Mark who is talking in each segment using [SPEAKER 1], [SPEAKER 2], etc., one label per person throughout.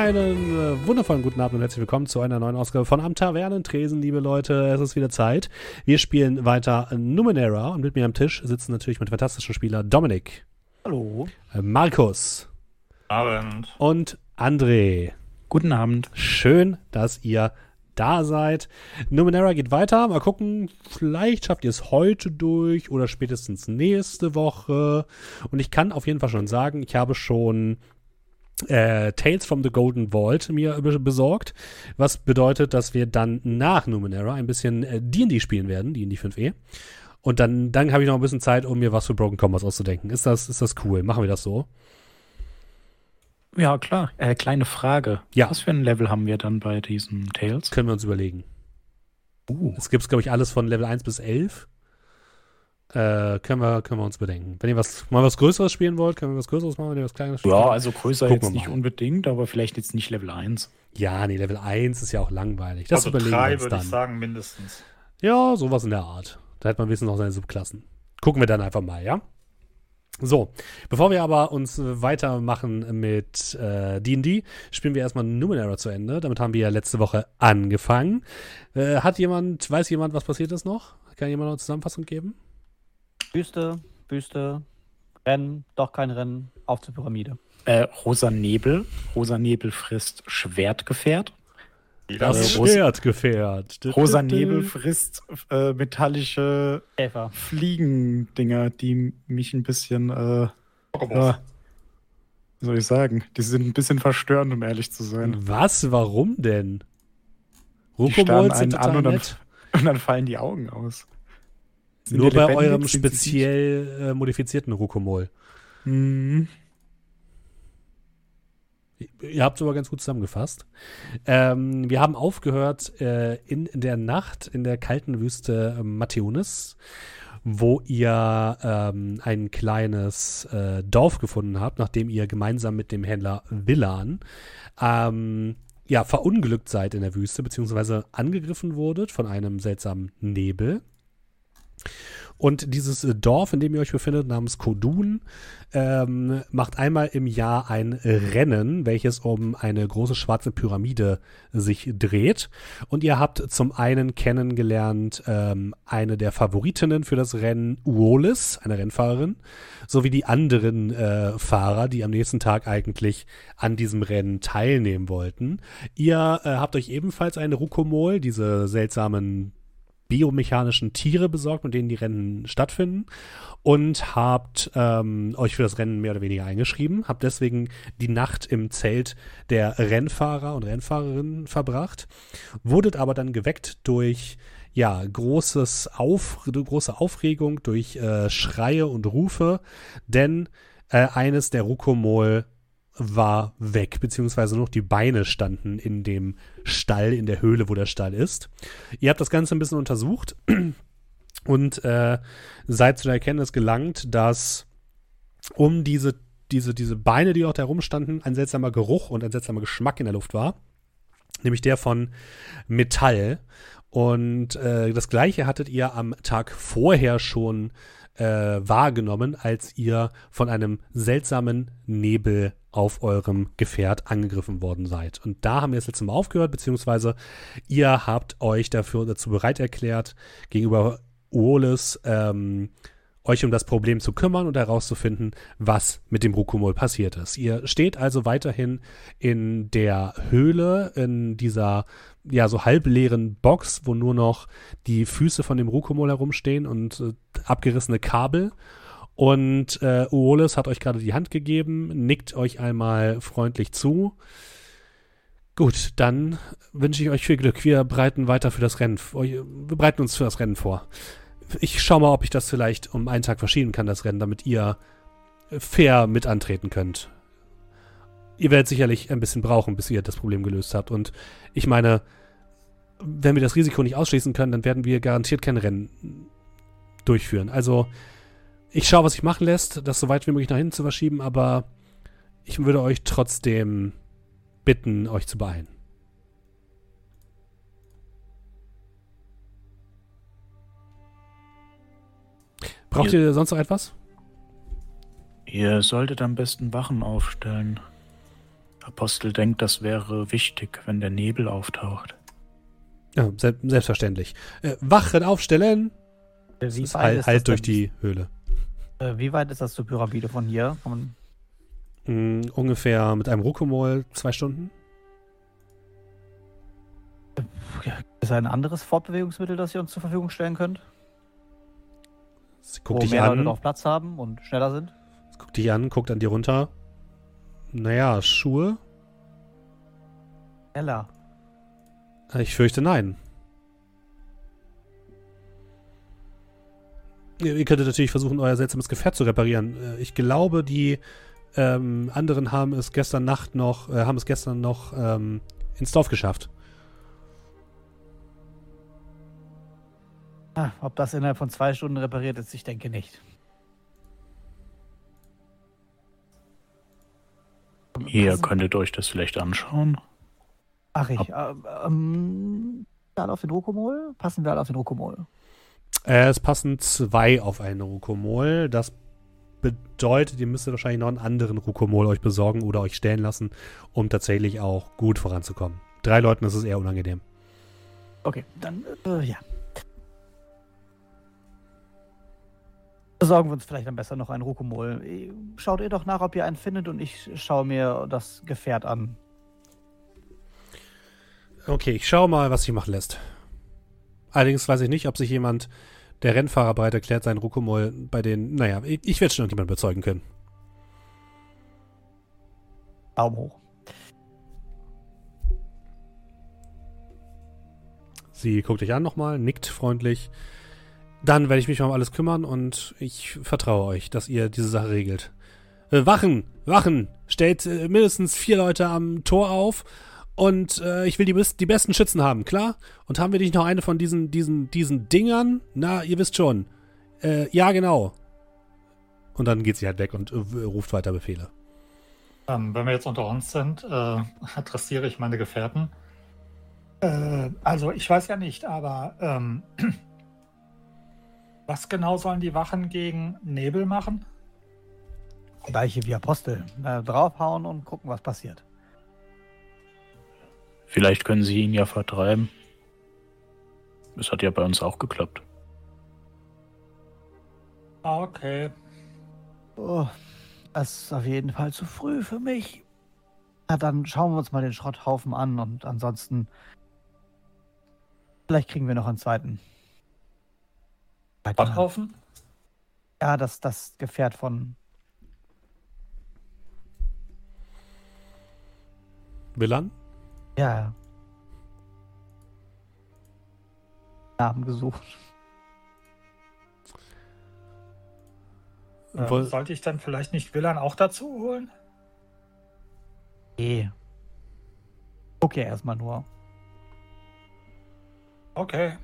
[SPEAKER 1] Einen äh, wundervollen guten Abend und herzlich willkommen zu einer neuen Ausgabe von Am Tavernentresen, liebe Leute. Es ist wieder Zeit. Wir spielen weiter Numenera und mit mir am Tisch sitzen natürlich mein fantastischer Spieler Dominik.
[SPEAKER 2] Hallo.
[SPEAKER 1] Äh, Markus.
[SPEAKER 3] Abend.
[SPEAKER 1] Und André.
[SPEAKER 2] Guten Abend.
[SPEAKER 1] Schön, dass ihr da seid. Numenera geht weiter. Mal gucken, vielleicht schafft ihr es heute durch oder spätestens nächste Woche. Und ich kann auf jeden Fall schon sagen, ich habe schon äh, Tales from the Golden Vault mir besorgt, was bedeutet, dass wir dann nach Numenera ein bisschen äh, D&D spielen werden, D&D 5e. Und dann, dann habe ich noch ein bisschen Zeit, um mir was für Broken Commerce auszudenken. Ist das, ist das cool? Machen wir das so?
[SPEAKER 2] Ja, klar. Äh, kleine Frage.
[SPEAKER 1] Ja.
[SPEAKER 2] Was für ein Level haben wir dann bei diesen Tales?
[SPEAKER 1] Können wir uns überlegen.
[SPEAKER 2] Uh.
[SPEAKER 1] Es gibt, glaube ich, alles von Level 1 bis 11. Äh, können, wir, können wir uns bedenken. Wenn ihr was, mal was Größeres spielen wollt, können wir was Größeres machen, wenn ihr was Kleines spielt.
[SPEAKER 2] Ja, also größer
[SPEAKER 1] Gucken wir
[SPEAKER 2] jetzt nicht
[SPEAKER 1] mal.
[SPEAKER 2] unbedingt, aber vielleicht jetzt nicht Level 1.
[SPEAKER 1] Ja, nee, Level 1 ist ja auch langweilig. Das
[SPEAKER 3] also
[SPEAKER 1] überlegen wir
[SPEAKER 3] drei
[SPEAKER 1] uns
[SPEAKER 3] würde
[SPEAKER 1] dann.
[SPEAKER 3] ich sagen, mindestens.
[SPEAKER 1] Ja, sowas in der Art. Da hat man wenigstens noch seine Subklassen. Gucken wir dann einfach mal, ja? So, bevor wir aber uns äh, weitermachen mit äh, D&D, spielen wir erstmal Numenera zu Ende. Damit haben wir ja letzte Woche angefangen. Äh, hat jemand, weiß jemand, was passiert ist noch? Kann jemand noch eine Zusammenfassung geben?
[SPEAKER 4] Wüste, Wüste, Rennen, doch kein Rennen, auf zur Pyramide.
[SPEAKER 2] Äh, rosa Nebel. Rosa Nebel frisst Schwertgefährt.
[SPEAKER 1] Das
[SPEAKER 2] Äh, Ros-
[SPEAKER 1] Schwertgefährt.
[SPEAKER 2] Rosa Nebel frisst äh, metallische
[SPEAKER 4] Käfer.
[SPEAKER 2] Fliegendinger, die mich ein bisschen, äh, ja, wie soll ich sagen, die sind ein bisschen verstörend, um ehrlich zu sein.
[SPEAKER 1] Was? Warum denn?
[SPEAKER 2] Die starren
[SPEAKER 1] Rukobolds sind
[SPEAKER 2] einen an
[SPEAKER 1] total
[SPEAKER 2] und dann,
[SPEAKER 1] nett.
[SPEAKER 2] und dann fallen die Augen aus. Sind
[SPEAKER 1] Nur bei eurem speziell äh, modifizierten Rukomol.
[SPEAKER 2] süß? Mhm.
[SPEAKER 1] Ihr habt es aber ganz gut zusammengefasst. Ähm, wir haben aufgehört äh, in der Nacht in der kalten Wüste äh, Matthäunis, wo ihr ähm, ein kleines äh, Dorf gefunden habt, nachdem ihr gemeinsam mit dem Händler Villan ähm, ja, verunglückt seid in der Wüste, beziehungsweise angegriffen wurdet von einem seltsamen Nebel. Und dieses äh, Dorf, in dem ihr euch befindet, namens Kodun, ähm, macht einmal im Jahr ein Rennen, welches um eine große schwarze Pyramide sich dreht. Und ihr habt zum einen kennengelernt ähm, eine der Favoritinnen für das Rennen, Uolis, eine Rennfahrerin, sowie die anderen äh, Fahrer, die am nächsten Tag eigentlich an diesem Rennen teilnehmen wollten. Ihr äh, habt euch ebenfalls eine Rukomol, diese seltsamen biomechanischen Tiere besorgt, mit denen die Rennen stattfinden. Und habt ähm, euch für das Rennen mehr oder weniger eingeschrieben, habt deswegen die Nacht im Zelt der Rennfahrer und Rennfahrerinnen verbracht, wurdet aber dann geweckt durch ja, großes Auf, große Aufregung, durch äh, Schreie und Rufe, denn äh, eines der Rukomol war weg, beziehungsweise noch die Beine standen in dem Stall, in der Höhle, wo der Stall ist. Ihr habt das Ganze ein bisschen untersucht und äh, seid zu der Erkenntnis gelangt, dass um diese, diese, diese Beine, die dort herumstanden, ein seltsamer Geruch und ein seltsamer Geschmack in der Luft war. Nämlich der von Metall. Und äh, das gleiche hattet ihr am Tag vorher schon äh, wahrgenommen, als ihr von einem seltsamen Nebel auf eurem Gefährt angegriffen worden seid. Und da haben wir das letzte Mal aufgehört, beziehungsweise ihr habt euch dafür dazu bereit erklärt, gegenüber Uolis ähm, euch um das Problem zu kümmern und herauszufinden, was mit dem Rukumol passiert ist. Ihr steht also weiterhin in der Höhle, in dieser ja so halbleeren Box, wo nur noch die Füße von dem Rukumol herumstehen und äh, abgerissene Kabel. Und äh, Uolis hat euch gerade die Hand gegeben, nickt euch einmal freundlich zu. Gut, dann wünsche ich euch viel Glück. Wir bereiten weiter für das Rennen. Wir bereiten uns für das Rennen vor. Ich schau mal, ob ich das vielleicht um einen Tag verschieben kann, das Rennen, damit ihr fair mit antreten könnt. Ihr werdet sicherlich ein bisschen brauchen, bis ihr das Problem gelöst habt. Und ich meine, wenn wir das Risiko nicht ausschließen können, dann werden wir garantiert kein Rennen durchführen. Also, ich schaue, was sich machen lässt, das so weit wie möglich nach hinten zu verschieben, aber ich würde euch trotzdem bitten, euch zu beeilen. Braucht ihr sonst noch etwas?
[SPEAKER 2] Ihr solltet am besten Wachen aufstellen. Apostel denkt, das wäre wichtig, wenn der Nebel auftaucht.
[SPEAKER 1] Ja, se selbstverständlich. Äh, Wachen aufstellen!
[SPEAKER 4] Äh, Wie weit
[SPEAKER 1] halt,
[SPEAKER 4] ist
[SPEAKER 1] halt
[SPEAKER 4] das
[SPEAKER 1] durch
[SPEAKER 4] denn-
[SPEAKER 1] die Höhle.
[SPEAKER 4] Äh, wie weit ist das zur Pyramide von hier? Von,
[SPEAKER 1] Mm, ungefähr mit einem Rukomol zwei Stunden.
[SPEAKER 4] ist ein anderes Fortbewegungsmittel, das ihr uns zur Verfügung stellen könnt?
[SPEAKER 1] Sie
[SPEAKER 4] wo
[SPEAKER 1] guckt dich
[SPEAKER 4] mehr Leute
[SPEAKER 1] an,
[SPEAKER 4] drauf Platz haben und schneller sind?
[SPEAKER 1] guckt dich an, guckt an dir runter. Naja, Schuhe? Äh, Ich fürchte nein. Ihr ihr könntet natürlich versuchen, euer seltsames Gefährt zu reparieren. Äh, Ich glaube, die ähm, anderen haben es gestern Nacht noch, äh, haben es gestern noch ähm, ins Dorf geschafft.
[SPEAKER 4] Ah, ob das innerhalb von zwei Stunden repariert ist, ich denke nicht.
[SPEAKER 2] Ihr
[SPEAKER 4] Passen-
[SPEAKER 2] könntet euch das vielleicht anschauen.
[SPEAKER 4] Ach ich, äh, ähm, wir alle auf den Rokomol? Passen wir alle auf den Rokomol?
[SPEAKER 1] Äh, es passen zwei auf einen Rukomol. Das bedeutet, ihr müsstet wahrscheinlich noch einen anderen Rukomol euch besorgen oder euch stellen lassen, um tatsächlich auch gut voranzukommen. Drei Leuten ist es eher unangenehm.
[SPEAKER 4] Okay, dann, äh, ja. Besorgen wir uns vielleicht am besten noch einen Rokomol. Eh, Schaut ihr doch nach, ob ihr einen findet und ich schaue mir das Gefährt an.
[SPEAKER 1] Okay, ich schaue mal, was sich machen lässt. Allerdings weiß ich nicht, ob sich jemand, der Rennfahrer bereit erklärt, seinen Rukomol bei den. Naja, ich, ich werde schon irgendjemand überzeugen können.
[SPEAKER 4] Daumen hoch.
[SPEAKER 1] Sie guckt dich an nochmal, nickt freundlich. Dann werde ich mich mal um alles kümmern und ich vertraue euch, dass ihr diese Sache regelt. Äh, Wachen! Wachen! Stellt äh, mindestens vier Leute am Tor auf und äh, ich will die, die besten Schützen haben, klar? Und haben wir nicht noch eine von diesen, diesen, diesen Dingern? Na, ihr wisst schon. Äh, ja, genau. Und dann geht sie halt weg und äh, ruft weiter Befehle.
[SPEAKER 3] Ähm, wenn wir jetzt unter uns sind, äh, adressiere ich meine Gefährten. Äh, also ich weiß ja nicht, aber ähm, was genau sollen die Wachen gegen Nebel machen?
[SPEAKER 4] Gleiche wie Apostel. Äh, draufhauen und gucken, was passiert.
[SPEAKER 2] Vielleicht können sie ihn ja vertreiben. Das hat ja bei uns auch geklappt.
[SPEAKER 3] Okay.
[SPEAKER 4] Oh, das ist auf jeden Fall zu früh für mich. Na, dann schauen wir uns mal den Schrotthaufen an und ansonsten. Vielleicht kriegen wir noch einen zweiten. Weiter.
[SPEAKER 3] Schrotthaufen?
[SPEAKER 4] Ja, das, das Gefährt von.
[SPEAKER 1] Willan?
[SPEAKER 4] Ja, ja. Namen gesucht.
[SPEAKER 3] Ähm,
[SPEAKER 1] Woll-
[SPEAKER 3] sollte ich dann vielleicht nicht Willan auch dazu holen?
[SPEAKER 4] Nee. Guck ja erstmal nur.
[SPEAKER 3] Okay.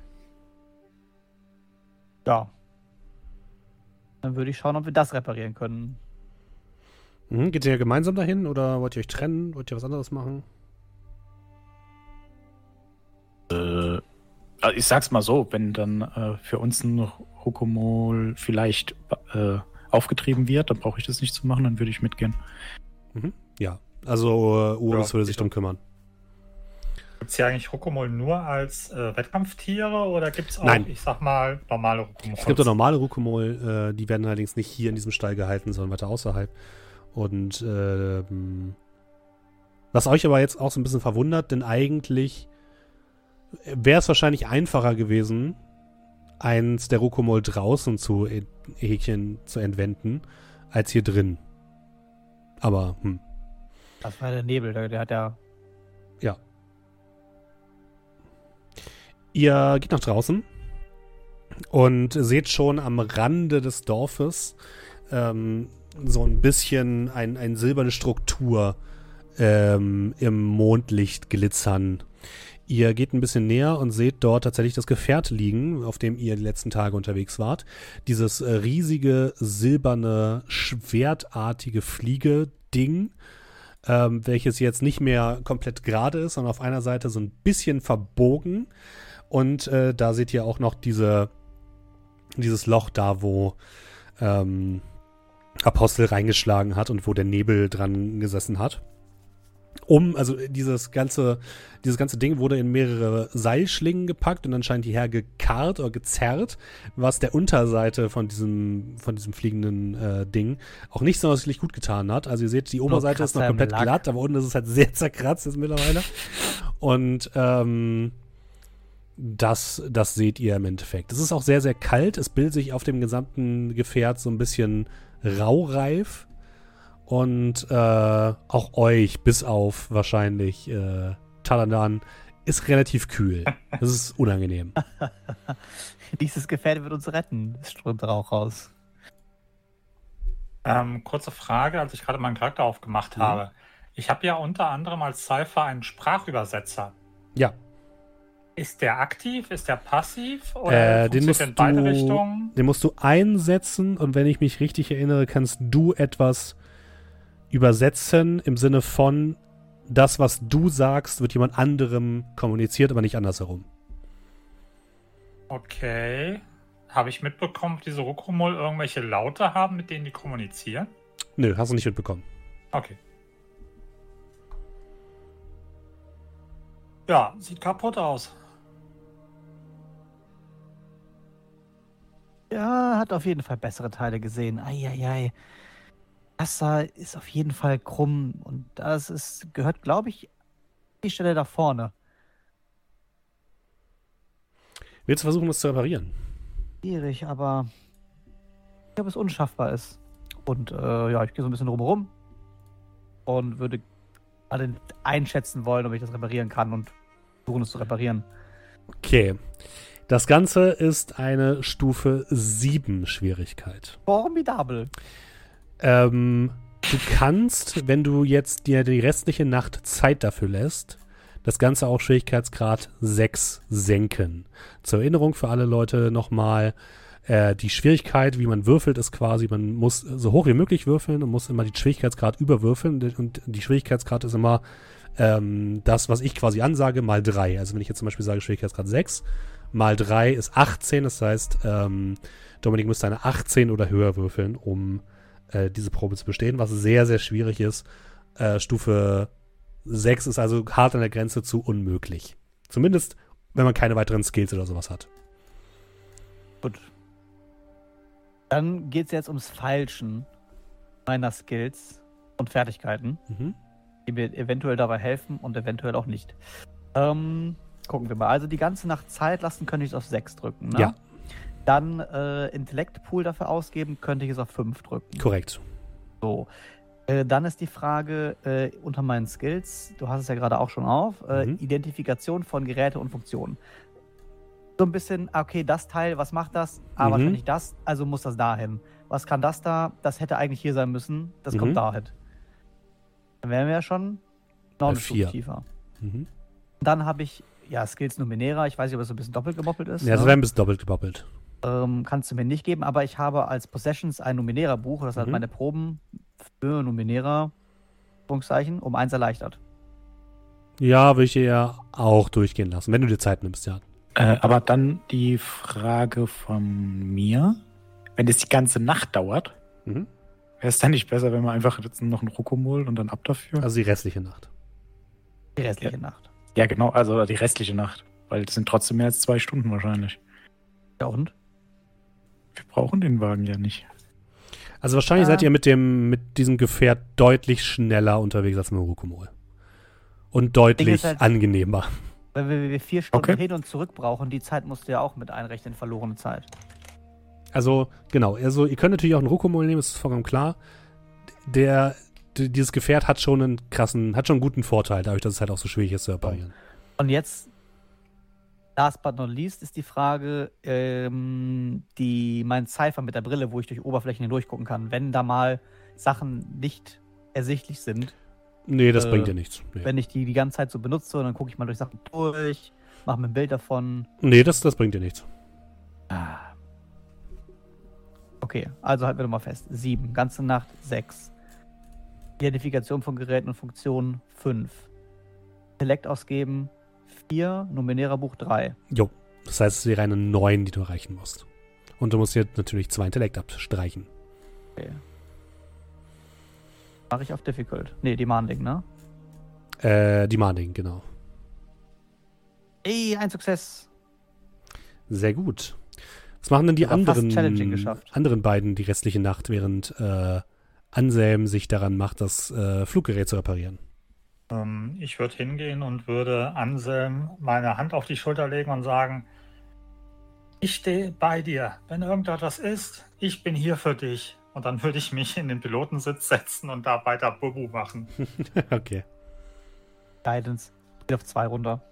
[SPEAKER 4] Ja. Dann würde ich schauen, ob wir das reparieren können.
[SPEAKER 1] Mhm, geht ihr gemeinsam dahin oder wollt ihr euch trennen? Wollt ihr was anderes machen?
[SPEAKER 2] Äh, also ich sag's mal so, wenn dann äh, für uns ein Rokomol vielleicht äh, aufgetrieben wird, dann brauche ich das nicht zu machen, dann würde ich mitgehen.
[SPEAKER 1] Ja. Also äh, Uris
[SPEAKER 3] Ja,
[SPEAKER 1] würde sich drum kümmern.
[SPEAKER 3] Gibt es hier eigentlich Rukomol nur als äh, Wettkampftiere oder gibt es auch,
[SPEAKER 1] Nein.
[SPEAKER 3] ich sag mal, normale Rukomol?
[SPEAKER 1] Es gibt auch normale Rukomol, äh, die werden allerdings nicht hier in diesem Stall gehalten, sondern weiter außerhalb. Und ähm, was euch aber jetzt auch so ein bisschen verwundert, denn eigentlich wäre es wahrscheinlich einfacher gewesen, eins der Rukomol draußen zu e- Häkchen zu entwenden, als hier drin. Aber, hm.
[SPEAKER 4] Das war der Nebel, der, der hat ja.
[SPEAKER 1] Ihr geht nach draußen und seht schon am Rande des Dorfes ähm, so ein bisschen ein, eine silberne Struktur ähm, im Mondlicht glitzern. Ihr geht ein bisschen näher und seht dort tatsächlich das Gefährt liegen, auf dem ihr die letzten Tage unterwegs wart. Dieses äh, riesige, silberne, schwertartige Fliegeding, ähm, welches jetzt nicht mehr komplett gerade ist, sondern auf einer Seite so ein bisschen verbogen. Und äh, da seht ihr auch noch diese, dieses Loch da, wo ähm, Apostel reingeschlagen hat und wo der Nebel dran gesessen hat. um, also dieses ganze, dieses ganze Ding wurde in mehrere Seilschlingen gepackt und anscheinend hierher gekarrt oder gezerrt, was der Unterseite von diesem, von diesem fliegenden äh, Ding auch nicht sonderlich gut getan hat. Also ihr seht, die Oberseite ist noch komplett glatt, aber unten ist es halt sehr zerkratzt jetzt mittlerweile. Und ähm, das, das seht ihr im Endeffekt. Es ist auch sehr, sehr kalt. Es bildet sich auf dem gesamten Gefährt so ein bisschen Raureif. Und äh, auch euch, bis auf wahrscheinlich äh, Taladan, ist relativ kühl. Das ist unangenehm.
[SPEAKER 4] Dieses Gefährt wird uns retten. Es strömt Rauch raus.
[SPEAKER 3] Ähm, kurze Frage, als ich gerade meinen Charakter aufgemacht
[SPEAKER 1] Mhm.
[SPEAKER 3] habe. Ich habe ja unter anderem als Cypher einen Sprachübersetzer.
[SPEAKER 1] Ja,
[SPEAKER 3] Ist der aktiv? Ist der passiv? Oder
[SPEAKER 1] Äh, den musst
[SPEAKER 3] der in beide
[SPEAKER 1] du-
[SPEAKER 3] Richtungen?
[SPEAKER 1] den musst du einsetzen und wenn ich mich richtig erinnere, kannst du etwas übersetzen im Sinne von das, was du sagst, wird jemand anderem kommuniziert, aber nicht andersherum.
[SPEAKER 3] Okay. Habe ich mitbekommen, ob diese Rokromol irgendwelche Laute haben, mit denen die kommunizieren?
[SPEAKER 1] Nö, hast du nicht mitbekommen.
[SPEAKER 3] Okay. Ja, sieht kaputt aus.
[SPEAKER 4] Ja, hat auf jeden Fall bessere Teile gesehen. Eieiei. Das da ist auf jeden Fall krumm und das ist, gehört, glaube ich, die Stelle da vorne.
[SPEAKER 1] Willst du versuchen, das zu reparieren?
[SPEAKER 4] Schwierig, aber ich glaube, es unschaffbar ist. Und äh, ja, ich gehe so ein bisschen drumherum und würde alle einschätzen wollen, ob ich das reparieren kann und versuchen es zu reparieren.
[SPEAKER 1] Okay. Das Ganze ist eine Stufe 7 Schwierigkeit.
[SPEAKER 4] Formidabel.
[SPEAKER 1] Ähm, du kannst, wenn du jetzt dir die restliche Nacht Zeit dafür lässt, das Ganze auch Schwierigkeitsgrad 6 senken. Zur Erinnerung für alle Leute nochmal, äh, die Schwierigkeit, wie man würfelt, ist quasi, man muss so hoch wie möglich würfeln und muss immer die Schwierigkeitsgrad überwürfeln und die Schwierigkeitsgrad ist immer ähm, das, was ich quasi ansage, mal 3. Also wenn ich jetzt zum Beispiel sage Schwierigkeitsgrad 6, mal 3 ist 18, das heißt, ähm, Dominik müsste eine 18 oder höher würfeln, um äh, diese Probe zu bestehen, was sehr, sehr schwierig ist. Äh, Stufe 6 ist also hart an der Grenze zu unmöglich. Zumindest, wenn man keine weiteren Skills oder sowas hat.
[SPEAKER 4] Gut. Dann geht es jetzt ums Falschen meiner Skills und Fertigkeiten,
[SPEAKER 1] Mhm.
[SPEAKER 4] die mir eventuell dabei helfen und eventuell auch nicht. Ähm, gucken wir mal. Also die ganze Nacht Zeit lassen könnte ich es auf 6 drücken. Ne?
[SPEAKER 1] Ja.
[SPEAKER 4] Dann äh, Intellektpool dafür ausgeben, könnte ich es auf 5 drücken.
[SPEAKER 1] Korrekt.
[SPEAKER 4] So. Äh, dann ist die Frage äh, unter meinen Skills, du hast es ja gerade auch schon auf, äh,
[SPEAKER 1] Mhm.
[SPEAKER 4] Identifikation von Geräte und Funktionen. So ein bisschen, ah, okay, das Teil, was macht das? Ah,
[SPEAKER 1] Mhm.
[SPEAKER 4] wahrscheinlich das, also muss das dahin. Was kann das da? Das hätte eigentlich hier sein müssen, das
[SPEAKER 1] Mhm.
[SPEAKER 4] kommt dahin. Dann wären wir ja schon noch
[SPEAKER 1] Bei
[SPEAKER 4] eine Stufe tiefer.
[SPEAKER 1] Mhm.
[SPEAKER 4] Dann habe ich, ja, Skills Numenera, ich weiß nicht, ob es so ein bisschen doppelt gemoppelt ist.
[SPEAKER 1] Ja, das
[SPEAKER 4] ne?
[SPEAKER 1] wäre ein bisschen doppelt gebabbelt.
[SPEAKER 4] ähm, kannst du mir nicht geben, aber ich habe als Possessions ein Numenera-Buch, das hat
[SPEAKER 1] Mhm.
[SPEAKER 4] meine Proben für Numenera, um eins erleichtert.
[SPEAKER 1] Ja, würde ich dir ja auch durchgehen lassen, wenn du dir Zeit nimmst, ja.
[SPEAKER 2] Äh, aber dann die Frage von mir. Wenn das die ganze Nacht dauert,
[SPEAKER 1] Mhm.
[SPEAKER 2] wäre es dann nicht besser, wenn wir einfach jetzt noch einen Rokomol und dann ab dafür?
[SPEAKER 1] Also die restliche Nacht.
[SPEAKER 4] Die restliche Nacht.
[SPEAKER 2] Ja, genau, also die restliche Nacht. Weil es sind trotzdem mehr als zwei Stunden wahrscheinlich.
[SPEAKER 4] Ja, und?
[SPEAKER 2] Wir brauchen den Wagen ja nicht.
[SPEAKER 1] Also wahrscheinlich
[SPEAKER 4] Ah.
[SPEAKER 1] seid ihr mit dem, mit diesem Gefährt deutlich schneller unterwegs als mit dem Rukumol. Und deutlich
[SPEAKER 4] halt-
[SPEAKER 1] angenehmer.
[SPEAKER 4] Wenn wir, wir vier Stunden
[SPEAKER 2] Okay.
[SPEAKER 4] hin und zurück brauchen, die Zeit musst du ja auch mit einrechnen, verlorene Zeit.
[SPEAKER 1] Also, genau, also ihr könnt natürlich auch einen Rukumol nehmen, das ist vollkommen klar. Der, dieses Gefährt hat schon einen krassen, hat schon einen guten Vorteil, dadurch, dass es halt auch so schwierig ist zu reparieren.
[SPEAKER 4] Und jetzt, last but not least, ist die Frage, ähm, die, mein Cypher mit der Brille, wo ich durch Oberflächen hindurch gucken kann, wenn da mal Sachen nicht ersichtlich sind,
[SPEAKER 1] Nee, das
[SPEAKER 4] Äh,
[SPEAKER 1] bringt dir nichts. Nee,
[SPEAKER 4] wenn ich die die ganze Zeit so benutze, dann gucke ich mal durch Sachen durch, mache mir ein Bild davon.
[SPEAKER 1] nee das, das bringt dir nichts.
[SPEAKER 4] Okay, also halten wir nochmal fest. Sieben, ganze Nacht sechs. Identifikation von Geräten und Funktionen fünf. Intellekt ausgeben vier, Numenera Buch drei.
[SPEAKER 1] Jo, das heißt, es wäre eine 9, die du erreichen musst. Und du musst jetzt natürlich zwei Intellekt abstreichen.
[SPEAKER 4] Okay. Mache ich auf Difficult. Nee, Demanding, ne?
[SPEAKER 1] Äh, Demanding, genau.
[SPEAKER 4] Ey, ein Success.
[SPEAKER 1] Sehr gut. Was machen denn die anderen, anderen beiden die restliche Nacht, während äh, Anselm sich daran macht, das äh, Fluggerät zu reparieren?
[SPEAKER 3] Ähm, ich würde hingehen und würde Anselm meine Hand auf die Schulter legen und sagen, ich stehe bei dir. Wenn irgendetwas ist, ich bin hier für dich. Und dann würde ich mich in den Pilotensitz setzen und da weiter Bubu machen.
[SPEAKER 1] okay.
[SPEAKER 4] Guidance. Geht auf zwei runter.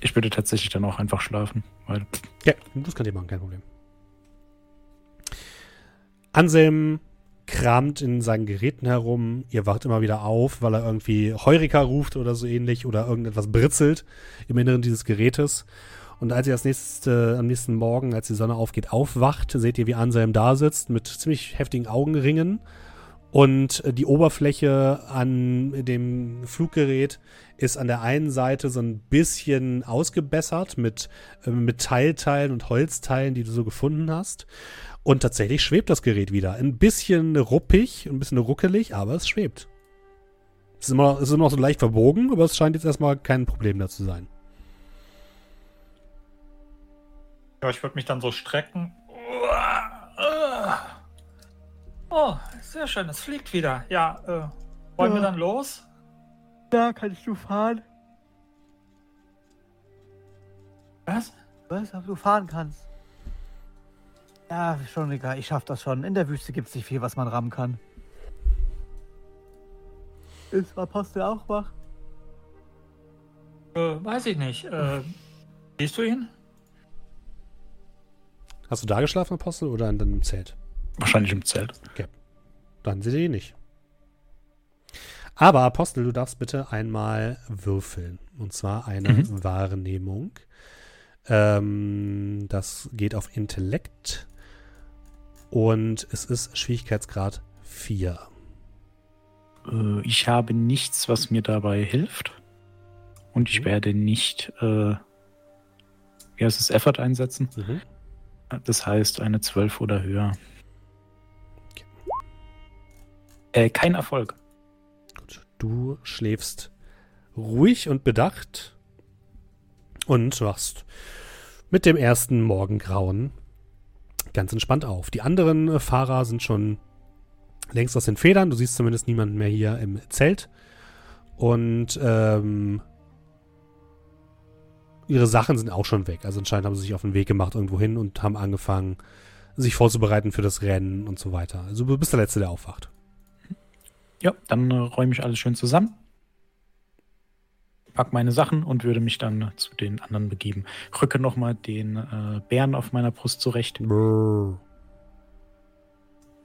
[SPEAKER 2] Ich würde tatsächlich dann auch einfach schlafen, weil
[SPEAKER 1] Ja, das könnt ihr machen, kein Problem. Anselm kramt in seinen Geräten herum. Ihr wacht immer wieder auf, weil er irgendwie Heurika ruft oder so ähnlich oder irgendetwas britzelt im Inneren dieses Gerätes. Und als ihr das nächste, am nächsten Morgen, als die Sonne aufgeht, aufwacht, seht ihr, wie Anselm da sitzt mit ziemlich heftigen Augenringen. Und äh, die Oberfläche an dem Fluggerät ist an der einen Seite so ein bisschen ausgebessert mit äh, Metallteilen und Holzteilen, die du so gefunden hast. Und tatsächlich schwebt das Gerät wieder. Ein bisschen ruppig, ein bisschen ruckelig, aber es schwebt. Es ist immer, es ist immer noch so leicht verbogen, aber es scheint jetzt erstmal kein Problem da zu sein.
[SPEAKER 3] Ja, ich würde mich dann so strecken. Oh, sehr schön, es fliegt wieder. Ja, äh, wollen
[SPEAKER 4] Ja.
[SPEAKER 3] wir dann los?
[SPEAKER 4] Da kannst du fahren.
[SPEAKER 3] Was?
[SPEAKER 4] Was? Ob du fahren kannst. Ja, schon egal. Ich schaff das schon. In der Wüste gibt es nicht viel, was man rammen kann. Ist Apostel auch wach?
[SPEAKER 3] Äh, weiß ich nicht. Äh, siehst du ihn?
[SPEAKER 1] Hast du da geschlafen, Apostel, oder in deinem Zelt?
[SPEAKER 2] wahrscheinlich im Zelt.
[SPEAKER 1] Dann seht ihr ihn nicht. Aber Apostel, du darfst bitte einmal würfeln. Und zwar eine
[SPEAKER 2] Mhm.
[SPEAKER 1] Wahrnehmung. Ähm, das geht auf Intellekt. Und es ist Schwierigkeitsgrad 4.
[SPEAKER 2] Äh, ich habe nichts, was mir dabei hilft. Und ich
[SPEAKER 1] Mhm.
[SPEAKER 2] werde nicht, äh, wie heißt es, Effort einsetzen.
[SPEAKER 1] Mhm.
[SPEAKER 2] Das heißt eine 12 oder höher. Äh, kein Erfolg.
[SPEAKER 1] Gut. Du schläfst ruhig und bedacht und wachst mit dem ersten Morgengrauen ganz entspannt auf. Die anderen äh, Fahrer sind schon längst aus den Federn. Du siehst zumindest niemanden mehr hier im Zelt. Und ähm, ihre Sachen sind auch schon weg. Also anscheinend haben sie sich auf den Weg gemacht irgendwo hin und haben angefangen, sich vorzubereiten für das Rennen und so weiter. Also du bist der Letzte, der aufwacht.
[SPEAKER 2] Ja, dann äh, räume ich alles schön zusammen. Pack meine Sachen und würde mich dann zu den anderen begeben. Rücke nochmal den äh, Bären auf meiner Brust zurecht.
[SPEAKER 1] Brrr.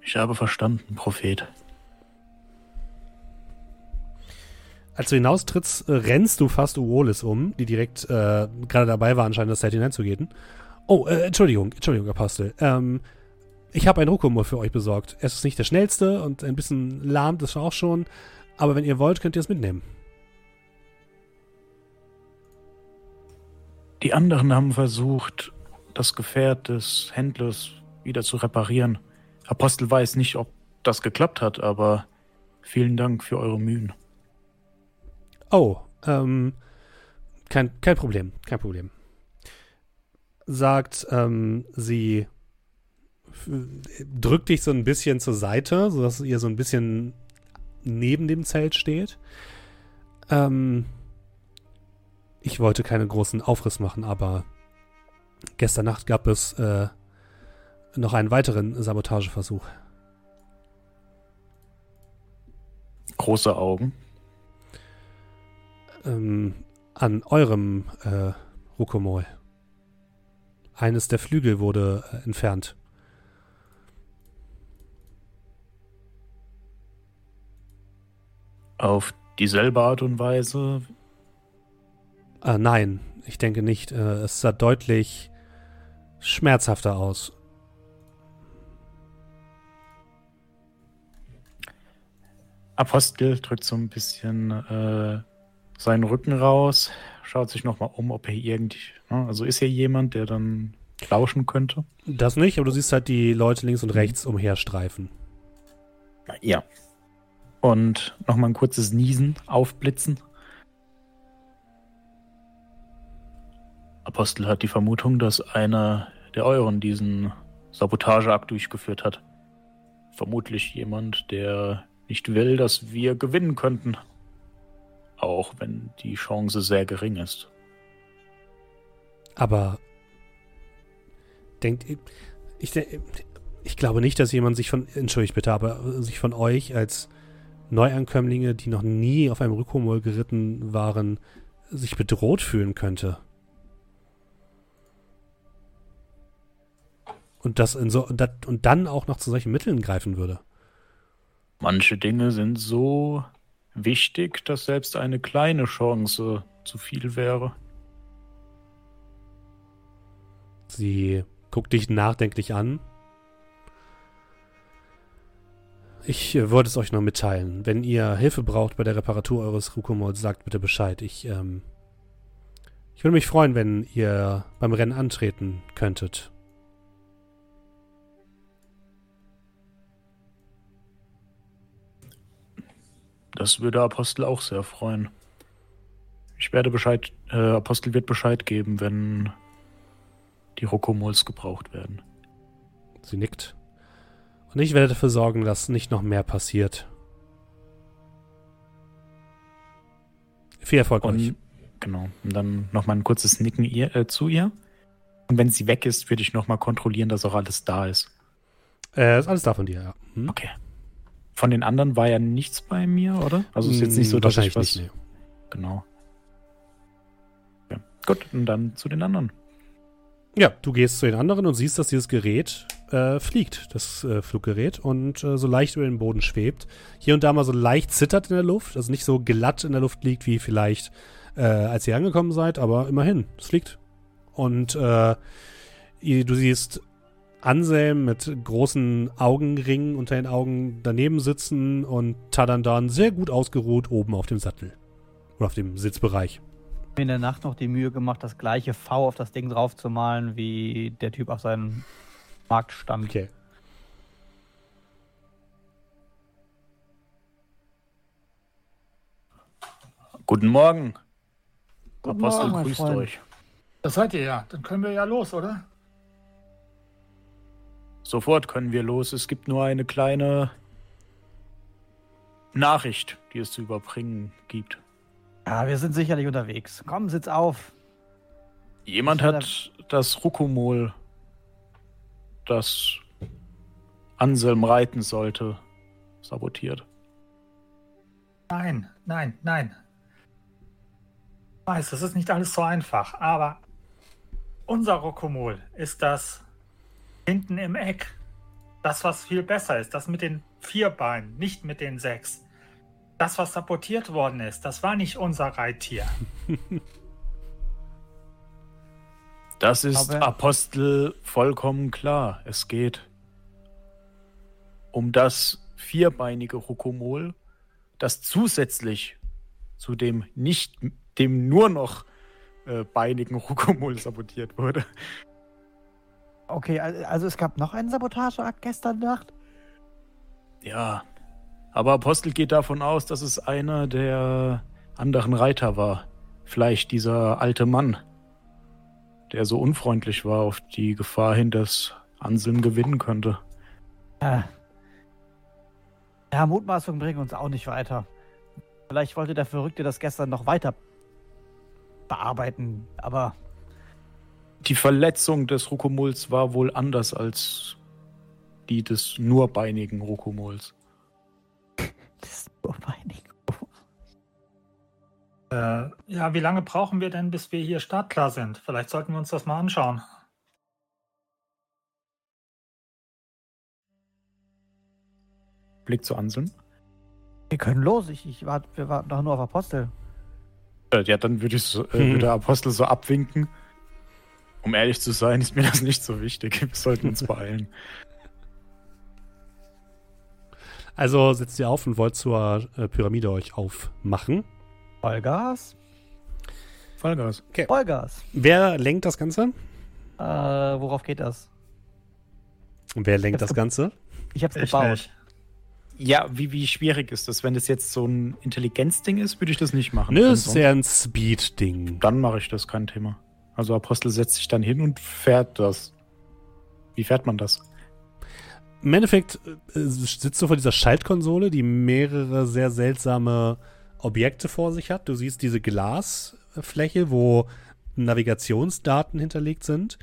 [SPEAKER 2] Ich habe verstanden, Prophet.
[SPEAKER 1] Als du hinaustrittst, äh, rennst du fast Uolis um, die direkt äh, gerade dabei war, anscheinend das Zelt hineinzugehen. Oh, äh, Entschuldigung, Entschuldigung, Apostel. Ähm, ich habe ein Rukumur für euch besorgt. Es ist nicht der schnellste und ein bisschen lahmt es auch schon, aber wenn ihr wollt, könnt ihr es mitnehmen.
[SPEAKER 2] Die anderen haben versucht, das Gefährt des Händlers wieder zu reparieren. Apostel weiß nicht, ob das geklappt hat, aber vielen Dank für eure Mühen.
[SPEAKER 1] Oh, ähm, kein, kein Problem, kein Problem. Sagt, ähm, sie drückt dich so ein bisschen zur Seite, sodass ihr so ein bisschen neben dem Zelt steht. Ähm, ich wollte keinen großen Aufriss machen, aber gestern Nacht gab es äh, noch einen weiteren Sabotageversuch.
[SPEAKER 2] Große Augen.
[SPEAKER 1] ähm, an eurem äh, Rukomol. Eines der Flügel wurde äh, entfernt.
[SPEAKER 2] Auf dieselbe Art und Weise.
[SPEAKER 1] Äh, nein, ich denke nicht. Äh, es sah deutlich schmerzhafter aus.
[SPEAKER 2] Apostel drückt so ein bisschen äh, seinen Rücken raus, schaut sich nochmal um, ob er irgendwie. Ne, also ist hier jemand, der dann lauschen könnte?
[SPEAKER 1] Das nicht, aber du siehst halt die Leute links und rechts umherstreifen.
[SPEAKER 2] Ja. Und nochmal ein kurzes Niesen aufblitzen. Apostel hat die Vermutung, dass einer der euren diesen Sabotageakt durchgeführt hat. Vermutlich jemand, der nicht will, dass wir gewinnen könnten. Auch wenn die Chance sehr gering ist.
[SPEAKER 1] Aber denkt ich, ich glaube nicht, dass jemand sich von, entschuldigt bitte, aber sich von euch als Neuankömmlinge, die noch nie auf einem Rückholmol geritten waren, sich bedroht fühlen könnte. Und das in so und, das, und dann auch noch zu solchen Mitteln greifen würde.
[SPEAKER 2] Manche Dinge sind so wichtig, dass selbst eine kleine Chance zu viel wäre.
[SPEAKER 1] Sie guckt dich nachdenklich an. Ich äh, wollte es euch noch mitteilen. Wenn ihr Hilfe braucht bei der Reparatur eures Rukomols, sagt bitte Bescheid. Ich, ähm, ich würde mich freuen, wenn ihr beim Rennen antreten könntet.
[SPEAKER 2] Das würde Apostel auch sehr freuen. Ich werde Bescheid, äh, Apostel wird Bescheid geben, wenn die Rokomols gebraucht werden.
[SPEAKER 1] Sie nickt. Und ich werde dafür sorgen, dass nicht noch mehr passiert. Viel Erfolg
[SPEAKER 2] Und,
[SPEAKER 1] euch.
[SPEAKER 2] Genau. Und dann nochmal ein kurzes Nicken ihr, äh, zu ihr. Und wenn sie weg ist, würde ich nochmal kontrollieren, dass auch alles da ist.
[SPEAKER 1] Äh, ist alles da von dir, ja. Hm?
[SPEAKER 2] Okay. Von den anderen war ja nichts bei mir, oder? Also ist jetzt nicht so,
[SPEAKER 1] Hm,
[SPEAKER 2] dass ich was...
[SPEAKER 1] nicht. Nee.
[SPEAKER 2] Genau. Ja. Gut, und dann zu den anderen.
[SPEAKER 1] Ja, du gehst zu den anderen und siehst, dass dieses Gerät äh, fliegt, das äh, Fluggerät, und äh, so leicht über den Boden schwebt. Hier und da mal so leicht zittert in der Luft, also nicht so glatt in der Luft liegt, wie vielleicht äh, als ihr angekommen seid, aber immerhin, es fliegt. Und äh, du siehst Anselm mit großen Augenringen unter den Augen daneben sitzen und Tadandan sehr gut ausgeruht oben auf dem Sattel. Oder auf dem Sitzbereich.
[SPEAKER 4] mir in der Nacht noch die Mühe gemacht, das gleiche V auf das Ding draufzumalen, wie der Typ auf seinem Marktstand.
[SPEAKER 1] Okay.
[SPEAKER 2] Guten Morgen.
[SPEAKER 4] Guten
[SPEAKER 2] Apostel
[SPEAKER 4] Morgen, mein
[SPEAKER 2] grüßt
[SPEAKER 4] Freund.
[SPEAKER 2] euch.
[SPEAKER 3] Das seid ihr ja. Dann können wir ja los, oder?
[SPEAKER 2] Sofort können wir los. Es gibt nur eine kleine Nachricht, die es zu überbringen gibt.
[SPEAKER 4] Ja, wir sind sicherlich unterwegs. Komm, sitz auf.
[SPEAKER 2] Jemand hat das Rukomol, das Anselm reiten sollte, sabotiert.
[SPEAKER 3] Nein, nein, nein. Ich weiß, das ist nicht alles so einfach, aber unser Rokomol ist das hinten im Eck. Das, was viel besser ist, das mit den vier Beinen, nicht mit den sechs. Das, was sabotiert worden ist, das war nicht unser Reittier.
[SPEAKER 2] Das ist
[SPEAKER 4] Aber-
[SPEAKER 2] Apostel vollkommen klar. Es geht um das vierbeinige Rukomol, das zusätzlich zu dem nicht, dem nur noch äh, beinigen Rukomol sabotiert wurde.
[SPEAKER 4] Okay, al- also es gab noch einen Sabotageakt gestern Nacht?
[SPEAKER 2] Ja, aber Apostel geht davon aus, dass es einer der anderen Reiter war. Vielleicht dieser alte Mann, der so unfreundlich war auf die Gefahr hin, dass Anselm gewinnen könnte.
[SPEAKER 4] Äh. Ja, Mutmaßungen bringen uns auch nicht weiter. Vielleicht wollte der Verrückte das gestern noch weiter bearbeiten, aber
[SPEAKER 2] Die Verletzung des Rukomols war wohl anders als die des nurbeinigen Rukomols.
[SPEAKER 4] das ist nur weinig.
[SPEAKER 3] Äh, ja, wie lange brauchen wir denn, bis wir hier startklar sind? Vielleicht sollten wir uns das mal anschauen.
[SPEAKER 2] Blick zu Anselm.
[SPEAKER 4] Wir können los. Ich, ich wart, wir warten doch nur auf Apostel.
[SPEAKER 2] Äh, ja, dann würde ich so, äh,
[SPEAKER 1] Hm.
[SPEAKER 2] würde Apostel so abwinken. Um ehrlich zu sein, ist mir das nicht so wichtig. Wir sollten uns beeilen.
[SPEAKER 1] Also setzt ihr auf und wollt zur äh, Pyramide euch aufmachen.
[SPEAKER 4] Vollgas?
[SPEAKER 2] Vollgas.
[SPEAKER 4] Vollgas.
[SPEAKER 1] Wer lenkt das Ganze?
[SPEAKER 4] Äh, worauf geht das?
[SPEAKER 1] Und wer lenkt
[SPEAKER 4] Das
[SPEAKER 1] das Ganze?
[SPEAKER 4] Ich hab's
[SPEAKER 3] Ich
[SPEAKER 4] gebaut.
[SPEAKER 2] Ja, wie, wie schwierig ist das? Wenn das jetzt so ein Intelligenzding ist, würde ich das nicht machen.
[SPEAKER 1] Nö, es ist eher ein Speed-Ding.
[SPEAKER 2] Dann mache ich das, kein Thema. Also Apostel setzt sich dann hin und fährt das. Wie fährt man das?
[SPEAKER 1] Im Endeffekt äh, sitzt du vor dieser Schaltkonsole, die mehrere sehr seltsame Objekte vor sich hat. Du siehst diese Glasfläche, wo Navigationsdaten hinterlegt sind.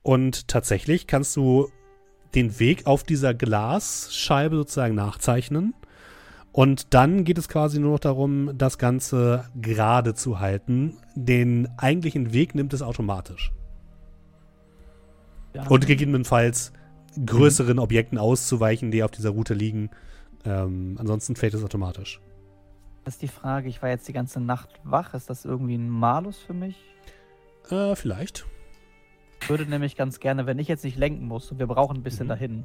[SPEAKER 1] Und tatsächlich kannst du den Weg auf dieser Glasscheibe sozusagen nachzeichnen. Und dann geht es quasi nur noch darum, das Ganze gerade zu halten. Den eigentlichen Weg nimmt es automatisch.
[SPEAKER 4] Ja.
[SPEAKER 1] Und gegebenenfalls größeren Objekten auszuweichen, die auf dieser Route liegen. Ähm, ansonsten fällt es automatisch.
[SPEAKER 4] Das ist die Frage, ich war jetzt die ganze Nacht wach. Ist das irgendwie ein Malus für mich?
[SPEAKER 1] Äh, vielleicht.
[SPEAKER 4] Ich würde nämlich ganz gerne, wenn ich jetzt nicht lenken muss und wir brauchen ein bisschen
[SPEAKER 1] Mhm.
[SPEAKER 4] dahin,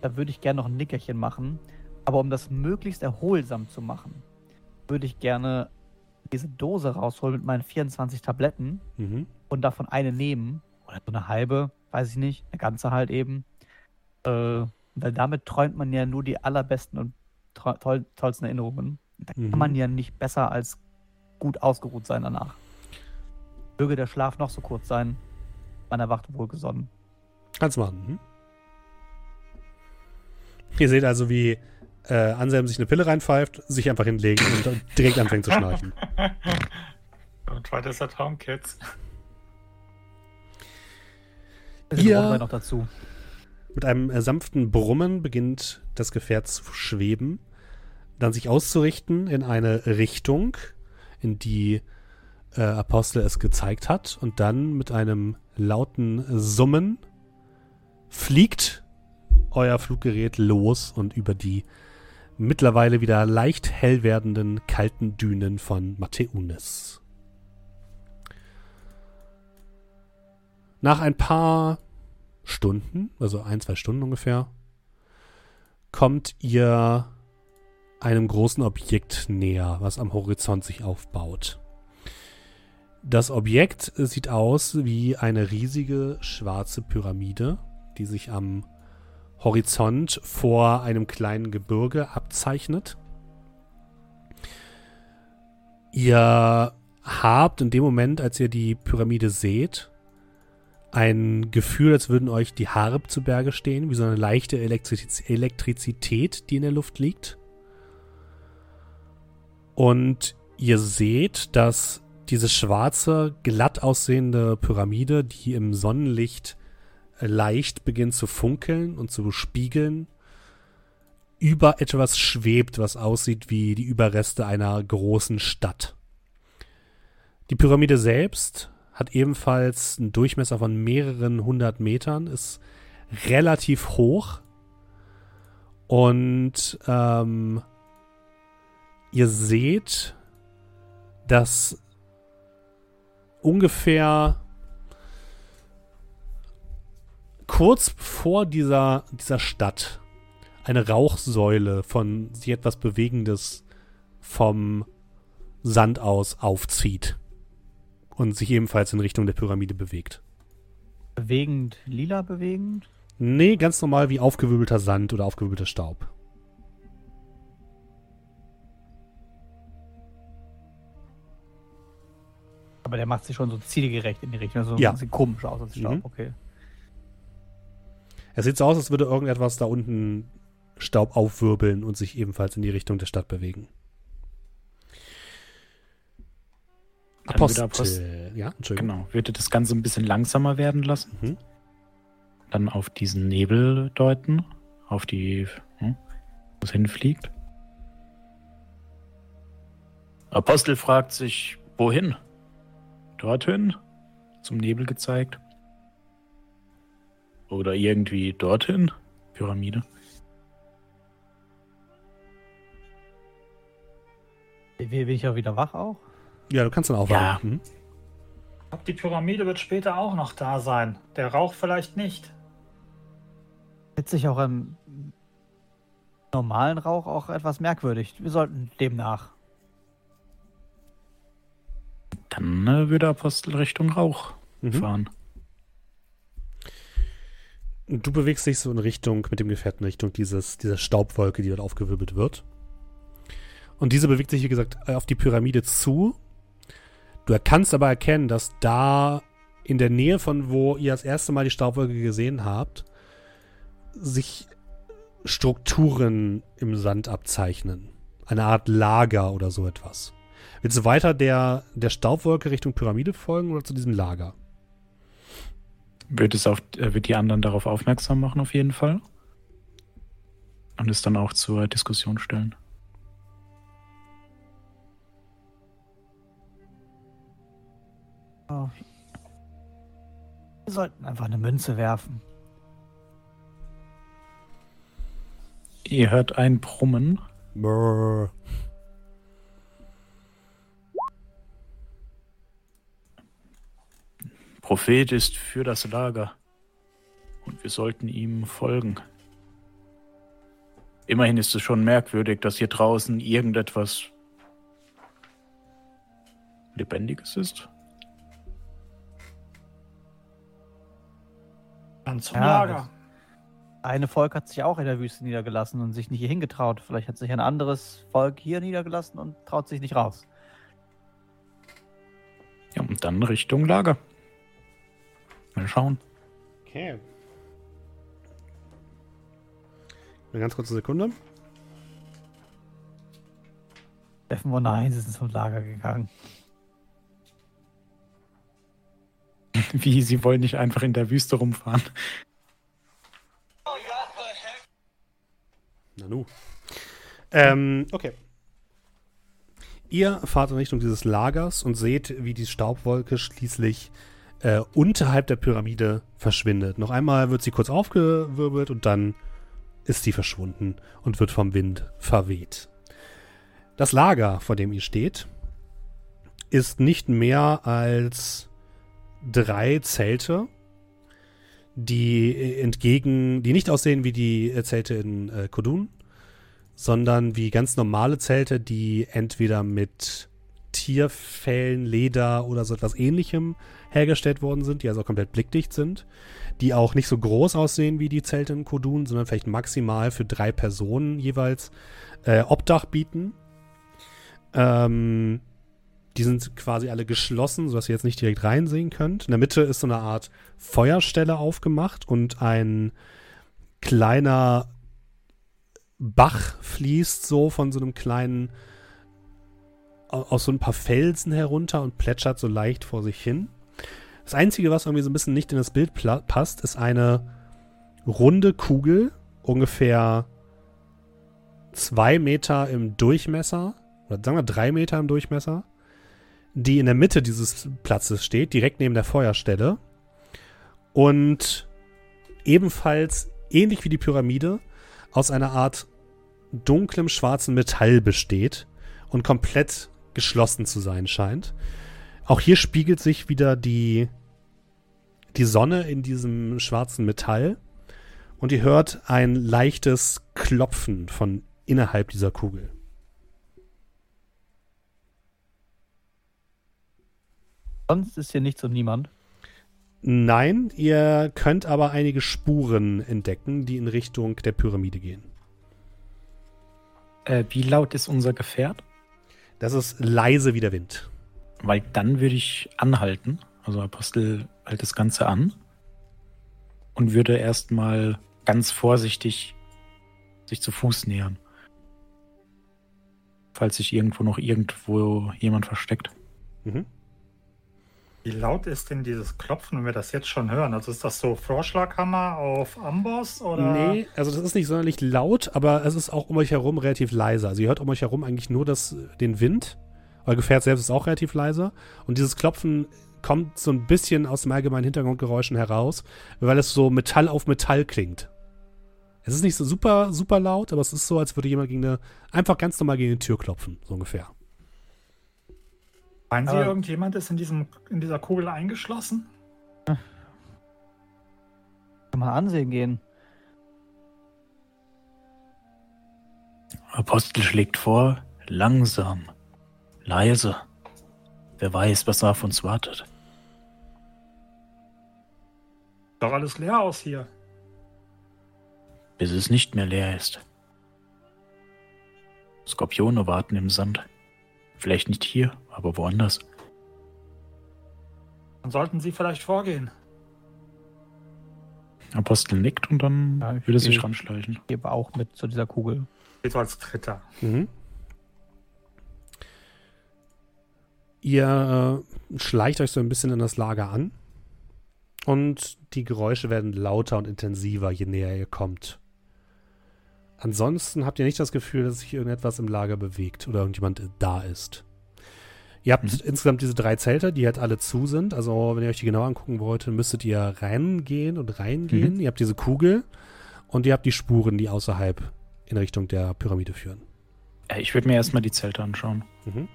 [SPEAKER 4] da würde ich gerne noch ein Nickerchen machen. Aber um das möglichst erholsam zu machen, würde ich gerne diese Dose rausholen mit meinen 24 Tabletten
[SPEAKER 1] Mhm.
[SPEAKER 4] und davon eine nehmen. Oder so eine halbe, weiß ich nicht, eine ganze halt eben. Äh, weil damit träumt man ja nur die allerbesten und toll, tollsten Erinnerungen. Da
[SPEAKER 1] Mhm.
[SPEAKER 4] kann man ja nicht besser als gut ausgeruht sein danach. Möge der Schlaf noch so kurz sein, man erwacht wohlgesonnen.
[SPEAKER 1] Kannst machen. Hm? Ihr seht also, wie äh, Anselm sich eine Pille reinpfeift, sich einfach hinlegt und direkt anfängt zu schnarchen.
[SPEAKER 3] Und weiter ist der Traum, Kids.
[SPEAKER 4] Rotwein noch dazu.
[SPEAKER 1] Mit einem äh, sanften Brummen beginnt das Gefährt zu schweben, dann sich auszurichten in eine Richtung, in die äh, Apostel es gezeigt hat, und dann mit einem lauten Summen fliegt euer Fluggerät los und über die mittlerweile wieder leicht hell werdenden kalten Dünen von Mateunis. Nach ein paar Stunden, also ein, zwei Stunden ungefähr, kommt ihr einem großen Objekt näher, was am Horizont sich aufbaut. Das Objekt sieht aus wie eine riesige schwarze Pyramide, die sich am Horizont vor einem kleinen Gebirge abzeichnet. Ihr habt in dem Moment, als ihr die Pyramide seht, ein Gefühl, als würden euch die Haare zu Berge stehen, wie so eine leichte Elektriz Elektrizität, die in der Luft liegt. Und ihr seht, dass diese schwarze, glatt aussehende Pyramide, die im Sonnenlicht leicht beginnt zu funkeln und zu spiegeln, über etwas schwebt, was aussieht wie die Überreste einer großen Stadt. Die Pyramide selbst hat ebenfalls einen Durchmesser von mehreren hundert Metern, ist relativ hoch und ähm, ihr seht, dass ungefähr kurz vor dieser, dieser Stadt eine Rauchsäule von sich etwas Bewegendes vom Sand aus aufzieht und sich ebenfalls in Richtung der Pyramide bewegt.
[SPEAKER 4] Bewegend, lila bewegend.
[SPEAKER 1] Nee, ganz normal wie aufgewirbelter Sand oder aufgewirbelter Staub.
[SPEAKER 4] Aber der macht sich schon so zielgerecht in die Richtung. Also
[SPEAKER 1] Ja.
[SPEAKER 4] sieht komisch aus als Staub.
[SPEAKER 1] Mhm.
[SPEAKER 4] Okay.
[SPEAKER 1] Es sieht so aus, als würde irgendetwas da unten Staub aufwirbeln und sich ebenfalls in die Richtung der Stadt bewegen. Apostel.
[SPEAKER 2] Apostel.
[SPEAKER 1] Ja, Entschuldigung.
[SPEAKER 2] Genau. Würde das Ganze ein bisschen langsamer werden lassen.
[SPEAKER 1] Mhm.
[SPEAKER 2] Dann auf diesen Nebel deuten. Auf die, hm, wo es hinfliegt. Apostel fragt sich, wohin? Dorthin? Zum Nebel gezeigt. Oder irgendwie dorthin? Pyramide.
[SPEAKER 4] Bin ich auch wieder wach auch?
[SPEAKER 1] Ja, du kannst dann aufwachen. Mhm.
[SPEAKER 3] Ich glaub, Die Pyramide wird später auch noch da sein. Der Rauch vielleicht nicht.
[SPEAKER 4] Jetzt sich auch im normalen Rauch auch etwas merkwürdig. Wir sollten demnach.
[SPEAKER 2] Dann äh, würde Apostel Richtung Rauch
[SPEAKER 1] Mhm.
[SPEAKER 2] fahren.
[SPEAKER 1] Du bewegst dich so in Richtung, mit dem Gefährten in Richtung dieses, dieser Staubwolke, die dort aufgewirbelt wird. Und diese bewegt sich, wie gesagt, auf die Pyramide zu. Du kannst aber erkennen, dass da in der Nähe von wo ihr das erste Mal die Staubwolke gesehen habt, sich Strukturen im Sand abzeichnen. Eine Art Lager oder so etwas. Willst du weiter der, der Staubwolke Richtung Pyramide folgen oder zu diesem Lager?
[SPEAKER 2] Wird es auf, äh, wird die anderen darauf aufmerksam machen, auf jeden Fall. Und es dann auch zur Diskussion stellen.
[SPEAKER 4] Oh. Wir sollten einfach eine Münze werfen.
[SPEAKER 2] Ihr hört ein Brummen.
[SPEAKER 1] Brrr.
[SPEAKER 2] Prophet ist für das Lager. Und wir sollten ihm folgen. Immerhin ist es schon merkwürdig, dass hier draußen irgendetwas Lebendiges ist.
[SPEAKER 3] Dann zum
[SPEAKER 4] Ja,
[SPEAKER 3] Lager.
[SPEAKER 4] Eine Volk hat sich auch in der Wüste niedergelassen und sich nicht hier hingetraut. Vielleicht hat sich ein anderes Volk hier niedergelassen und traut sich nicht raus.
[SPEAKER 2] Ja, und dann Richtung Lager. Mal schauen.
[SPEAKER 1] Okay. Eine ganz kurze Sekunde.
[SPEAKER 4] Steffen und nein, sie sind zum Lager gegangen.
[SPEAKER 2] Wie, sie wollen nicht einfach in der Wüste rumfahren.
[SPEAKER 1] Nanu. Ähm, okay. Ihr fahrt in Richtung dieses Lagers und seht, wie die Staubwolke schließlich äh, unterhalb der Pyramide verschwindet. Noch einmal wird sie kurz aufgewirbelt und dann ist sie verschwunden und wird vom Wind verweht. Das Lager, vor dem ihr steht, ist nicht mehr als drei Zelte, die entgegen, die nicht aussehen wie die äh, Zelte in äh, Kodun, sondern wie ganz normale Zelte, die entweder mit Tierfellen, Leder oder so etwas ähnlichem hergestellt worden sind, die also komplett blickdicht sind, die auch nicht so groß aussehen wie die Zelte in Kodun, sondern vielleicht maximal für drei Personen jeweils äh, Obdach bieten. Ähm, die sind quasi alle geschlossen, sodass ihr jetzt nicht direkt reinsehen könnt. In der Mitte ist so eine Art Feuerstelle aufgemacht und ein kleiner Bach fließt so von so einem kleinen, aus so ein paar Felsen herunter und plätschert so leicht vor sich hin. Das Einzige, was irgendwie so ein bisschen nicht in das Bild passt, ist eine runde Kugel, ungefähr zwei Meter im Durchmesser, oder sagen wir drei Meter im Durchmesser, die in der Mitte dieses Platzes steht, direkt neben der Feuerstelle. Und ebenfalls, ähnlich wie die Pyramide, aus einer Art dunklem schwarzen Metall besteht und komplett geschlossen zu sein scheint. Auch hier spiegelt sich wieder die, die Sonne in diesem schwarzen Metall und ihr hört ein leichtes Klopfen von innerhalb dieser Kugel.
[SPEAKER 4] Sonst ist hier nichts und niemand.
[SPEAKER 1] Nein, ihr könnt aber einige Spuren entdecken, die in Richtung der Pyramide gehen.
[SPEAKER 2] Äh, wie laut ist unser Gefährt?
[SPEAKER 1] Das ist leise wie der Wind.
[SPEAKER 2] Weil dann würde ich anhalten. Also Apostel hält das Ganze an und würde erstmal ganz vorsichtig sich zu Fuß nähern. Falls sich irgendwo noch irgendwo jemand versteckt.
[SPEAKER 1] Mhm.
[SPEAKER 3] Wie laut ist denn dieses Klopfen, wenn wir das jetzt schon hören? Also ist das so Vorschlaghammer auf Amboss oder?
[SPEAKER 1] Nee, also das ist nicht sonderlich laut, aber es ist auch um euch herum relativ leise. Also ihr hört um euch herum eigentlich nur das, den Wind. Euer Gefährt selbst ist auch relativ leise. Und dieses Klopfen kommt so ein bisschen aus dem allgemeinen Hintergrundgeräuschen heraus, weil es so Metall auf Metall klingt. Es ist nicht so super, super laut, aber es ist so, als würde jemand gegen eine, einfach ganz normal gegen eine Tür klopfen, so ungefähr.
[SPEAKER 3] Meinen Sie, irgendjemand ist in, diesem, in dieser Kugel eingeschlossen?
[SPEAKER 4] Kann man ansehen gehen.
[SPEAKER 2] Apostel schlägt vor, langsam, leise. Wer weiß, was auf uns wartet.
[SPEAKER 3] Doch alles leer aus hier.
[SPEAKER 2] bis es nicht mehr leer ist. Skorpione warten im Sand. Vielleicht nicht hier, aber woanders.
[SPEAKER 3] Dann sollten Sie vielleicht vorgehen.
[SPEAKER 2] Apostel nickt und dann
[SPEAKER 4] Ja,
[SPEAKER 2] will er sich ranschleichen.
[SPEAKER 4] Ich gebe auch mit zu dieser Kugel.
[SPEAKER 3] Geht so als Dritter.
[SPEAKER 1] Mhm. Ihr äh, schleicht euch so ein bisschen in das Lager an und die Geräusche werden lauter und intensiver, je näher ihr kommt. Ansonsten habt ihr nicht das Gefühl, dass sich irgendetwas im Lager bewegt oder irgendjemand da ist. Ihr habt
[SPEAKER 2] Mhm.
[SPEAKER 1] insgesamt diese drei Zelte, die halt alle zu sind. Also, wenn ihr euch die genau angucken wollt, müsstet ihr reingehen und reingehen. Ihr habt diese Kugel und ihr habt die Spuren, die außerhalb in Richtung der Pyramide führen.
[SPEAKER 2] Äh, Ich würde mir erstmal die Zelte anschauen.
[SPEAKER 1] Mhm.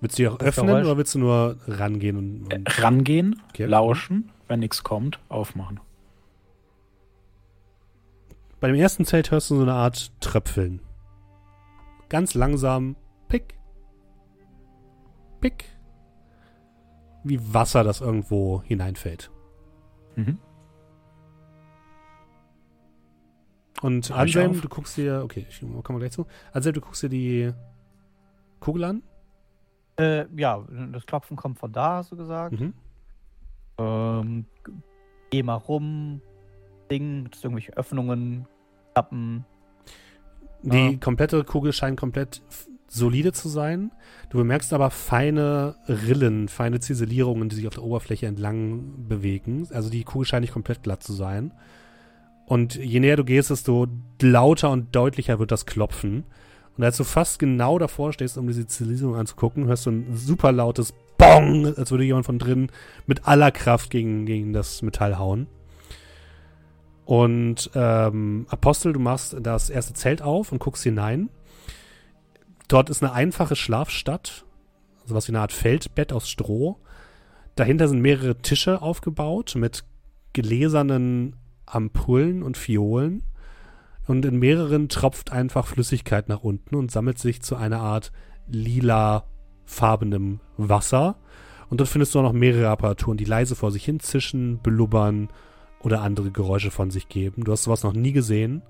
[SPEAKER 1] Willst du die auch
[SPEAKER 4] Das
[SPEAKER 1] öffnen
[SPEAKER 4] Geräusch?
[SPEAKER 1] oder willst du nur rangehen und,
[SPEAKER 2] Äh,
[SPEAKER 1] und
[SPEAKER 2] rangehen,
[SPEAKER 1] Okay.
[SPEAKER 2] lauschen, wenn nichts kommt, aufmachen.
[SPEAKER 1] bei dem ersten Zelt hörst du so eine Art Tröpfeln. Ganz langsam, pick, pick, wie Wasser, das irgendwo hineinfällt.
[SPEAKER 2] Mhm.
[SPEAKER 1] Und Anselm, du guckst dir, okay, ich komme gleich zu. Anselm, du guckst dir die Kugel an.
[SPEAKER 4] Äh, ja, das Klopfen kommt von da, hast du gesagt.
[SPEAKER 1] Mhm.
[SPEAKER 4] Ähm, geh mal rum, Ding, das irgendwelche Öffnungen, Klappen.
[SPEAKER 1] Die
[SPEAKER 4] Ja.
[SPEAKER 1] komplette Kugel scheint komplett solide zu sein. Du bemerkst aber feine Rillen, feine Ziselierungen, die sich auf der Oberfläche entlang bewegen. Also die Kugel scheint nicht komplett glatt zu sein. Und je näher du gehst, desto lauter und deutlicher wird das Klopfen. Und als du fast genau davor stehst, um diese Ziselierung anzugucken, hörst du ein super lautes Bong, als würde jemand von drinnen mit aller Kraft gegen, gegen das Metall hauen. Und ähm, Apostel, du machst das erste Zelt auf und guckst hinein. Dort ist eine einfache Schlafstatt, also was wie eine Art Feldbett aus Stroh. Dahinter sind mehrere Tische aufgebaut mit gläsernen Ampullen und Fiolen. Und in mehreren tropft einfach Flüssigkeit nach unten und sammelt sich zu einer Art lila farbenem Wasser. Und dort findest du auch noch mehrere Apparaturen, die leise vor sich hin zischen, blubbern oder andere Geräusche von sich geben. Du hast sowas noch nie gesehen,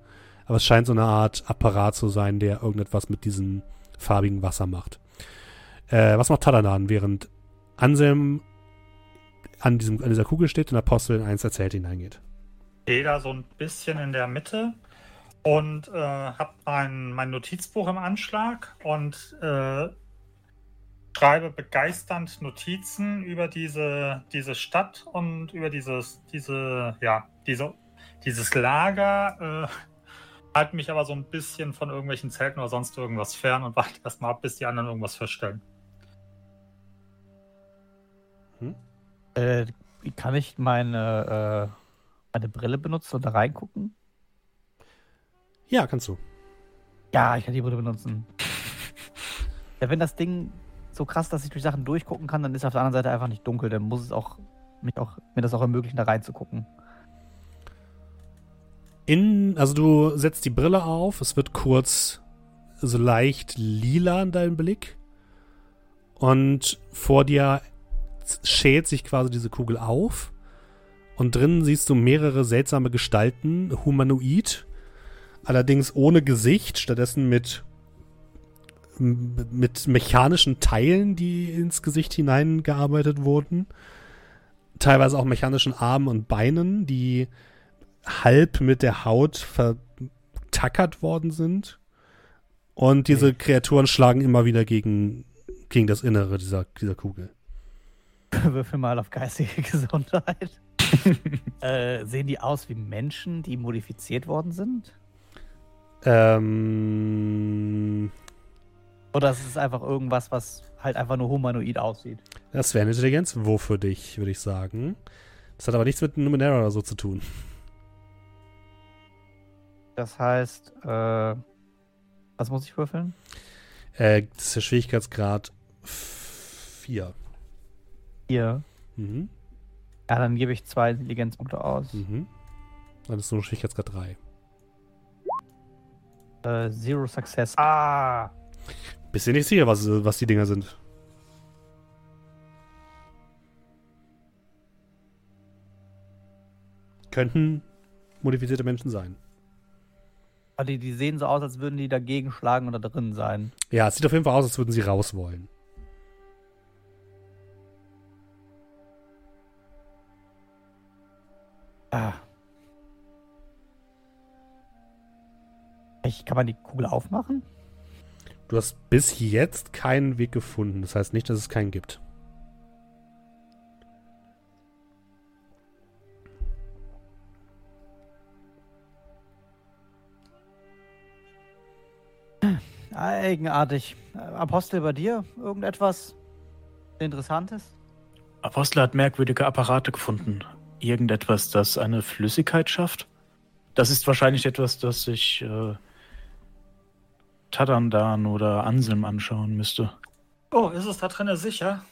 [SPEAKER 1] aber es scheint so eine Art Apparat zu sein, der irgendetwas mit diesem farbigen Wasser macht. Äh, was macht Talanan, während Anselm an, diesem, an dieser Kugel steht und Apostel in eins erzählt hineingeht?
[SPEAKER 3] Stehe da so ein bisschen in der Mitte und äh, habe mein, mein Notizbuch im Anschlag und äh, schreibe begeisternd Notizen über diese, diese Stadt und über dieses, diese, ja, diese, dieses Lager. Äh, halte mich aber so ein bisschen von irgendwelchen Zelten oder sonst irgendwas fern und warte erstmal ab, bis die anderen irgendwas feststellen.
[SPEAKER 4] Äh, wie kann ich meine, äh, meine Brille benutzen und da reingucken?
[SPEAKER 1] Ja, kannst du.
[SPEAKER 4] Ja, ich kann die Brille benutzen. ja, wenn das Ding so krass, dass ich durch Sachen durchgucken kann, dann ist auf der anderen Seite einfach nicht dunkel. Dann muss es auch, mich auch mir das auch ermöglichen, da reinzugucken.
[SPEAKER 1] In, also du setzt die Brille auf, es wird kurz so leicht lila in deinem Blick. Und vor dir schält sich quasi diese Kugel auf. Und drinnen siehst du mehrere seltsame Gestalten, humanoid. Allerdings ohne Gesicht, stattdessen mit, mit mechanischen Teilen, die ins Gesicht hineingearbeitet wurden. Teilweise auch mechanischen Armen und Beinen, die halb mit der Haut vertackert worden sind. Und diese
[SPEAKER 4] Okay.
[SPEAKER 1] Kreaturen schlagen immer wieder gegen, gegen das Innere dieser, dieser Kugel.
[SPEAKER 4] Würfel mal auf geistige Gesundheit. äh, sehen die aus wie Menschen, die modifiziert worden sind?
[SPEAKER 1] Ähm,
[SPEAKER 4] Oder ist es einfach irgendwas, was halt einfach nur humanoid aussieht?
[SPEAKER 1] das wäre eine Intelligenz. Wo für dich, würde ich sagen. Das hat aber nichts mit Numenera oder so zu tun.
[SPEAKER 4] Das heißt, äh, was muss ich würfeln?
[SPEAKER 1] Äh, das ist der Schwierigkeitsgrad 4.
[SPEAKER 4] Hier.
[SPEAKER 1] Mhm.
[SPEAKER 4] Ja, dann gebe ich zwei Intelligenzpunkte aus.
[SPEAKER 1] Mhm. Dann ist nur Schwierigkeitsgrad 3.
[SPEAKER 4] Äh, zero Success. Ah!
[SPEAKER 1] Bist dir nicht sicher, was, was die Dinger sind? Könnten modifizierte Menschen sein.
[SPEAKER 4] Aber die, die sehen so aus, als würden die dagegen schlagen oder drin sein.
[SPEAKER 1] Ja, es sieht auf jeden Fall aus, als würden sie raus wollen.
[SPEAKER 4] Ah. Ich, kann man die Kugel aufmachen?
[SPEAKER 1] Du hast bis jetzt keinen Weg gefunden. Das heißt nicht, dass es keinen gibt.
[SPEAKER 4] Eigenartig. Apostel bei dir? Irgendetwas Interessantes?
[SPEAKER 2] Apostel hat merkwürdige Apparate gefunden. Irgendetwas, das eine Flüssigkeit schafft. Das ist wahrscheinlich etwas, das sich äh, Tadandan oder Anselm anschauen müsste.
[SPEAKER 3] Oh, ist es da drinnen sicher?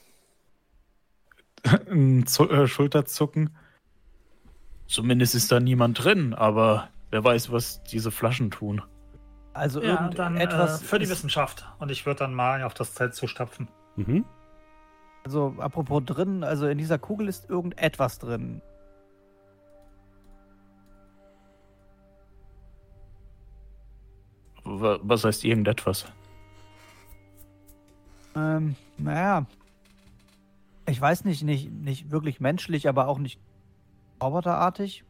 [SPEAKER 2] Ein Zu äh, Schulterzucken. Zumindest ist da niemand drin, aber wer weiß, was diese Flaschen tun.
[SPEAKER 4] Also
[SPEAKER 3] Ja, dann
[SPEAKER 4] irgendetwas
[SPEAKER 3] äh, für die Wissenschaft. Und ich würde dann mal auf das Zelt zustapfen.
[SPEAKER 1] Mhm.
[SPEAKER 4] Also apropos drin, also in dieser Kugel ist irgendetwas drin.
[SPEAKER 2] Wa- Was heißt irgendetwas?
[SPEAKER 4] Ähm, naja. Ich weiß nicht, nicht, nicht wirklich menschlich, aber auch nicht roboterartig.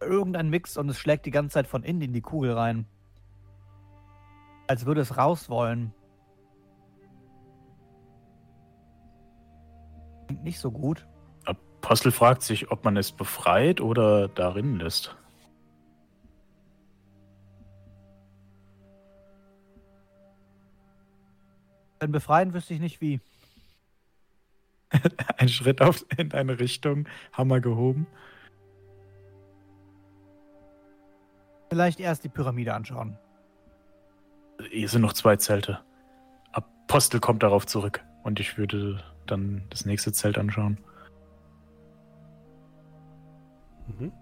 [SPEAKER 4] Irgendein Mix und es schlägt die ganze Zeit von innen in die Kugel rein. Als würde es raus wollen. Klingt nicht so gut.
[SPEAKER 2] Apostel fragt sich, ob man es befreit oder darin lässt.
[SPEAKER 4] Wenn befreien wüsste ich nicht wie.
[SPEAKER 2] Ein Schritt auf, in eine Richtung, Hammer gehoben.
[SPEAKER 4] Vielleicht erst die Pyramide anschauen.
[SPEAKER 2] Hier sind noch zwei Zelte. Apostel kommt darauf zurück und ich würde dann das nächste Zelt anschauen.
[SPEAKER 1] Mhm.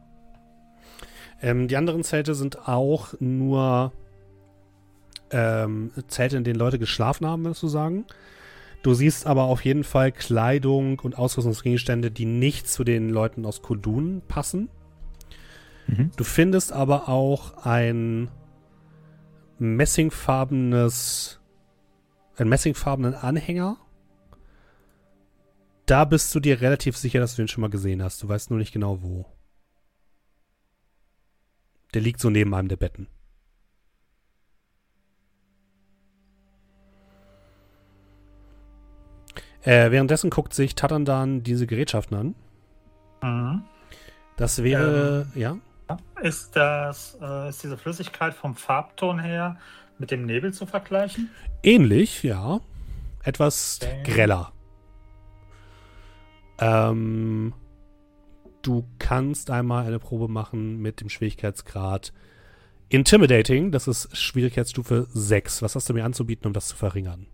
[SPEAKER 1] Ähm, die anderen Zelte sind auch nur ähm, Zelte, in denen Leute geschlafen haben, würdest du sagen. Du siehst aber auf jeden Fall Kleidung und Ausrüstungsgegenstände, die nicht zu den Leuten aus Kudun passen.
[SPEAKER 2] Mhm.
[SPEAKER 1] Du findest aber auch ein messingfarbenes, einen messingfarbenen Anhänger. Da bist du dir relativ sicher, dass du den schon mal gesehen hast. Du weißt nur nicht genau wo. Der liegt so neben einem der Betten. Äh, währenddessen guckt sich Tatandan diese Gerätschaften an.
[SPEAKER 3] Mhm.
[SPEAKER 1] Das wäre, ja.
[SPEAKER 3] Ist das, äh, ist diese Flüssigkeit vom Farbton her mit dem Nebel zu vergleichen?
[SPEAKER 1] Ähnlich, ja. Etwas
[SPEAKER 3] Okay.
[SPEAKER 1] greller. Ähm, du kannst einmal eine Probe machen mit dem Schwierigkeitsgrad Intimidating. Das ist Schwierigkeitsstufe 6. Was hast du mir anzubieten, um das zu verringern?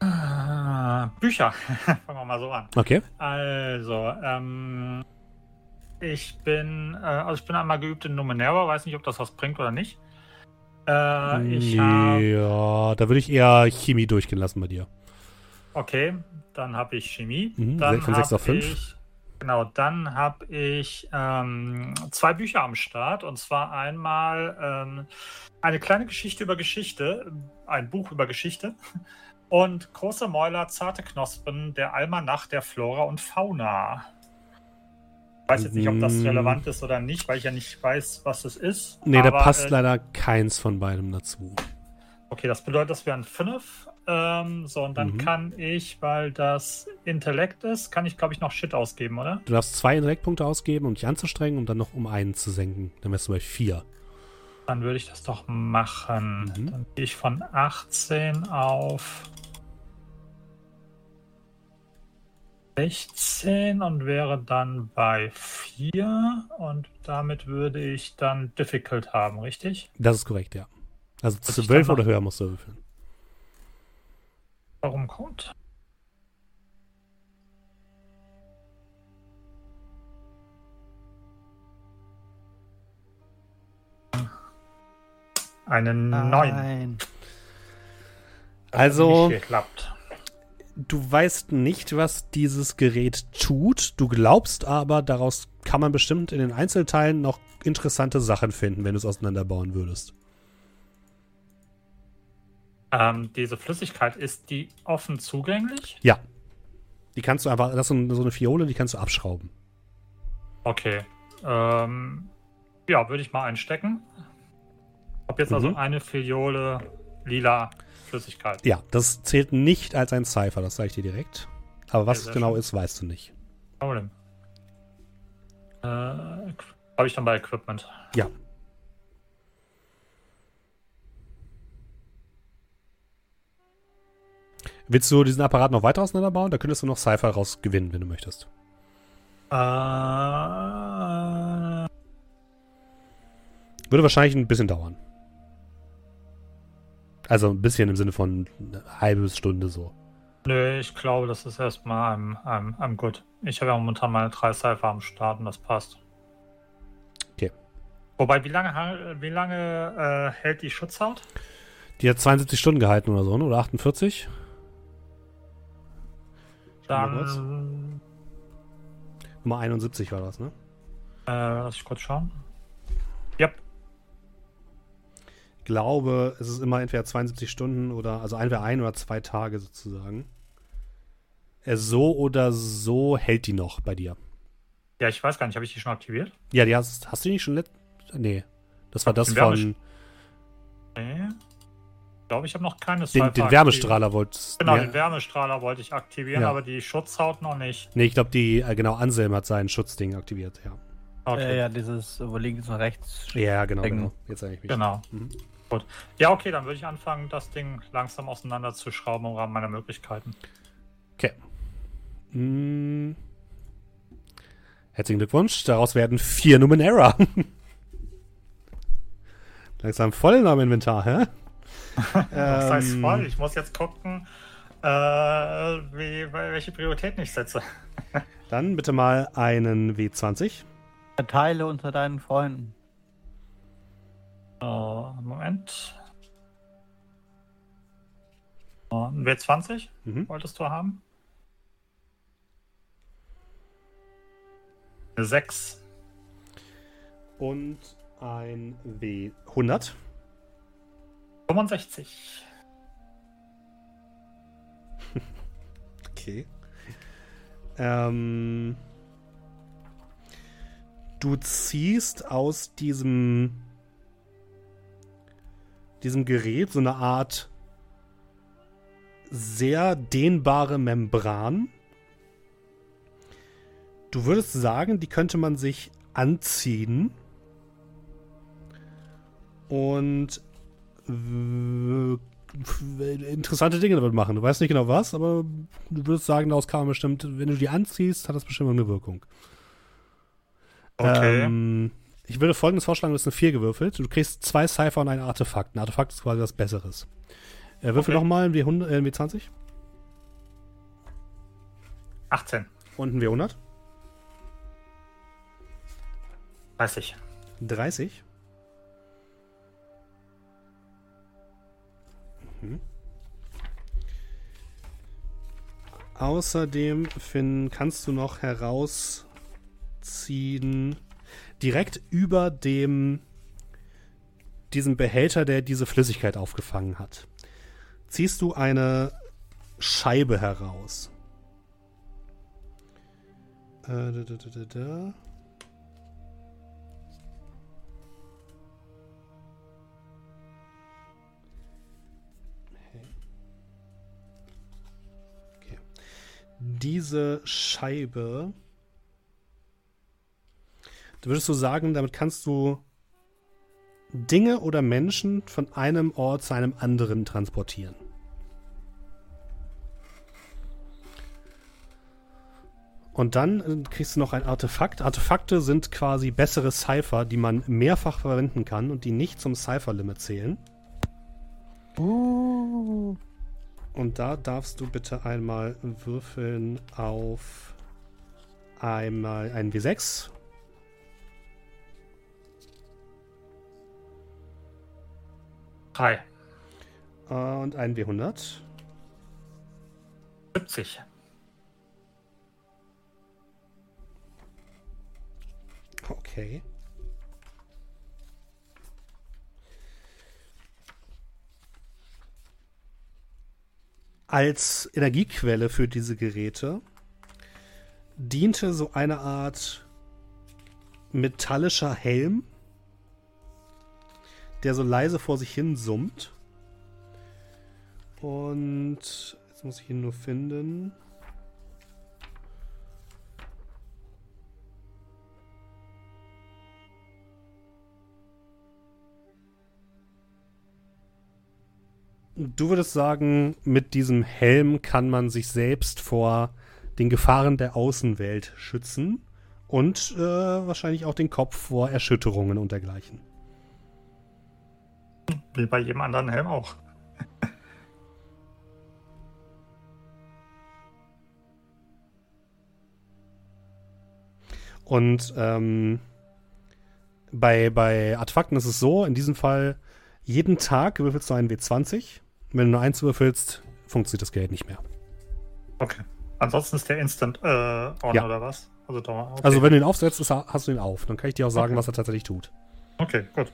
[SPEAKER 3] Ah, Bücher. Fangen wir mal so an.
[SPEAKER 1] Okay.
[SPEAKER 3] Also, ähm, ich bin, äh, also ich bin einmal geübt in Numenera, weiß nicht, ob das was bringt oder nicht. Äh, ich
[SPEAKER 1] ja, da würde ich eher Chemie durchgehen lassen bei dir.
[SPEAKER 3] okay, dann habe ich Chemie.
[SPEAKER 1] Mhm,
[SPEAKER 3] dann
[SPEAKER 1] von sechs
[SPEAKER 3] hab
[SPEAKER 1] auf fünf.
[SPEAKER 3] Ich, genau, dann habe ich ähm, zwei Bücher am Start und zwar einmal ähm, eine kleine Geschichte über Geschichte, ein Buch über Geschichte und große Mäuler, zarte Knospen, der Almanach der Flora und Fauna. Ich weiß jetzt nicht, ob das
[SPEAKER 1] Mm.
[SPEAKER 3] relevant ist oder nicht, weil ich ja nicht weiß, was es ist.
[SPEAKER 1] Nee, da
[SPEAKER 3] aber,
[SPEAKER 1] passt
[SPEAKER 3] äh,
[SPEAKER 1] leider keins von beidem dazu.
[SPEAKER 3] Okay, das bedeutet, das wären fünf. Ähm, so, und dann
[SPEAKER 1] Mhm.
[SPEAKER 3] kann ich, weil das Intellekt ist, kann ich, glaube ich, noch Shit ausgeben, oder?
[SPEAKER 1] Du darfst zwei Intellektpunkte ausgeben, um dich anzustrengen und dann noch um einen zu senken. Dann wärst du bei vier.
[SPEAKER 3] Dann würde ich das doch machen.
[SPEAKER 1] Mhm.
[SPEAKER 3] Dann gehe ich von 18 auf 16 und wäre dann bei 4 und damit würde ich dann Difficult haben, richtig?
[SPEAKER 1] Das ist korrekt, ja. Also
[SPEAKER 3] Was ich
[SPEAKER 1] zwölf
[SPEAKER 3] dann
[SPEAKER 1] oder
[SPEAKER 3] mach-
[SPEAKER 1] höher musst du würfeln.
[SPEAKER 3] Warum kommt? Eine 9.
[SPEAKER 4] Nein.
[SPEAKER 1] Also,
[SPEAKER 3] Nicht geklappt.
[SPEAKER 1] Du weißt nicht, was dieses Gerät tut. Du glaubst aber, daraus kann man bestimmt in den Einzelteilen noch interessante Sachen finden, wenn du es auseinanderbauen würdest.
[SPEAKER 3] Ähm, diese Flüssigkeit, ist die offen zugänglich?
[SPEAKER 1] Ja. Die kannst du einfach, das ist so eine Fiole, die kannst du abschrauben.
[SPEAKER 3] Okay. Ähm, ja, würde ich mal einstecken. Hab jetzt also
[SPEAKER 1] Mhm.
[SPEAKER 3] eine Fiole lila Flüssigkeit.
[SPEAKER 1] Ja, das zählt nicht als ein Cypher, das sage ich dir direkt. Aber was
[SPEAKER 3] sehr
[SPEAKER 1] genau
[SPEAKER 3] schön.
[SPEAKER 1] ist, weißt du nicht.
[SPEAKER 3] Problem. Äh, Habe ich dann bei Equipment.
[SPEAKER 1] Ja. Willst du diesen Apparat noch weiter auseinanderbauen? Da könntest du noch Cypher raus gewinnen, wenn du möchtest.
[SPEAKER 3] Äh,
[SPEAKER 1] Würde wahrscheinlich ein bisschen dauern. Also ein bisschen im Sinne von eine halbe Stunde so.
[SPEAKER 3] nö, ich glaube, das ist erstmal am, am, am gut. Ich habe ja momentan meine drei Cypher am Start und das passt.
[SPEAKER 1] Okay.
[SPEAKER 3] Wobei, wie lange, wie lange äh, hält die Schutzhaut?
[SPEAKER 1] Die hat 72 Stunden gehalten oder so, ne? oder 48? Schau mal kurz.
[SPEAKER 3] Dann
[SPEAKER 1] Nummer 71 war das, ne?
[SPEAKER 3] äh, lass ich kurz schauen. Yep.
[SPEAKER 1] Glaube, es ist immer entweder 72 Stunden oder, also entweder ein oder zwei Tage sozusagen. Äh, So oder so hält die noch bei dir.
[SPEAKER 3] Ja, ich weiß gar nicht, habe ich die schon aktiviert?
[SPEAKER 1] Ja, die hast, hast du die nicht schon let Nee. Das war das
[SPEAKER 3] Den
[SPEAKER 1] von
[SPEAKER 3] Nee. Ich glaube, ich habe noch keine
[SPEAKER 1] den, den Wärmestrahler wolltest
[SPEAKER 3] Genau,
[SPEAKER 1] nee,
[SPEAKER 3] den Wärmestrahler wollte ich aktivieren,
[SPEAKER 1] Ja.
[SPEAKER 3] aber die Schutzhaut noch nicht.
[SPEAKER 1] nee, ich glaube, die, äh, genau, Anselm hat sein Schutzding aktiviert, ja.
[SPEAKER 3] Okay.
[SPEAKER 4] Ja, ja, dieses wo links und rechts.
[SPEAKER 1] Ja, genau, genau. Jetzt erinnere ich mich.
[SPEAKER 3] Genau.
[SPEAKER 1] Mhm.
[SPEAKER 3] Gut. Ja, okay, dann würde ich anfangen, das Ding langsam auseinanderzuschrauben im Rahmen meiner Möglichkeiten.
[SPEAKER 1] Okay. Mm. Herzlichen Glückwunsch. Daraus werden vier Numenera. Langsam voll in eurem Inventar, hä?
[SPEAKER 3] Das heißt
[SPEAKER 1] Ähm,
[SPEAKER 3] voll. Ich muss jetzt gucken, äh, wie, welche Prioritäten ich setze.
[SPEAKER 1] Dann bitte mal einen W20.
[SPEAKER 4] Verteile unter deinen Freunden.
[SPEAKER 3] Oh, Moment. Oh, ein W20
[SPEAKER 1] Mhm.
[SPEAKER 3] wolltest du haben? Eine 6.
[SPEAKER 1] Und ein W100.
[SPEAKER 3] 65.
[SPEAKER 1] Okay. Ähm, du ziehst aus diesem diesem Gerät so eine Art sehr dehnbare Membran. Du würdest sagen, die könnte man sich anziehen und w- interessante Dinge damit machen. Du weißt nicht genau was, aber du würdest sagen, daraus man bestimmt, wenn du die anziehst, hat das bestimmt eine Wirkung.
[SPEAKER 3] Okay.
[SPEAKER 1] Ähm, ich würde folgendes vorschlagen, du hast eine 4 gewürfelt. Du kriegst zwei Cypher und ein Artefakt. Ein Artefakt ist quasi was Besseres. Äh, würfel
[SPEAKER 3] Okay.
[SPEAKER 1] nochmal ein W100, äh, ein W20
[SPEAKER 3] 18.
[SPEAKER 1] und ein W100.
[SPEAKER 3] 30.
[SPEAKER 1] 30. Mhm. Außerdem, Finn, kannst du noch herausziehen, direkt über dem diesem Behälter, der diese Flüssigkeit aufgefangen hat, ziehst du eine Scheibe heraus. Äh, da, da, da, da. Diese Scheibe. Würdest du sagen, damit kannst du Dinge oder Menschen von einem Ort zu einem anderen transportieren. Und dann äh, kriegst du noch ein Artefakt. Artefakte sind quasi bessere Cypher, die man mehrfach verwenden kann und die nicht zum Cypher-Limit zählen.
[SPEAKER 4] Uh.
[SPEAKER 1] Und da darfst du bitte einmal würfeln auf einmal einen W6.
[SPEAKER 3] Drei.
[SPEAKER 1] Und einen W100.
[SPEAKER 3] 70.
[SPEAKER 1] Okay. Als Energiequelle für diese Geräte diente so eine Art metallischer Helm, der so leise vor sich hin summt. Und jetzt muss ich ihn nur finden. Du würdest sagen, mit diesem Helm kann man sich selbst vor den Gefahren der Außenwelt schützen und äh, wahrscheinlich auch den Kopf vor Erschütterungen und dergleichen.
[SPEAKER 3] Wie bei jedem anderen Helm auch.
[SPEAKER 1] Und ähm, bei, bei Artefakten ist es so, in diesem Fall, jeden Tag würfelst du einen W20. Wenn du nur eins würfelst, funktioniert das Gerät nicht mehr.
[SPEAKER 3] Okay. Ansonsten ist der Instant äh, on
[SPEAKER 1] Ja.
[SPEAKER 3] oder was? Also. Okay.
[SPEAKER 1] Also wenn du ihn aufsetzt, hast du ihn auf. Dann kann ich dir auch sagen,
[SPEAKER 3] Okay.
[SPEAKER 1] was er tatsächlich tut.
[SPEAKER 3] Okay, gut.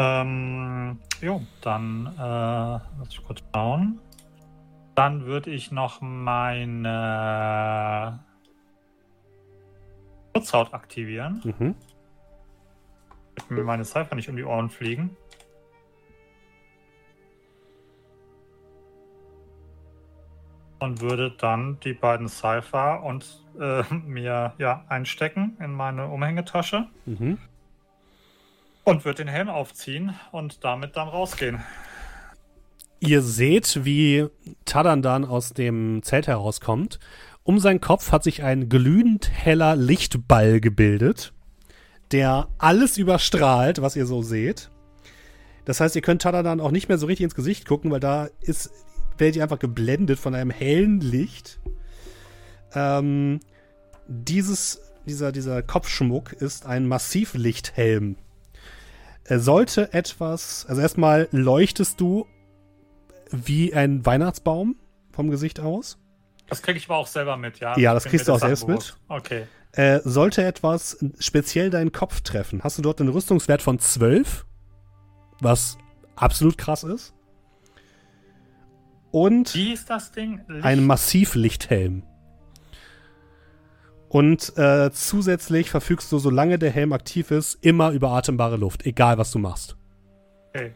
[SPEAKER 3] Ähm, jo, dann äh, lass ich kurz schauen. Dann würde ich noch meine Schutzhaut aktivieren,
[SPEAKER 1] Mhm.
[SPEAKER 3] damit mir meine Cypher nicht um die Ohren fliegen. Und würde dann die beiden Cypher und äh, mir ja einstecken in meine Umhängetasche
[SPEAKER 1] Mhm.
[SPEAKER 3] Und würde den Helm aufziehen und damit dann rausgehen.
[SPEAKER 1] Ihr seht, wie Tadandan aus dem Zelt herauskommt. Um seinen Kopf hat sich ein glühend heller Lichtball gebildet, der alles überstrahlt, was ihr so seht. Das heißt, ihr könnt Tadandan auch nicht mehr so richtig ins Gesicht gucken, weil da ist, werdet ihr einfach geblendet von einem hellen Licht. Ähm, dieses, dieser, dieser Kopfschmuck ist ein Massivlichthelm. Er sollte etwas, also erstmal leuchtest du wie ein Weihnachtsbaum vom Gesicht aus.
[SPEAKER 3] Das kriege ich aber auch selber mit, ja?
[SPEAKER 1] Ja, das kriegst du auch selbst
[SPEAKER 3] bewusst. Okay.
[SPEAKER 1] Äh, sollte etwas speziell deinen Kopf treffen, hast du dort einen Rüstungswert von 12, was absolut krass ist. Und
[SPEAKER 3] Wie ist das Ding? Licht?
[SPEAKER 1] ein Massivlichthelm. Und äh, zusätzlich verfügst du, solange der Helm aktiv ist, immer über atembare Luft, egal was du machst.
[SPEAKER 3] Okay.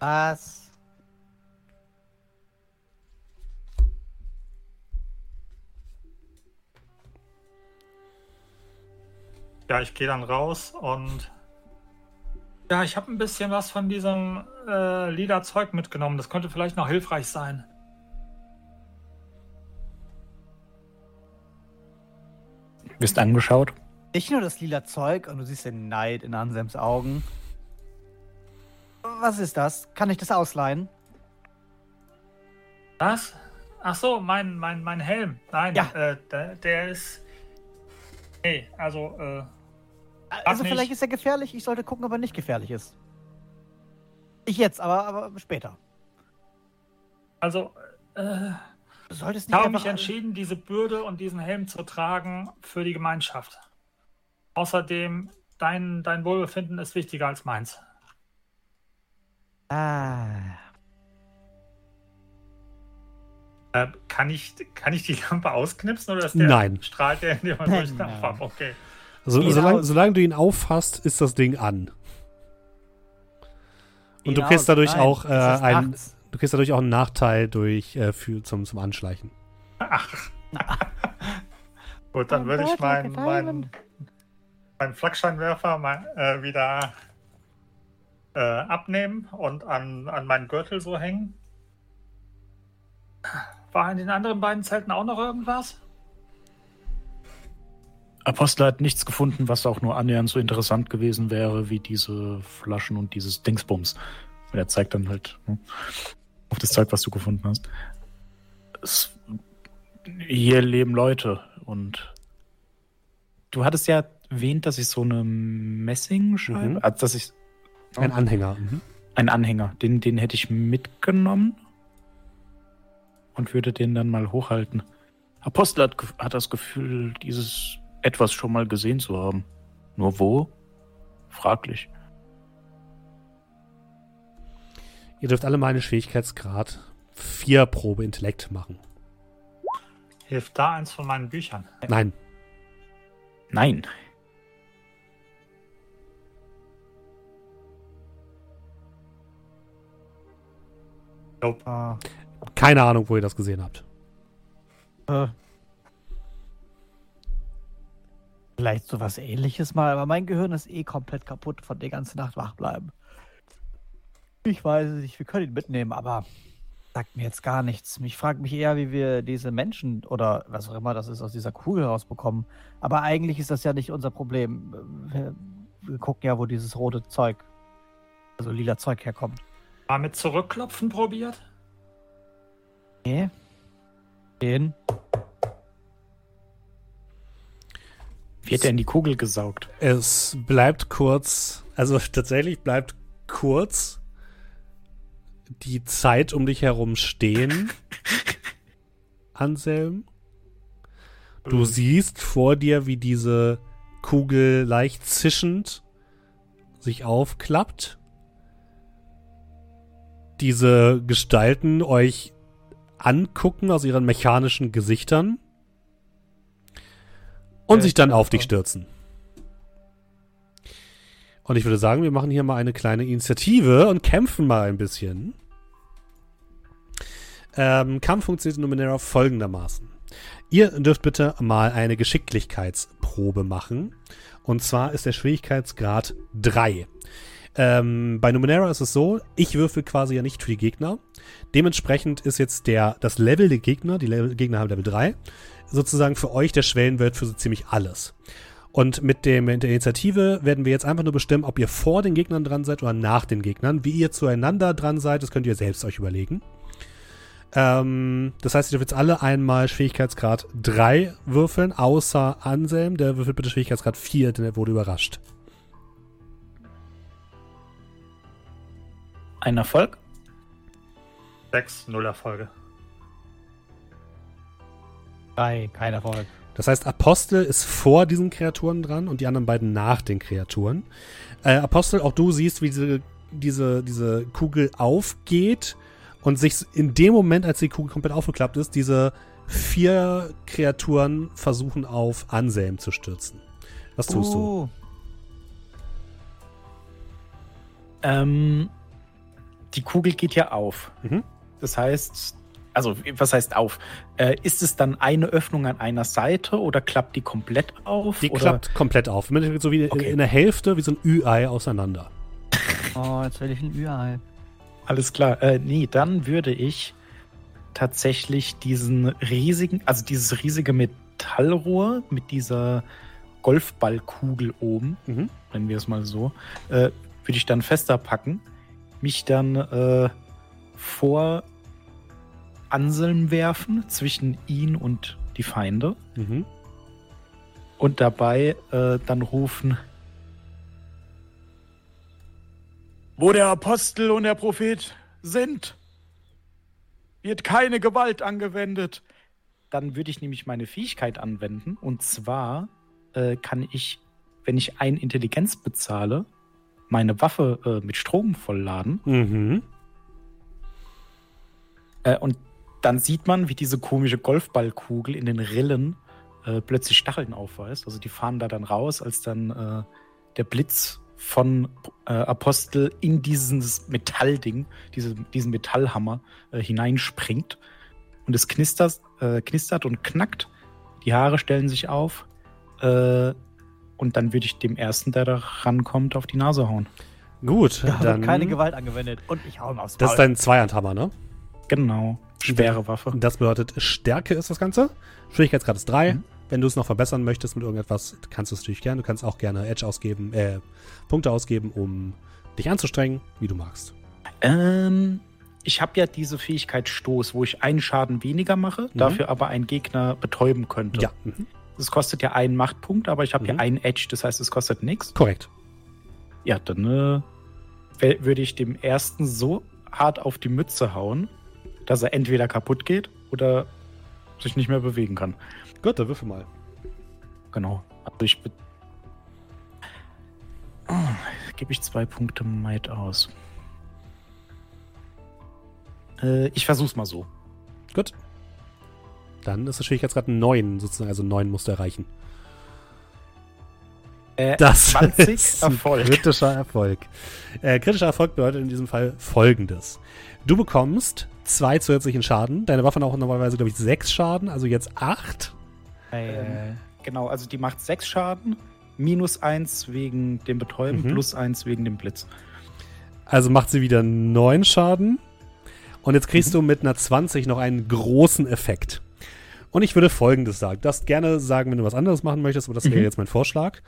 [SPEAKER 4] Was?
[SPEAKER 3] Ja, ich gehe dann raus und. Ja, ich habe ein bisschen was von diesem äh, lila Zeug mitgenommen. Das könnte vielleicht noch hilfreich sein.
[SPEAKER 2] Bist angeschaut?
[SPEAKER 4] Nicht nur das lila Zeug und du siehst den Neid in Anselms Augen. Was ist das? Kann ich das ausleihen?
[SPEAKER 3] Was? Ach so, mein, mein, mein Helm. Nein,
[SPEAKER 4] Ja.
[SPEAKER 3] äh, der, der ist. Nee, also, äh,
[SPEAKER 4] Also
[SPEAKER 3] nicht.
[SPEAKER 4] vielleicht ist er gefährlich. Ich sollte gucken, ob er nicht gefährlich ist. Ich jetzt, aber, aber später.
[SPEAKER 3] also, äh,
[SPEAKER 4] Du solltest
[SPEAKER 3] ich
[SPEAKER 4] nicht
[SPEAKER 3] habe
[SPEAKER 4] einfach...
[SPEAKER 3] mich entschieden, diese Bürde und diesen Helm zu tragen für die Gemeinschaft. Außerdem, dein, dein Wohlbefinden ist wichtiger als meins.
[SPEAKER 4] Ah.
[SPEAKER 3] Äh, kann, ich, kann ich die Lampe ausknipsen oder ist der
[SPEAKER 1] Nein.
[SPEAKER 3] strahlt der in dem
[SPEAKER 4] Nein.
[SPEAKER 3] durch den? Okay.
[SPEAKER 1] So,
[SPEAKER 4] Ihn
[SPEAKER 1] solange, solange du ihn auffasst, ist das Ding an. Und du
[SPEAKER 4] Ihn
[SPEAKER 1] kriegst dadurch
[SPEAKER 4] Nein,
[SPEAKER 1] auch, äh, ein-
[SPEAKER 4] nachts.
[SPEAKER 1] Du kriegst dadurch auch einen Nachteil durch, äh, für, zum, zum Anschleichen.
[SPEAKER 3] Gut, dann
[SPEAKER 4] Mein
[SPEAKER 3] würde ich meinen mein, mein Flaggscheinwerfer mal, äh, wieder äh, abnehmen und an, an meinen Gürtel so hängen. War in den anderen beiden Zelten auch noch irgendwas?
[SPEAKER 2] Apostel hat nichts gefunden, was auch nur annähernd so interessant gewesen wäre wie diese Flaschen und dieses Dingsbums. Und er zeigt dann halt ne, auf das Zeug, was du gefunden hast. Es, hier leben Leute und du hattest ja erwähnt, dass ich so eine Messingscheibe,
[SPEAKER 1] Mhm.
[SPEAKER 2] also dass ich
[SPEAKER 1] Ein Anhänger. Mhm.
[SPEAKER 2] einen Anhänger, den, den hätte ich mitgenommen. und würde den dann mal hochhalten. Apostel hat, hat das Gefühl, dieses etwas schon mal gesehen zu haben. Nur wo? Fraglich.
[SPEAKER 1] Ihr dürft alle mal einen Schwierigkeitsgrad 4 Probe Intellekt machen.
[SPEAKER 3] Hilft da eins von meinen Büchern?
[SPEAKER 1] Nein.
[SPEAKER 2] Nein.
[SPEAKER 3] Nope.
[SPEAKER 1] Keine Ahnung, wo ihr das gesehen habt.
[SPEAKER 4] äh, vielleicht sowas ähnliches mal, aber mein Gehirn ist eh komplett kaputt von der ganzen Nacht wach bleiben. Ich weiß es nicht, wir können ihn mitnehmen, aber sagt mir jetzt gar nichts. Ich frage mich eher, wie wir diese Menschen oder was auch immer das ist, aus dieser Kugel rausbekommen. Aber eigentlich ist das ja nicht unser Problem. Wir, wir gucken ja, wo dieses rote Zeug, also lila Zeug herkommt.
[SPEAKER 3] Mal mit Zurückklopfen probiert?
[SPEAKER 4] Nee. Den.
[SPEAKER 2] Wird er in die Kugel gesaugt?
[SPEAKER 1] Es bleibt kurz, also tatsächlich bleibt kurz die Zeit um dich herum stehen, Anselm. Du siehst vor dir, wie diese Kugel leicht zischend sich aufklappt. Diese Gestalten euch angucken aus ihren mechanischen Gesichtern und
[SPEAKER 3] Ja,
[SPEAKER 1] sich
[SPEAKER 3] ich
[SPEAKER 1] dann auf dich stürzen. Und ich würde sagen, wir machen hier mal eine kleine Initiative und kämpfen mal ein bisschen. Ähm, Kampf funktioniert in Numenera folgendermaßen. Ihr dürft bitte mal eine Geschicklichkeitsprobe machen. Und zwar ist der Schwierigkeitsgrad 3. Ähm, bei Numenera ist es so, ich würfel quasi ja nicht für die Gegner. Dementsprechend ist jetzt der, das Level der Gegner, die Level, Gegner haben Level 3, sozusagen für euch der Schwellenwert für so ziemlich alles. Und mit, dem, mit der Initiative werden wir jetzt einfach nur bestimmen, ob ihr vor den Gegnern dran seid oder nach den Gegnern. Wie ihr zueinander dran seid, das könnt ihr selbst euch überlegen. Ähm, das heißt, ihr dürft jetzt alle einmal Schwierigkeitsgrad 3 würfeln, außer Anselm, der würfelt bitte Schwierigkeitsgrad 4, denn er wurde überrascht.
[SPEAKER 2] Ein Erfolg?
[SPEAKER 3] Sechs, null Erfolge.
[SPEAKER 4] Drei, kein Erfolg.
[SPEAKER 1] Das heißt, Apostel ist vor diesen Kreaturen dran und die anderen beiden nach den Kreaturen. Äh, Apostel, auch du siehst, wie diese, diese, diese Kugel aufgeht und sich in dem Moment, als die Kugel komplett aufgeklappt ist, diese vier Kreaturen versuchen auf Anselm zu stürzen. Was tust du?
[SPEAKER 4] Uh,
[SPEAKER 2] Ähm, die Kugel geht ja auf.
[SPEAKER 1] Mhm.
[SPEAKER 2] Das heißt, also was heißt auf? Äh, ist es dann eine Öffnung an einer Seite oder klappt die komplett auf?
[SPEAKER 1] Die
[SPEAKER 2] oder?
[SPEAKER 1] klappt komplett auf. So wie
[SPEAKER 2] Okay.
[SPEAKER 1] in der Hälfte, wie so ein Ü-Ei auseinander.
[SPEAKER 4] Oh, jetzt will ich ein Ü-Ei.
[SPEAKER 2] Alles klar. Äh, nee, dann würde ich tatsächlich diesen riesigen, also dieses riesige Metallrohr mit dieser Golfballkugel oben,
[SPEAKER 1] Mhm.
[SPEAKER 2] nennen wir es mal so, äh, würde ich dann fester packen, mich dann äh, vor Anselm werfen, zwischen ihn und die Feinde
[SPEAKER 1] Mhm.
[SPEAKER 2] und dabei äh, dann rufen, wo der Apostel und der Prophet sind, wird keine Gewalt angewendet. Dann würde ich nämlich meine Fähigkeit anwenden. Und zwar äh, kann ich, wenn ich ein Intelligenz bezahle, meine Waffe äh, mit Strom vollladen.
[SPEAKER 1] Mhm.
[SPEAKER 2] Äh, und dann sieht man, wie diese komische Golfballkugel in den Rillen äh, plötzlich Stacheln aufweist. Also die fahren da dann raus, als dann äh, der Blitz von äh, Apostel in dieses Metallding, diese, diesen Metallhammer äh, hineinspringt. Und es knistert, äh, knistert und knackt. Die Haare stellen sich auf. Äh, und dann würde ich dem ersten, der da rankommt, auf die Nase hauen.
[SPEAKER 1] Gut,
[SPEAKER 4] Da
[SPEAKER 1] dann.
[SPEAKER 4] wird keine Gewalt angewendet. Und ich hau ihm aufs
[SPEAKER 1] Das ist dein Zweihandhammer, ne?
[SPEAKER 2] Genau. Schwere Waffe.
[SPEAKER 1] Das bedeutet, Stärke ist das Ganze. Schwierigkeitsgrad ist 3.
[SPEAKER 2] Mhm.
[SPEAKER 1] Wenn du es noch verbessern möchtest mit irgendetwas, kannst du es natürlich gerne. Du kannst auch gerne Edge ausgeben, äh, Punkte ausgeben, um dich anzustrengen, wie du magst.
[SPEAKER 2] Ähm, ich habe ja diese Fähigkeit Stoß, wo ich einen Schaden weniger mache,
[SPEAKER 1] Mhm.
[SPEAKER 2] dafür aber einen Gegner betäuben könnte.
[SPEAKER 1] Ja, mhm.
[SPEAKER 2] Das kostet ja einen Machtpunkt, aber ich habe
[SPEAKER 1] Mhm.
[SPEAKER 2] ja einen Edge, das heißt, es kostet nichts.
[SPEAKER 1] korrekt.
[SPEAKER 2] Ja, dann äh, würde ich dem ersten so hart auf die Mütze hauen, dass er entweder kaputt geht oder sich nicht mehr bewegen kann.
[SPEAKER 1] Gut, dann würfel mal.
[SPEAKER 2] Genau. Also ich oh, gebe ich zwei Punkte Might aus. Äh, ich versuch's mal so.
[SPEAKER 1] Gut. Dann ist der Schwierigkeitsgrad 9, sozusagen, also 9 musst du erreichen.
[SPEAKER 2] Äh,
[SPEAKER 1] Das
[SPEAKER 2] 20
[SPEAKER 1] ist
[SPEAKER 2] Erfolg.
[SPEAKER 1] kritischer Erfolg. Äh, kritischer Erfolg bedeutet in diesem Fall folgendes. Du bekommst zwei zusätzlichen Schaden. Deine Waffe auch normalerweise, glaube ich, sechs Schaden, also jetzt acht.
[SPEAKER 2] Äh, genau, also die macht 6 Schaden, minus 1 wegen dem Betäuben,
[SPEAKER 1] Mhm.
[SPEAKER 2] plus 1 wegen dem Blitz.
[SPEAKER 1] Also macht sie wieder neun Schaden. Und jetzt kriegst du mit einer 20 noch einen großen Effekt. Und ich würde folgendes sagen. Du darfst gerne sagen, wenn du was anderes machen möchtest, aber das wäre
[SPEAKER 2] Mhm.
[SPEAKER 1] jetzt mein Vorschlag.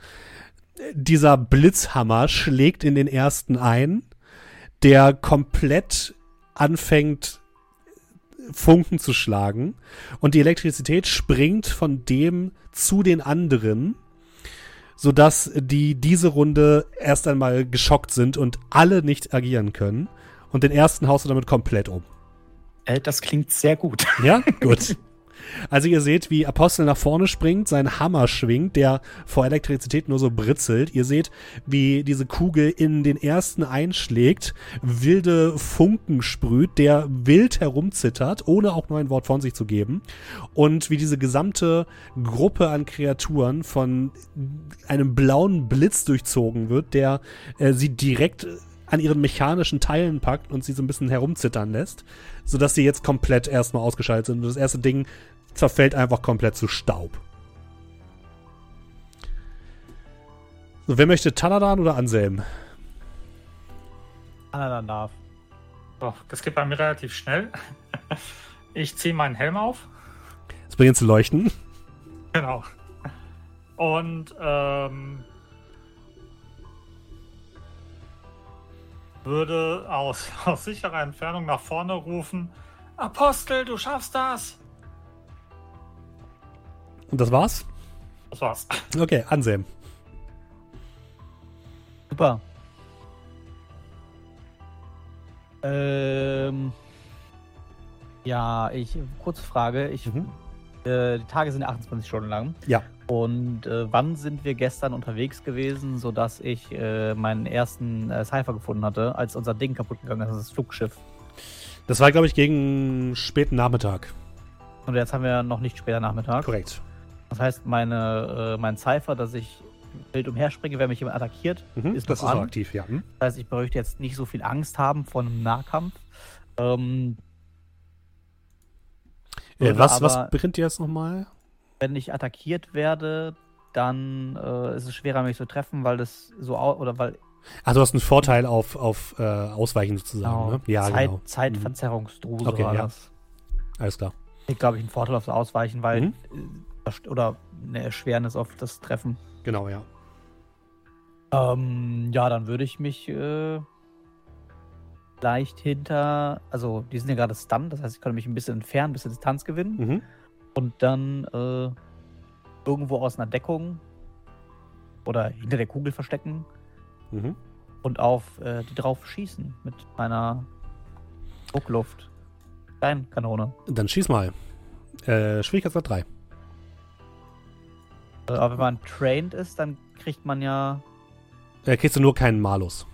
[SPEAKER 1] Dieser Blitzhammer schlägt in den ersten ein, der komplett anfängt, Funken zu schlagen. Und die Elektrizität springt von dem zu den anderen, sodass die diese Runde erst einmal geschockt sind und alle nicht agieren können. Und den ersten haust du damit komplett um.
[SPEAKER 2] Äh, das klingt sehr gut.
[SPEAKER 1] Ja, gut. Also ihr seht, wie Apostel nach vorne springt, sein Hammer schwingt, der vor Elektrizität nur so britzelt. Ihr seht, wie diese Kugel in den ersten einschlägt, wilde Funken sprüht, der wild herumzittert, ohne auch nur ein Wort von sich zu geben. Und wie diese gesamte Gruppe an Kreaturen von einem blauen Blitz durchzogen wird, der äh, sie direkt an ihren mechanischen Teilen packt und sie so ein bisschen herumzittern lässt, sodass sie jetzt komplett erstmal ausgeschaltet sind. Und das erste Ding zerfällt einfach komplett zu Staub. So, wer möchte Taladan oder Anselm?
[SPEAKER 4] Anadan darf.
[SPEAKER 3] So, das geht bei mir relativ schnell. Ich ziehe meinen Helm auf.
[SPEAKER 1] Es beginnt zu leuchten.
[SPEAKER 3] Genau. Und ähm, würde aus, aus sicherer Entfernung nach vorne rufen: Apostel, du schaffst das!
[SPEAKER 1] Und das war's?
[SPEAKER 3] Das war's.
[SPEAKER 1] Okay, Anselm.
[SPEAKER 4] Super. Ähm. Ja, ich. Kurze Frage. Ich,
[SPEAKER 1] Mhm.
[SPEAKER 4] äh, die Tage sind 28 Stunden lang.
[SPEAKER 1] Ja.
[SPEAKER 4] Und äh, wann sind wir gestern unterwegs gewesen, sodass ich äh, meinen ersten äh, Cypher gefunden hatte, als unser Ding kaputt gegangen ist, das Flugschiff?
[SPEAKER 1] Das war, glaube ich, gegen späten Nachmittag.
[SPEAKER 4] Und jetzt haben wir noch nicht später Nachmittag.
[SPEAKER 1] Korrekt.
[SPEAKER 4] Das heißt, meine, äh, mein Cypher, dass ich wild umherspringe, wenn mich jemand attackiert,
[SPEAKER 1] Mhm,
[SPEAKER 4] ist
[SPEAKER 1] das
[SPEAKER 4] noch
[SPEAKER 1] ist
[SPEAKER 4] an.
[SPEAKER 1] aktiv, ja. Hm?
[SPEAKER 4] Das heißt, ich bräuchte jetzt nicht so viel Angst haben vor einem Nahkampf. Ähm,
[SPEAKER 1] Äh, was, was
[SPEAKER 4] aber-
[SPEAKER 1] beginnt jetzt nochmal?
[SPEAKER 4] wenn ich attackiert werde, dann äh, ist es schwerer, mich zu treffen, weil das so oder weil
[SPEAKER 1] Ach, du hast einen Vorteil auf, auf äh, Ausweichen sozusagen, ne? Ja,
[SPEAKER 4] Zeit,
[SPEAKER 1] genau.
[SPEAKER 4] Zeitverzerrungsdruse
[SPEAKER 1] Okay,
[SPEAKER 4] war
[SPEAKER 1] ja.
[SPEAKER 4] das.
[SPEAKER 1] Alles klar.
[SPEAKER 4] Ich glaube, ich einen Vorteil auf das Ausweichen, weil
[SPEAKER 1] Mhm.
[SPEAKER 4] Oder eine Erschwernis auf das Treffen.
[SPEAKER 1] Genau, ja.
[SPEAKER 4] Ähm, ja, dann würde ich mich äh, leicht hinter, also die sind ja gerade stunned, das heißt, ich könnte mich ein bisschen entfernen, ein bisschen Distanz gewinnen
[SPEAKER 1] Mhm.
[SPEAKER 4] und dann äh, irgendwo aus einer Deckung oder hinter der Kugel verstecken
[SPEAKER 1] Mhm.
[SPEAKER 4] und auf äh, die drauf schießen mit meiner Druckluft. Steinkanone.
[SPEAKER 1] Dann schieß mal. Äh, Schwierigkeitsgrad 3.
[SPEAKER 4] Aber wenn man trained ist, dann kriegt man ja.
[SPEAKER 1] Äh, kriegst du nur keinen Malus.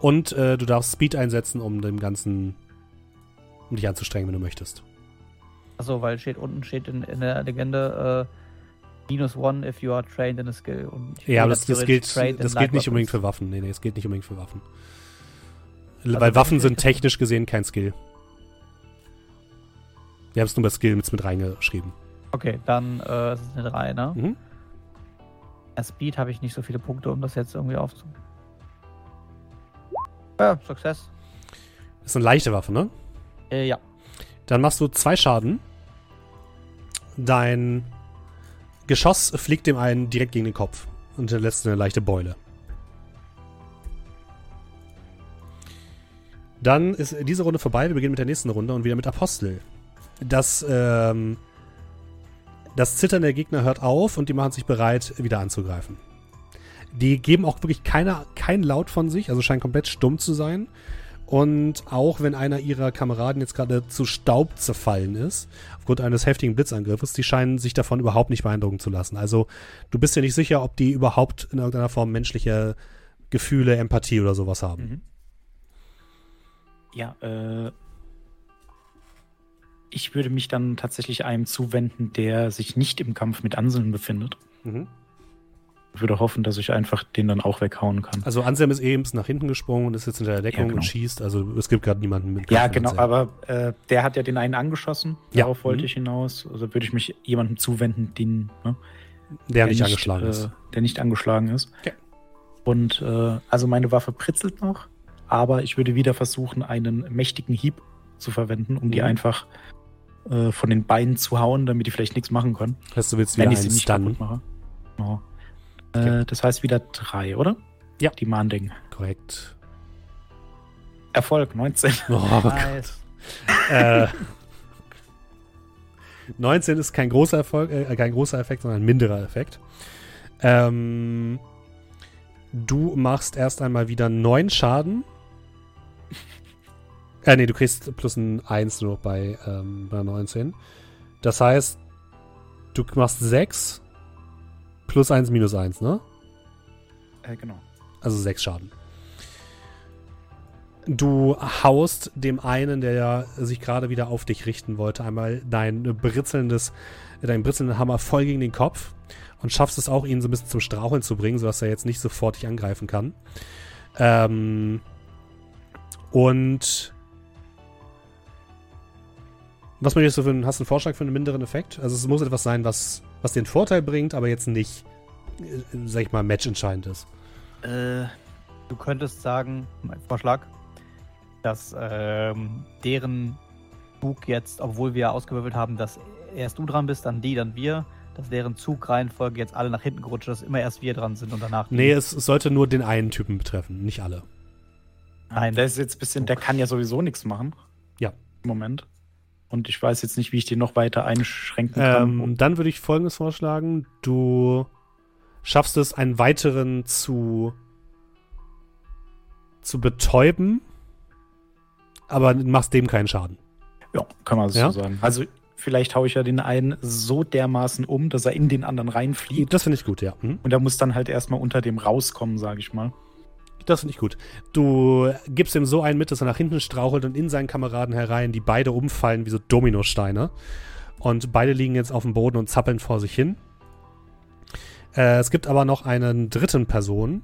[SPEAKER 1] Und äh, du darfst Speed einsetzen, um dem Ganzen um dich anzustrengen, wenn du möchtest.
[SPEAKER 4] Achso, weil steht unten steht in, in der Legende äh, minus one if you are trained in a skill.
[SPEAKER 1] Ja, aber das, das gilt, das gilt nicht unbedingt für Waffen. Nee, nee, es gilt nicht unbedingt für Waffen.
[SPEAKER 4] Also
[SPEAKER 1] Weil Waffen sind technisch gesehen kein Skill. Wir haben es nur bei Skill mit, mit reingeschrieben.
[SPEAKER 4] Okay, dann äh, ist es eine 3, ne?
[SPEAKER 1] Mhm.
[SPEAKER 4] Ja, Speed habe ich nicht so viele Punkte, um das jetzt irgendwie aufzu. Ja, Success.
[SPEAKER 1] Das ist eine leichte Waffe, ne?
[SPEAKER 4] Äh, ja.
[SPEAKER 1] Dann machst du zwei Schaden. Dein Geschoss fliegt dem einen direkt gegen den Kopf und hinterlässt eine leichte Beule. Dann ist diese Runde vorbei. Wir beginnen mit der nächsten Runde und wieder mit Apostel. Das, ähm, das Zittern der Gegner hört auf und die machen sich bereit, wieder anzugreifen. Die geben auch wirklich keine, kein Laut von sich, also scheinen komplett stumm zu sein. Und auch wenn einer ihrer Kameraden jetzt gerade zu Staub zerfallen ist, aufgrund eines heftigen Blitzangriffes, die scheinen sich davon überhaupt nicht beeindrucken zu lassen. Also du bist dir nicht sicher, ob die überhaupt in irgendeiner Form menschliche Gefühle, Empathie oder sowas haben.
[SPEAKER 2] Mhm. Ja, äh, ich würde mich dann tatsächlich einem zuwenden, der sich nicht im Kampf mit Anselm befindet.
[SPEAKER 1] Mhm.
[SPEAKER 2] Ich würde hoffen, dass ich einfach den dann auch weghauen kann.
[SPEAKER 1] Also Anselm ist eben nach hinten gesprungen und ist jetzt hinter der Deckung
[SPEAKER 2] Ja, genau.
[SPEAKER 1] und schießt. Also es gibt gerade niemanden mit.
[SPEAKER 2] ja,
[SPEAKER 1] Kampf mit
[SPEAKER 2] genau,
[SPEAKER 1] Anselm.
[SPEAKER 2] aber äh, der hat ja den einen angeschossen.
[SPEAKER 1] Ja.
[SPEAKER 2] Darauf wollte
[SPEAKER 1] Mhm.
[SPEAKER 2] ich hinaus. Also würde ich mich jemandem zuwenden, den, ne,
[SPEAKER 1] der nicht angeschlagen
[SPEAKER 2] äh,
[SPEAKER 1] ist.
[SPEAKER 2] Der nicht angeschlagen ist.
[SPEAKER 1] Okay.
[SPEAKER 2] Und äh, also meine Waffe pritzelt noch, aber ich würde wieder versuchen, einen mächtigen Hieb zu verwenden, um die
[SPEAKER 1] Mhm.
[SPEAKER 2] einfach äh, von den Beinen zu hauen, damit die vielleicht nichts machen können.
[SPEAKER 1] Heißt, du willst wieder
[SPEAKER 2] wenn ich sie nicht kaputt mache. Genau.
[SPEAKER 1] Okay.
[SPEAKER 2] Äh, das heißt wieder drei, oder?
[SPEAKER 1] Ja.
[SPEAKER 2] Die Mahnding.
[SPEAKER 1] Korrekt.
[SPEAKER 2] Erfolg, 19.
[SPEAKER 1] Oh,
[SPEAKER 4] Nice.
[SPEAKER 1] äh, 19 ist kein großer Erfolg, äh, kein großer Effekt, sondern ein minderer Effekt. Ähm, du machst erst einmal wieder 9 Schaden. Äh, nee, du kriegst plus ein 1 nur bei, ähm, bei 19. Das heißt, du machst 6 plus 1 minus 1, ne?
[SPEAKER 2] Äh, genau.
[SPEAKER 1] Also sechs Schaden. Du haust dem einen, der sich gerade wieder auf dich richten wollte, einmal dein britzelndes, deinen britzelnden Hammer voll gegen den Kopf und schaffst es auch, ihn so ein bisschen zum Straucheln zu bringen, sodass er jetzt nicht sofort dich angreifen kann. Ähm, und was möchtest du für einen, hast du einen Vorschlag für einen minderen Effekt? Also es muss etwas sein, was, was einen Vorteil bringt, aber jetzt nicht, äh, sag ich mal, matchentscheidend ist.
[SPEAKER 2] Äh,
[SPEAKER 4] Du könntest sagen, mein Vorschlag, dass ähm, deren Zug jetzt, obwohl wir ausgewürfelt haben, dass erst du dran bist, dann die, dann wir, dass deren Zugreihenfolge jetzt alle nach hinten gerutscht ist, dass immer erst wir dran sind und danach die.
[SPEAKER 1] Nee, es, es sollte nur den einen Typen betreffen, nicht alle.
[SPEAKER 4] Nein.
[SPEAKER 2] Der ist jetzt ein bisschen, der kann ja sowieso nichts machen.
[SPEAKER 1] Ja.
[SPEAKER 2] Im Moment. Und ich weiß jetzt nicht, wie ich den noch weiter einschränken kann.
[SPEAKER 1] Ähm, dann würde ich folgendes vorschlagen: Du schaffst es, einen weiteren zu, zu betäuben, aber machst dem keinen Schaden.
[SPEAKER 2] ja, kann man so
[SPEAKER 1] Ja?
[SPEAKER 2] sagen. Also vielleicht haue ich ja den einen so dermaßen um, dass er in den anderen reinfliegt.
[SPEAKER 1] Das finde ich gut, ja. Hm?
[SPEAKER 2] Und er muss dann halt erstmal unter dem rauskommen, sage ich mal.
[SPEAKER 1] Das finde ich gut. Du gibst ihm so einen mit, dass er nach hinten strauchelt und in seinen Kameraden herein, die beide umfallen wie so Dominosteine. Und beide liegen jetzt auf dem Boden und zappeln vor sich hin. Äh, es gibt aber noch einen dritten Person,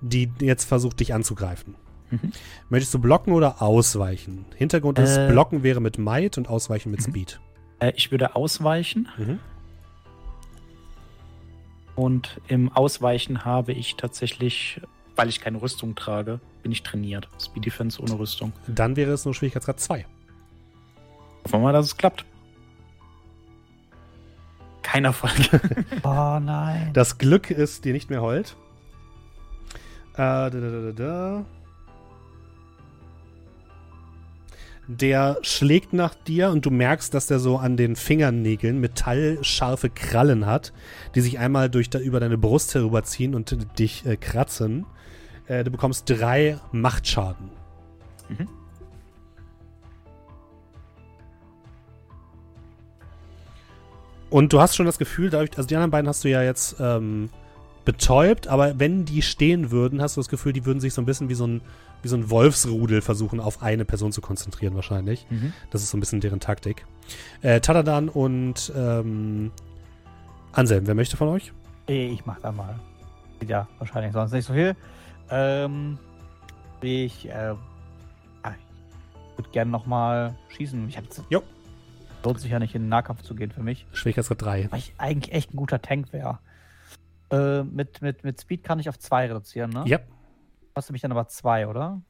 [SPEAKER 1] die jetzt versucht, dich anzugreifen.
[SPEAKER 2] Mhm.
[SPEAKER 1] Möchtest du blocken oder ausweichen? Hintergrund ist,
[SPEAKER 2] Äh.
[SPEAKER 1] blocken wäre mit Might und ausweichen mit
[SPEAKER 2] Mhm.
[SPEAKER 1] Speed.
[SPEAKER 2] Äh, ich würde ausweichen.
[SPEAKER 1] Mhm.
[SPEAKER 2] Und im Ausweichen habe ich tatsächlich, weil ich keine Rüstung trage, bin ich trainiert. Speed Defense ohne Rüstung.
[SPEAKER 1] Dann wäre es nur Schwierigkeitsgrad 2.
[SPEAKER 2] Hoffen wir mal, dass es klappt. Kein Erfolg.
[SPEAKER 4] Oh nein.
[SPEAKER 1] Das Glück ist dir nicht mehr hold. Äh, da, da, da, da, da. Der schlägt nach dir und du merkst, dass der so an den Fingernägeln metallscharfe Krallen hat, die sich einmal durch da, über deine Brust herüberziehen und dich äh, kratzen. Äh, du bekommst drei Machtschaden.
[SPEAKER 2] Mhm.
[SPEAKER 1] Und du hast schon das Gefühl, dadurch, also die anderen beiden hast du ja jetzt ähm, betäubt, aber wenn die stehen würden, hast du das Gefühl, die würden sich so ein bisschen wie so ein, wie so ein Wolfsrudel versuchen, auf eine Person zu konzentrieren, wahrscheinlich.
[SPEAKER 2] Mhm.
[SPEAKER 1] Das ist so ein bisschen deren Taktik. Äh, Tadadan und ähm, Anselm, wer möchte von euch?
[SPEAKER 4] Ich mach da mal. Ja, wahrscheinlich sonst nicht so viel. Ähm, ich, äh, ah, ich würde gerne nochmal schießen. Ich hab jetzt,
[SPEAKER 1] Jo.
[SPEAKER 4] Lohnt sich ja nicht in den Nahkampf zu gehen für mich,
[SPEAKER 1] Schwierigkeitsgrad 3.
[SPEAKER 4] weil ich eigentlich echt ein guter Tank wäre. Äh, mit, mit, mit Speed kann ich auf 2 reduzieren, ne?
[SPEAKER 1] Ja.
[SPEAKER 4] Kostet mich dann aber 2, oder?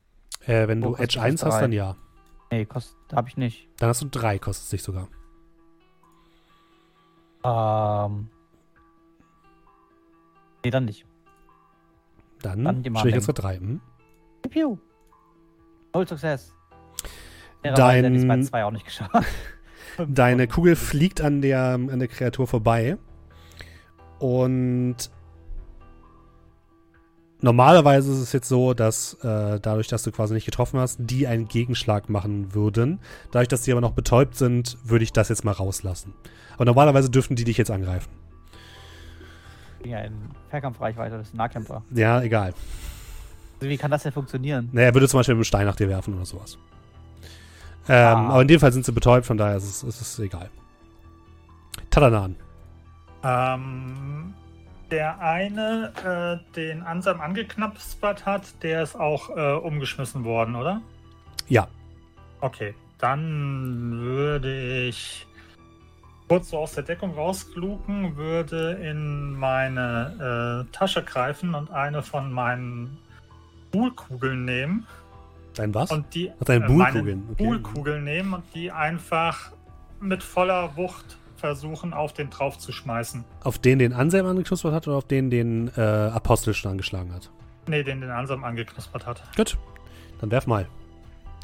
[SPEAKER 1] Äh, wenn
[SPEAKER 4] Oh,
[SPEAKER 1] du
[SPEAKER 4] kostet
[SPEAKER 1] Edge
[SPEAKER 4] das
[SPEAKER 1] 1 hast, dann ja.
[SPEAKER 4] Nee, kostet, habe ich nicht.
[SPEAKER 1] Dann hast du 3, kostet es sich sogar.
[SPEAKER 4] Ähm. Nee, dann nicht.
[SPEAKER 1] Dann,
[SPEAKER 4] Dann
[SPEAKER 1] Schwierigkeitsgrad 3. Hm?
[SPEAKER 4] Piu, Piu. Null Success.
[SPEAKER 1] Dein-
[SPEAKER 4] 2 auch nicht geschafft.
[SPEAKER 1] Deine Kugel fliegt an der, an der Kreatur vorbei. Und Normalerweise ist es jetzt so, dass äh, dadurch, dass du quasi nicht getroffen hast, die einen Gegenschlag machen würden. Dadurch, dass die aber noch betäubt sind, würde ich das jetzt mal rauslassen. Aber normalerweise dürften die dich jetzt angreifen.
[SPEAKER 4] Ja, in Fernkampfreichweite, das ist ein Nahkämpfer.
[SPEAKER 1] Ja, egal.
[SPEAKER 4] Also wie kann das denn funktionieren?
[SPEAKER 1] Naja, er würde zum Beispiel mit einem Stein nach dir werfen oder sowas. Ähm,
[SPEAKER 4] Ah.
[SPEAKER 1] Aber in dem Fall sind sie betäubt, von daher ist es, ist es egal. Tadanan.
[SPEAKER 3] Ähm, der eine, äh, den Ansam angeknaspert hat, der ist auch äh, umgeschmissen worden, oder?
[SPEAKER 1] Ja.
[SPEAKER 3] Okay, dann würde ich kurz so aus der Deckung rausluken, würde in meine äh, Tasche greifen und eine von meinen Buhlkugeln nehmen
[SPEAKER 1] Dein was?
[SPEAKER 3] und die
[SPEAKER 1] Ach, deine
[SPEAKER 3] äh,
[SPEAKER 1] Buhlkugeln,
[SPEAKER 3] meine
[SPEAKER 1] okay.
[SPEAKER 3] Buhlkugeln nehmen und die einfach mit voller Wucht versuchen, auf den drauf zu schmeißen.
[SPEAKER 1] Auf den, den Anselm angeknuspert hat oder auf den, den äh, Apostel schon angeschlagen hat?
[SPEAKER 3] Nee, den den Ansam angeknuspert hat.
[SPEAKER 1] Gut. Dann werf mal.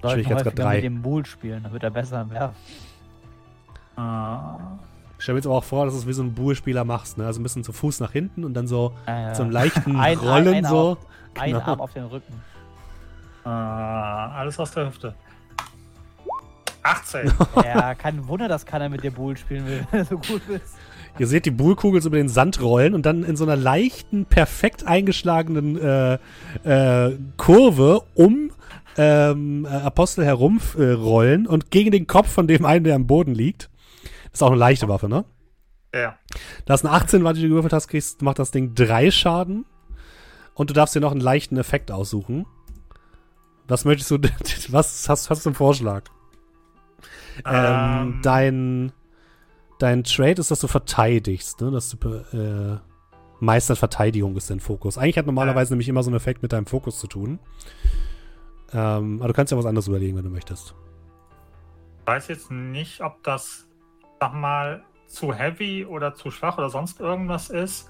[SPEAKER 4] Sollten
[SPEAKER 1] Schwierigkeitsgrad
[SPEAKER 4] häufiger
[SPEAKER 1] drei.
[SPEAKER 4] mit dem Bull spielen, dann wird er besser im Werfen.
[SPEAKER 3] Äh,
[SPEAKER 1] Ich stelle mir jetzt aber auch vor, dass du es wie so ein Buhlspieler machst, ne? Also ein bisschen zu Fuß nach hinten und dann so
[SPEAKER 4] Äh,
[SPEAKER 1] so leichten
[SPEAKER 4] Ein-
[SPEAKER 1] Rollen
[SPEAKER 4] ein- ein
[SPEAKER 1] so.
[SPEAKER 4] Ein
[SPEAKER 1] Genau.
[SPEAKER 4] Arm auf den Rücken.
[SPEAKER 3] äh, alles aus der Hüfte. 18.
[SPEAKER 4] Ja, kein Wunder, dass keiner mit dir Bull spielen will, wenn du so gut bist.
[SPEAKER 1] Ihr seht die Buhlkugel so über den Sand rollen und dann in so einer leichten, perfekt eingeschlagenen äh, äh, Kurve um ähm, äh, Apostel herum äh, rollen und gegen den Kopf von dem einen, der am Boden liegt. Ist auch eine leichte Waffe, ne?
[SPEAKER 3] ja.
[SPEAKER 1] Da ist eine 18, weil du gewürfelt hast, kriegst, macht das Ding drei Schaden. Und du darfst dir noch einen leichten Effekt aussuchen. Was möchtest du, was hast, hast du zum Vorschlag? Ähm,
[SPEAKER 3] Ähm.
[SPEAKER 1] dein, dein Trade ist, dass du verteidigst, ne? Dass du äh, meistern Verteidigung ist dein Fokus. Eigentlich hat normalerweise nämlich immer so ein Effekt mit deinem Fokus zu tun. Ähm, aber du kannst ja was anderes überlegen, wenn du möchtest.
[SPEAKER 3] Ich weiß jetzt nicht, ob das, sag mal, zu heavy oder zu schwach oder sonst irgendwas ist.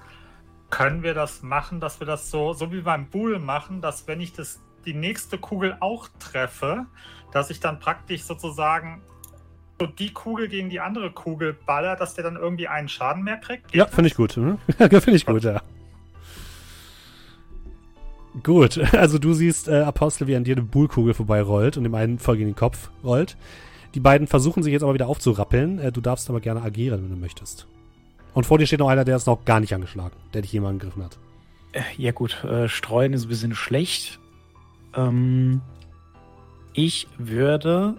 [SPEAKER 3] Können wir das machen, dass wir das so, so wie beim Bull machen, dass wenn ich das, die nächste Kugel auch treffe, dass ich dann praktisch sozusagen so die Kugel gegen die andere Kugel baller, dass der dann irgendwie einen Schaden mehr kriegt?
[SPEAKER 1] Ja, finde ich gut. Hm? finde ich gut, ja. Gut, also du siehst äh, Apostel, wie an dir eine Buhlkugel vorbeirollt und dem einen voll gegen den Kopf rollt. Die beiden versuchen sich jetzt aber wieder aufzurappeln. Äh, du darfst aber gerne agieren, wenn du möchtest. Und vor dir steht noch einer, der ist noch gar nicht angeschlagen, der dich jemand angegriffen hat.
[SPEAKER 2] Äh, Ja gut, äh, streuen ist ein bisschen schlecht. Ähm, ich würde...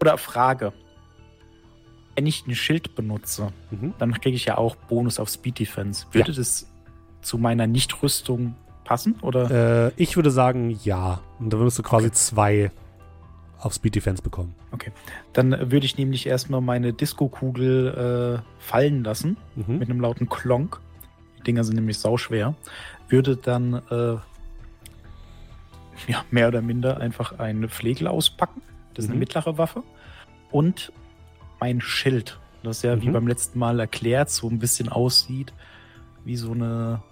[SPEAKER 2] Oder Frage. Wenn ich ein Schild benutze,
[SPEAKER 1] Mhm.
[SPEAKER 2] dann kriege ich ja auch Bonus auf Speed Defense. Würde das zu meiner Nichtrüstung passen? Oder?
[SPEAKER 1] Äh, ich würde sagen, ja. Und dann würdest du quasi zwei auf Speed Defense bekommen.
[SPEAKER 2] Dann würde ich nämlich erstmal meine Disco-Kugel äh, fallen lassen.
[SPEAKER 1] Mhm.
[SPEAKER 2] mit einem lauten Klonk. Die Dinger sind nämlich sauschwer. Würde dann äh, ja, mehr oder minder einfach eine Flegel auspacken. Das ist eine
[SPEAKER 1] Mhm.
[SPEAKER 2] mittlere Waffe. Und mein Schild, das ja wie
[SPEAKER 1] Mhm.
[SPEAKER 2] beim letzten Mal erklärt, so ein bisschen aussieht wie so eine,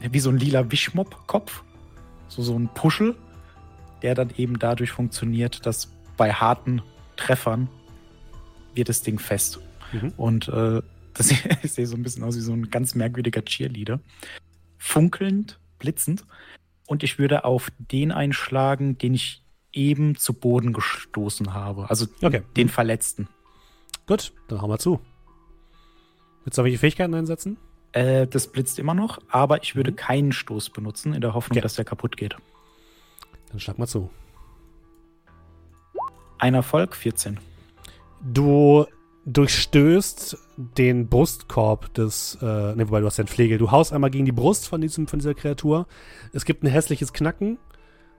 [SPEAKER 2] wie so ein lila Wischmopp-Kopf. So, so ein Puschel, der dann eben dadurch funktioniert, dass bei harten Treffern wird das Ding fest.
[SPEAKER 1] Mhm.
[SPEAKER 2] Und äh, das ich sehe so ein bisschen aus wie so ein ganz merkwürdiger Cheerleader. Funkelnd, blitzend. Und ich würde auf den einschlagen, den ich eben zu Boden gestoßen habe. Also
[SPEAKER 1] Okay.
[SPEAKER 2] den Verletzten.
[SPEAKER 1] Gut, dann hauen wir zu. Willst du welche Fähigkeiten einsetzen?
[SPEAKER 2] Äh, das blitzt immer noch, aber ich würde
[SPEAKER 1] Mhm.
[SPEAKER 2] keinen Stoß benutzen, in der Hoffnung,
[SPEAKER 1] Okay.
[SPEAKER 2] dass der kaputt geht.
[SPEAKER 1] Dann schlag mal zu.
[SPEAKER 2] Ein Erfolg, 14.
[SPEAKER 1] Du durchstößt den Brustkorb des, äh, ne, wobei du hast ja einen Flegel. Du haust einmal gegen die Brust von, diesem, von dieser Kreatur. Es gibt ein hässliches Knacken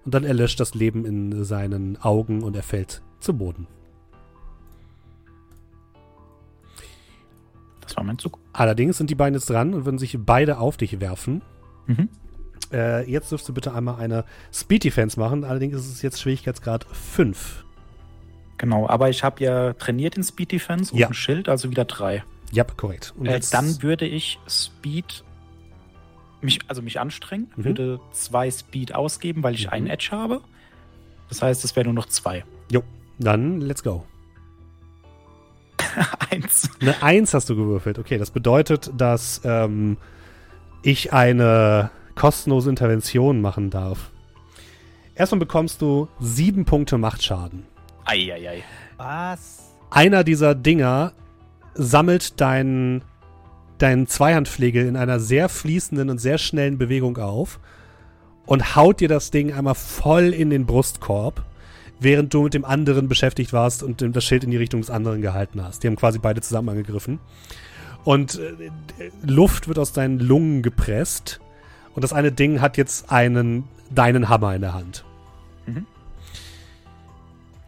[SPEAKER 1] und dann erlöscht das Leben in seinen Augen und er fällt zu Boden.
[SPEAKER 2] Das war mein Zug.
[SPEAKER 1] Allerdings sind die beiden jetzt dran und würden sich beide auf dich werfen.
[SPEAKER 2] Mhm.
[SPEAKER 1] Äh, jetzt dürfst du bitte einmal eine Speed Defense machen. Allerdings ist es jetzt Schwierigkeitsgrad 5.
[SPEAKER 2] Genau, aber ich habe ja trainiert in Speed Defense und
[SPEAKER 1] Ja.
[SPEAKER 2] ein Schild, also wieder drei.
[SPEAKER 1] Ja, korrekt.
[SPEAKER 2] Äh, dann würde ich Speed mich, also mich anstrengen,
[SPEAKER 1] Mhm.
[SPEAKER 2] würde zwei Speed ausgeben, weil ich
[SPEAKER 1] Mhm.
[SPEAKER 2] einen Edge habe. Das heißt, es wäre nur noch zwei.
[SPEAKER 1] dann let's go.
[SPEAKER 2] Eins.
[SPEAKER 1] Eine 1 hast du gewürfelt. Okay, das bedeutet, dass ähm, ich eine kostenlose Intervention machen darf. Erstmal bekommst du sieben Punkte Machtschaden.
[SPEAKER 2] Eieiei.
[SPEAKER 4] Was?
[SPEAKER 1] Einer dieser Dinger sammelt deinen deinen Zweihandflegel in einer sehr fließenden und sehr schnellen Bewegung auf und haut dir das Ding einmal voll in den Brustkorb, während du mit dem anderen beschäftigt warst und das Schild in die Richtung des anderen gehalten hast. Die haben quasi beide zusammen angegriffen. Und äh, Luft wird aus deinen Lungen gepresst und das eine Ding hat jetzt einen deinen Hammer in der Hand.
[SPEAKER 2] Mhm.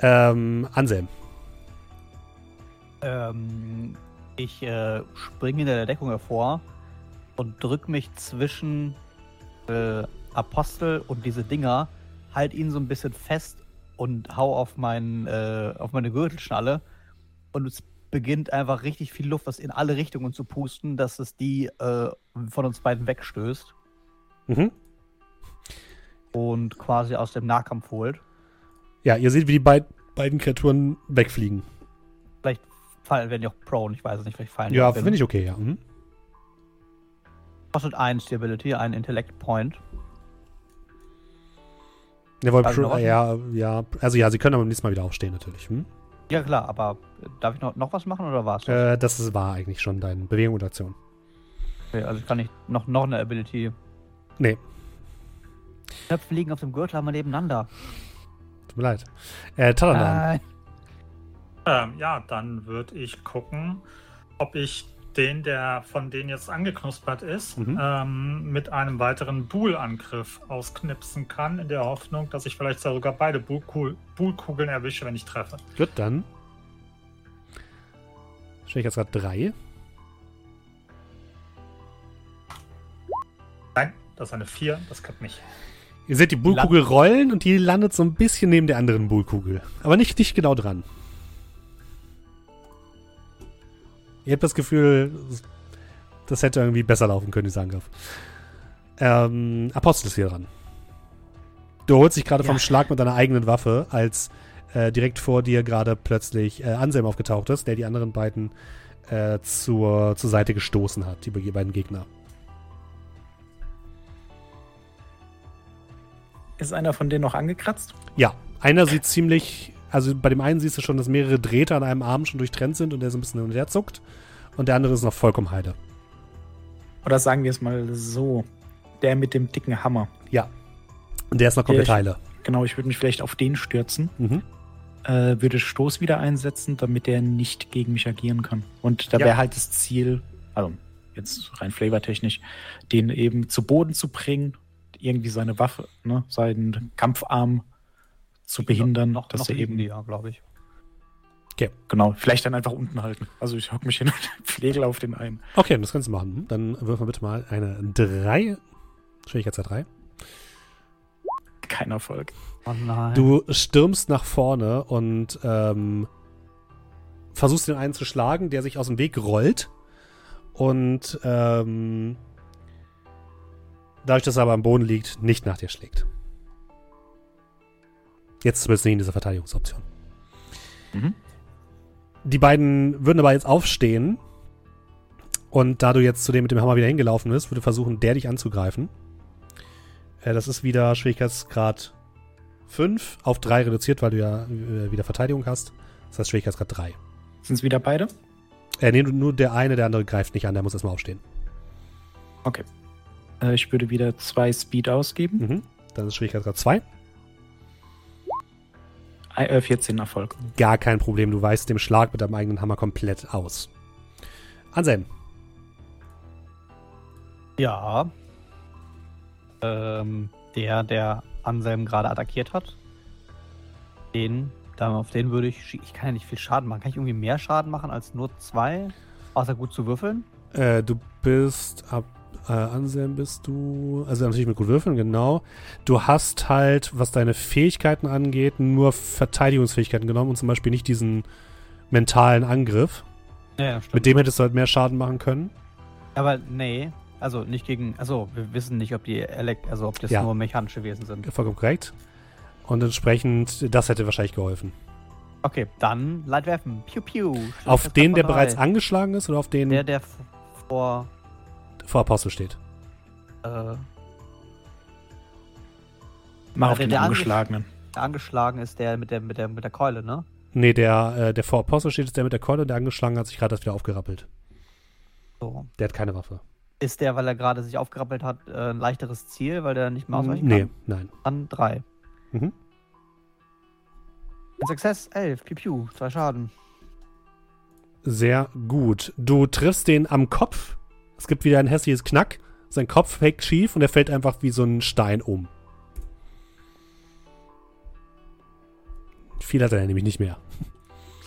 [SPEAKER 1] Ähm, Anselm.
[SPEAKER 4] Ähm, ich äh, springe hinter der Deckung hervor und drück mich zwischen äh, Apostel und diese Dinger, halt ihn so ein bisschen fest und hau auf, mein, äh, auf meine Gürtelschnalle. Und es beginnt einfach richtig viel Luft, was in alle Richtungen zu pusten, dass es die äh, von uns beiden wegstößt
[SPEAKER 1] Mhm.
[SPEAKER 4] und quasi aus dem Nahkampf holt.
[SPEAKER 1] Ja, ihr seht, wie die beid beiden Kreaturen wegfliegen.
[SPEAKER 4] Vielleicht fallen, werden die auch prone, ich weiß es nicht, vielleicht fallen die
[SPEAKER 1] Ja, finde ich okay, ja. Mhm.
[SPEAKER 4] Kostet ein Stability, ein Intellect Point.
[SPEAKER 1] Jawohl, Pro- ja, ja. Also ja, sie können aber beim nächsten Mal wieder aufstehen, natürlich. Hm?
[SPEAKER 4] Ja klar, aber äh, darf ich noch, noch was machen oder war's? das?
[SPEAKER 1] Äh, das war eigentlich schon deine Bewegung und Aktion.
[SPEAKER 4] Okay, also kann ich noch, noch eine Ability.
[SPEAKER 1] Nee,
[SPEAKER 4] Knöpfe liegen auf dem Gürtel, haben wir nebeneinander.
[SPEAKER 1] tut mir leid. Äh, Taradan.
[SPEAKER 4] Äh,
[SPEAKER 3] Ähm, ja, dann würde ich gucken, ob ich den, der von denen jetzt angeknuspert ist,
[SPEAKER 1] Mhm.
[SPEAKER 3] ähm, mit einem weiteren Buhl-Angriff ausknipsen kann, in der Hoffnung, dass ich vielleicht sogar beide Buhlkugel- Buhlkugeln erwische, wenn ich treffe.
[SPEAKER 1] Gut, dann. Stelle ich jetzt gerade drei.
[SPEAKER 3] Nein, das ist eine 4, das klappt nicht.
[SPEAKER 1] Ihr seht die Bullkugel rollen und die landet so ein bisschen neben der anderen Bullkugel. Aber nicht, nicht genau dran. Ihr habt das Gefühl, das hätte irgendwie besser laufen können, dieser Angriff. Ähm, Apostel ist hier dran. Du holst dich gerade vom
[SPEAKER 4] Ja.
[SPEAKER 1] Schlag mit deiner eigenen Waffe, als äh, direkt vor dir gerade plötzlich äh, Anselm aufgetaucht ist, der die anderen beiden äh, zur, zur Seite gestoßen hat, die beiden Gegner.
[SPEAKER 2] Ist einer von denen noch angekratzt?
[SPEAKER 1] Ja, einer sieht ziemlich, also bei dem einen siehst du schon, dass mehrere Drähte an einem Arm schon durchtrennt sind und der so ein bisschen hin und her zuckt. Und der andere ist noch vollkommen heile.
[SPEAKER 2] Oder sagen wir es mal so. Der mit dem dicken Hammer.
[SPEAKER 1] Und der ist noch komplett
[SPEAKER 2] Ja,
[SPEAKER 1] heile.
[SPEAKER 2] Genau, ich würde mich vielleicht auf den stürzen.
[SPEAKER 1] Mhm.
[SPEAKER 2] Äh, würde Stoß wieder einsetzen, damit der nicht gegen mich agieren kann. Und da
[SPEAKER 1] Ja.
[SPEAKER 2] wäre halt das Ziel, also jetzt rein flavortechnisch, den eben zu Boden zu bringen, irgendwie seine Waffe, ne, seinen Kampfarm zu behindern,
[SPEAKER 4] noch,
[SPEAKER 2] dass
[SPEAKER 4] noch
[SPEAKER 2] er eben
[SPEAKER 4] die, ja, glaube ich.
[SPEAKER 2] Genau, vielleicht dann einfach unten halten. Also ich hock mich hin und pflegel auf den einen.
[SPEAKER 1] Okay, das kannst du machen. Dann wirf mal bitte mal eine 3. Schwierigkeitsgrad 3.
[SPEAKER 2] Kein Erfolg.
[SPEAKER 4] Oh nein.
[SPEAKER 1] Du stürmst nach vorne und ähm, versuchst den einen zu schlagen, der sich aus dem Weg rollt. Und ähm, dadurch, dass er aber am Boden liegt, nicht nach dir schlägt. Jetzt zumindest nicht in dieser Verteidigungsoption.
[SPEAKER 2] Mhm.
[SPEAKER 1] Die beiden würden aber jetzt aufstehen. Und da du jetzt zu dem mit dem Hammer wieder hingelaufen bist, würde versuchen, der dich anzugreifen. Äh, das ist wieder Schwierigkeitsgrad 5 auf 3 reduziert, weil du ja äh, wieder Verteidigung hast. Das heißt Schwierigkeitsgrad 3.
[SPEAKER 2] Sind es wieder beide?
[SPEAKER 1] Äh, nee, nur der eine, der andere greift nicht an, der muss erstmal aufstehen.
[SPEAKER 2] Äh, ich würde wieder zwei Speed ausgeben.
[SPEAKER 1] Mhm. Dann ist Schwierigkeitsgrad 2.
[SPEAKER 2] Äh, äh, 14 Erfolg.
[SPEAKER 1] Gar kein Problem, du weißt dem Schlag mit deinem eigenen Hammer komplett aus. Anselm.
[SPEAKER 4] Ja. Ähm, der, der Anselm gerade attackiert hat. Den, dann auf den würde ich. Ich kann ja nicht viel Schaden machen. Kann ich irgendwie mehr Schaden machen als nur zwei? Außer gut zu würfeln?
[SPEAKER 1] Äh, du bist ab äh, Anselm bist du, also natürlich mit gut würfeln, genau. Du hast halt, was deine Fähigkeiten angeht, nur Verteidigungsfähigkeiten genommen und zum Beispiel nicht diesen mentalen Angriff.
[SPEAKER 4] Ja, stimmt.
[SPEAKER 1] Mit dem hättest du halt mehr Schaden machen können.
[SPEAKER 4] Aber nee. Also nicht gegen. Also wir wissen nicht, ob die Elek, also ob das
[SPEAKER 1] Ja.
[SPEAKER 4] nur mechanische Wesen sind.
[SPEAKER 1] Vollkommen korrekt. Und entsprechend, das hätte wahrscheinlich geholfen.
[SPEAKER 4] Okay, dann Leitwerfen. Piu piu.
[SPEAKER 1] Auf den, der bereits angeschlagen ist oder auf den
[SPEAKER 4] Der, der vor.
[SPEAKER 1] Vor Apostel steht?
[SPEAKER 4] Äh,
[SPEAKER 2] Mach auf
[SPEAKER 4] der-
[SPEAKER 2] den
[SPEAKER 4] der ange-
[SPEAKER 2] angeschlagenen.
[SPEAKER 4] Der angeschlagen ist der mit der, mit der, mit der Keule, ne?
[SPEAKER 1] Nee, der, äh, der vor Apostel steht, ist der mit der Keule, der angeschlagen hat sich gerade erst wieder aufgerappelt.
[SPEAKER 4] So.
[SPEAKER 1] Der hat keine Waffe.
[SPEAKER 4] Ist der, weil er gerade sich aufgerappelt hat, äh, ein leichteres Ziel, weil der nicht mehr ausweichen
[SPEAKER 1] nee,
[SPEAKER 4] kann?
[SPEAKER 1] nein.
[SPEAKER 4] Dann drei.
[SPEAKER 1] Mhm.
[SPEAKER 4] Ein Success, elf, piu, piu, zwei Schaden.
[SPEAKER 1] Sehr gut. Du triffst den am Kopf. Es gibt wieder ein hässliches Knack. Sein Kopf hängt schief und er fällt einfach wie so ein Stein um. Viel hat er nämlich nicht mehr.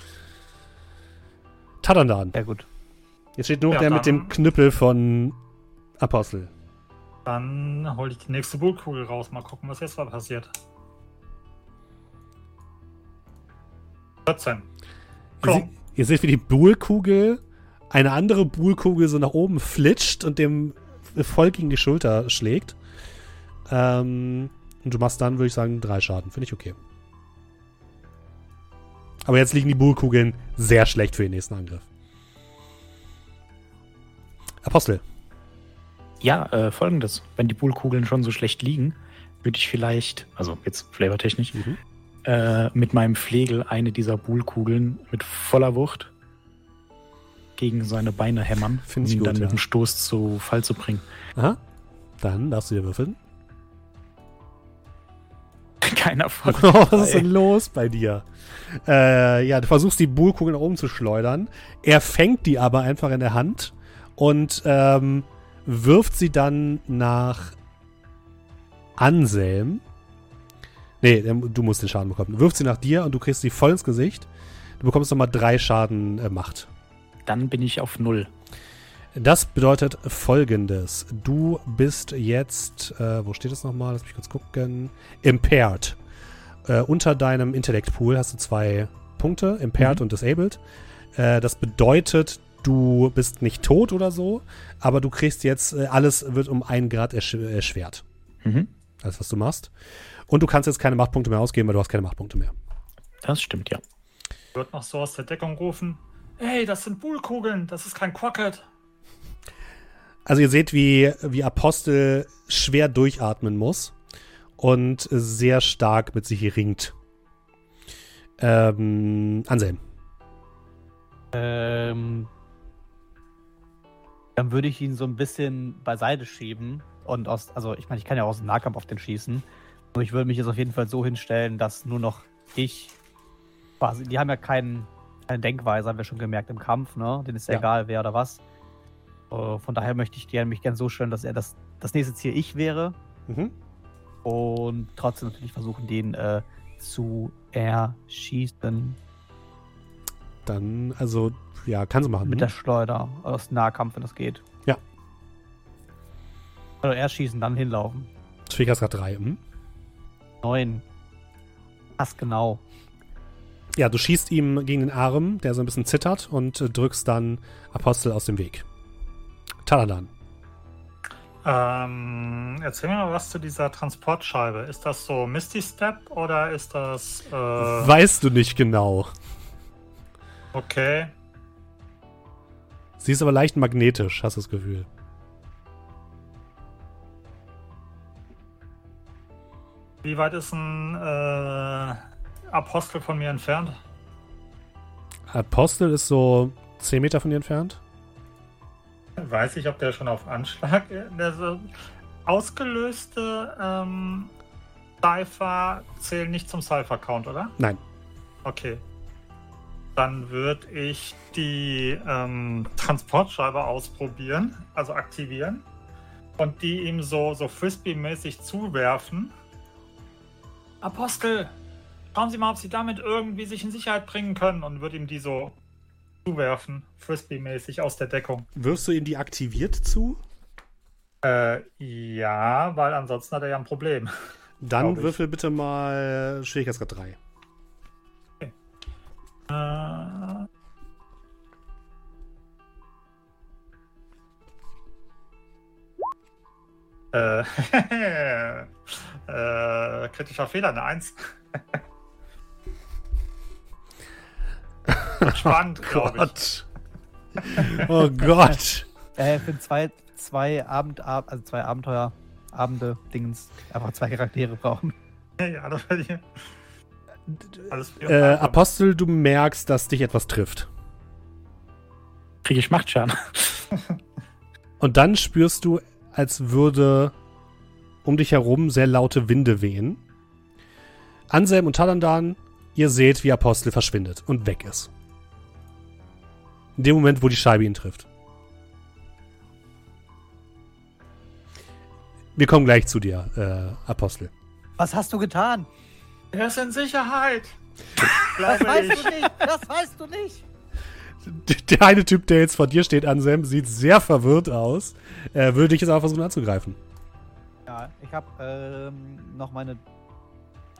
[SPEAKER 1] Tadandan.
[SPEAKER 4] Sehr gut.
[SPEAKER 1] Jetzt steht nur noch
[SPEAKER 3] Ja,
[SPEAKER 1] der mit dem Knüppel von Apostel.
[SPEAKER 3] Dann hole ich die nächste Bullkugel raus. Mal gucken, was jetzt mal passiert. 14.
[SPEAKER 1] Ihr,
[SPEAKER 3] Komm.
[SPEAKER 1] se ihr seht, wie die Buhlkugel eine andere Buhlkugel so nach oben flitscht und dem voll gegen die Schulter schlägt. Ähm, und du machst dann, würde ich sagen, drei Schaden. Finde ich okay. Aber jetzt liegen die Buhlkugeln sehr schlecht für den nächsten Angriff. Apostel.
[SPEAKER 2] Ja, äh, folgendes. Wenn die Bullkugeln schon so schlecht liegen, würde ich vielleicht, also jetzt flavortechnisch,
[SPEAKER 1] Mhm.
[SPEAKER 2] äh, mit meinem Flegel eine dieser Bullkugeln mit voller Wucht gegen seine Beine hämmern,
[SPEAKER 1] Find
[SPEAKER 2] um ihn
[SPEAKER 1] gut,
[SPEAKER 2] dann
[SPEAKER 1] ja.
[SPEAKER 2] mit dem Stoß zu Fall zu bringen.
[SPEAKER 1] Aha. Dann darfst du dir würfeln.
[SPEAKER 2] Keiner von
[SPEAKER 1] Was ist denn los bei dir? Äh, ja, du versuchst die Buhlkugel nach oben zu schleudern. Er fängt die aber einfach in der Hand und ähm, wirft sie dann nach Anselm. Nee, du musst den Schaden bekommen. Wirft sie nach dir und du kriegst sie voll ins Gesicht. Du bekommst nochmal drei Schaden äh, Macht.
[SPEAKER 2] Dann bin ich auf Null.
[SPEAKER 1] Das bedeutet folgendes. Du bist jetzt, äh, wo steht es nochmal? Lass mich kurz gucken. Impaired. Äh, unter deinem Intellect-Pool hast du zwei Punkte, Impaired
[SPEAKER 2] Mhm.
[SPEAKER 1] und Disabled. Äh, das bedeutet, du bist nicht tot oder so, aber du kriegst jetzt, äh, alles wird um einen Grad ersch erschwert.
[SPEAKER 2] Mhm.
[SPEAKER 1] Alles, was du machst. Und du kannst jetzt keine Machtpunkte mehr ausgeben, weil du hast keine Machtpunkte mehr.
[SPEAKER 2] Das stimmt, ja.
[SPEAKER 3] Wird noch so aus der Deckung rufen. Hey, das sind Bullkugeln, das ist kein Quacket.
[SPEAKER 1] Also ihr seht, wie, wie Apostel schwer durchatmen muss und sehr stark mit sich ringt. Ähm, Anselm.
[SPEAKER 4] Ähm, dann würde ich ihn so ein bisschen beiseite schieben und aus, also ich meine, ich kann ja auch aus dem Nahkampf auf den schießen. Aber ich würde mich jetzt auf jeden Fall so hinstellen, dass nur noch ich quasi, die haben ja keinen, keine Denkweise, haben wir schon gemerkt im Kampf, ne? Denen ist ja, egal, wer oder was. Äh, von daher möchte ich die- mich gerne so stellen, dass er das, das nächste Ziel ich wäre
[SPEAKER 1] Mhm.
[SPEAKER 4] und trotzdem natürlich versuchen, den äh, zu erschießen
[SPEAKER 1] Dann, also, ja, kann sie machen.
[SPEAKER 4] mit der Schleuder aus Nahkampf, wenn das geht.
[SPEAKER 1] Ja.
[SPEAKER 4] Also erst schießen, dann hinlaufen.
[SPEAKER 1] Schwieger gerade drei. Hm?
[SPEAKER 4] Neun. Passt genau.
[SPEAKER 1] Ja, du schießt ihm gegen den Arm, der so ein bisschen zittert, und äh, drückst dann Apostel aus dem Weg. Taladan.
[SPEAKER 3] Ähm, erzähl mir mal was zu dieser Transportscheibe. Ist das so Misty Step oder ist das. Äh,
[SPEAKER 1] Weißt du nicht genau.
[SPEAKER 3] okay.
[SPEAKER 1] Sie ist aber leicht magnetisch, hast du das Gefühl.
[SPEAKER 3] Wie weit ist ein äh, Apostel von mir entfernt?
[SPEAKER 1] Apostel ist so 10 Meter von dir entfernt.
[SPEAKER 3] Weiß ich, ob der schon auf Anschlag ist. Also, ausgelöste ähm, Cypher zählen nicht zum Cypher-Count, oder?
[SPEAKER 1] Nein.
[SPEAKER 3] Okay. Dann würde ich die ähm, Transportscheibe ausprobieren, also aktivieren. Und die ihm so, so Frisbee-mäßig zuwerfen. Apostel, schauen Sie mal, ob Sie damit irgendwie sich in Sicherheit bringen können. Und würde ihm die so zuwerfen, Frisbee-mäßig aus der Deckung.
[SPEAKER 1] Wirfst du ihm die aktiviert zu?
[SPEAKER 3] Äh, ja, weil ansonsten hat er ja ein Problem.
[SPEAKER 1] Dann würfel bitte mal Schwierigkeitsgrad 3.
[SPEAKER 3] Äh, äh, äh, kritischer Fehler, eine 1. Spannend, glaube ich.
[SPEAKER 1] Oh Gott.
[SPEAKER 4] Äh, für zwei, zwei Abend, Ab- also zwei Abenteuer, Abende, Dingens, einfach zwei Charaktere brauchen.
[SPEAKER 3] Ja, ja, das werde ich. Alles
[SPEAKER 1] Äh, Apostel, du merkst, dass dich etwas trifft.
[SPEAKER 2] Kriege ich Machtschaden.
[SPEAKER 1] Und dann spürst du, als würde um dich herum sehr laute Winde wehen. Anselm und Talandan, ihr seht, wie Apostel verschwindet und weg ist. In dem Moment, wo die Scheibe ihn trifft. Wir kommen gleich zu dir, äh, Apostel.
[SPEAKER 4] Was hast du getan?
[SPEAKER 3] Er ist in Sicherheit.
[SPEAKER 4] Das weißt
[SPEAKER 3] ich.
[SPEAKER 4] du nicht. Das weißt du nicht.
[SPEAKER 1] Der eine Typ, der jetzt vor dir steht, Anselm, sieht sehr verwirrt aus. Äh, würde dich jetzt aber versuchen anzugreifen.
[SPEAKER 4] Ja, ich habe ähm, noch meine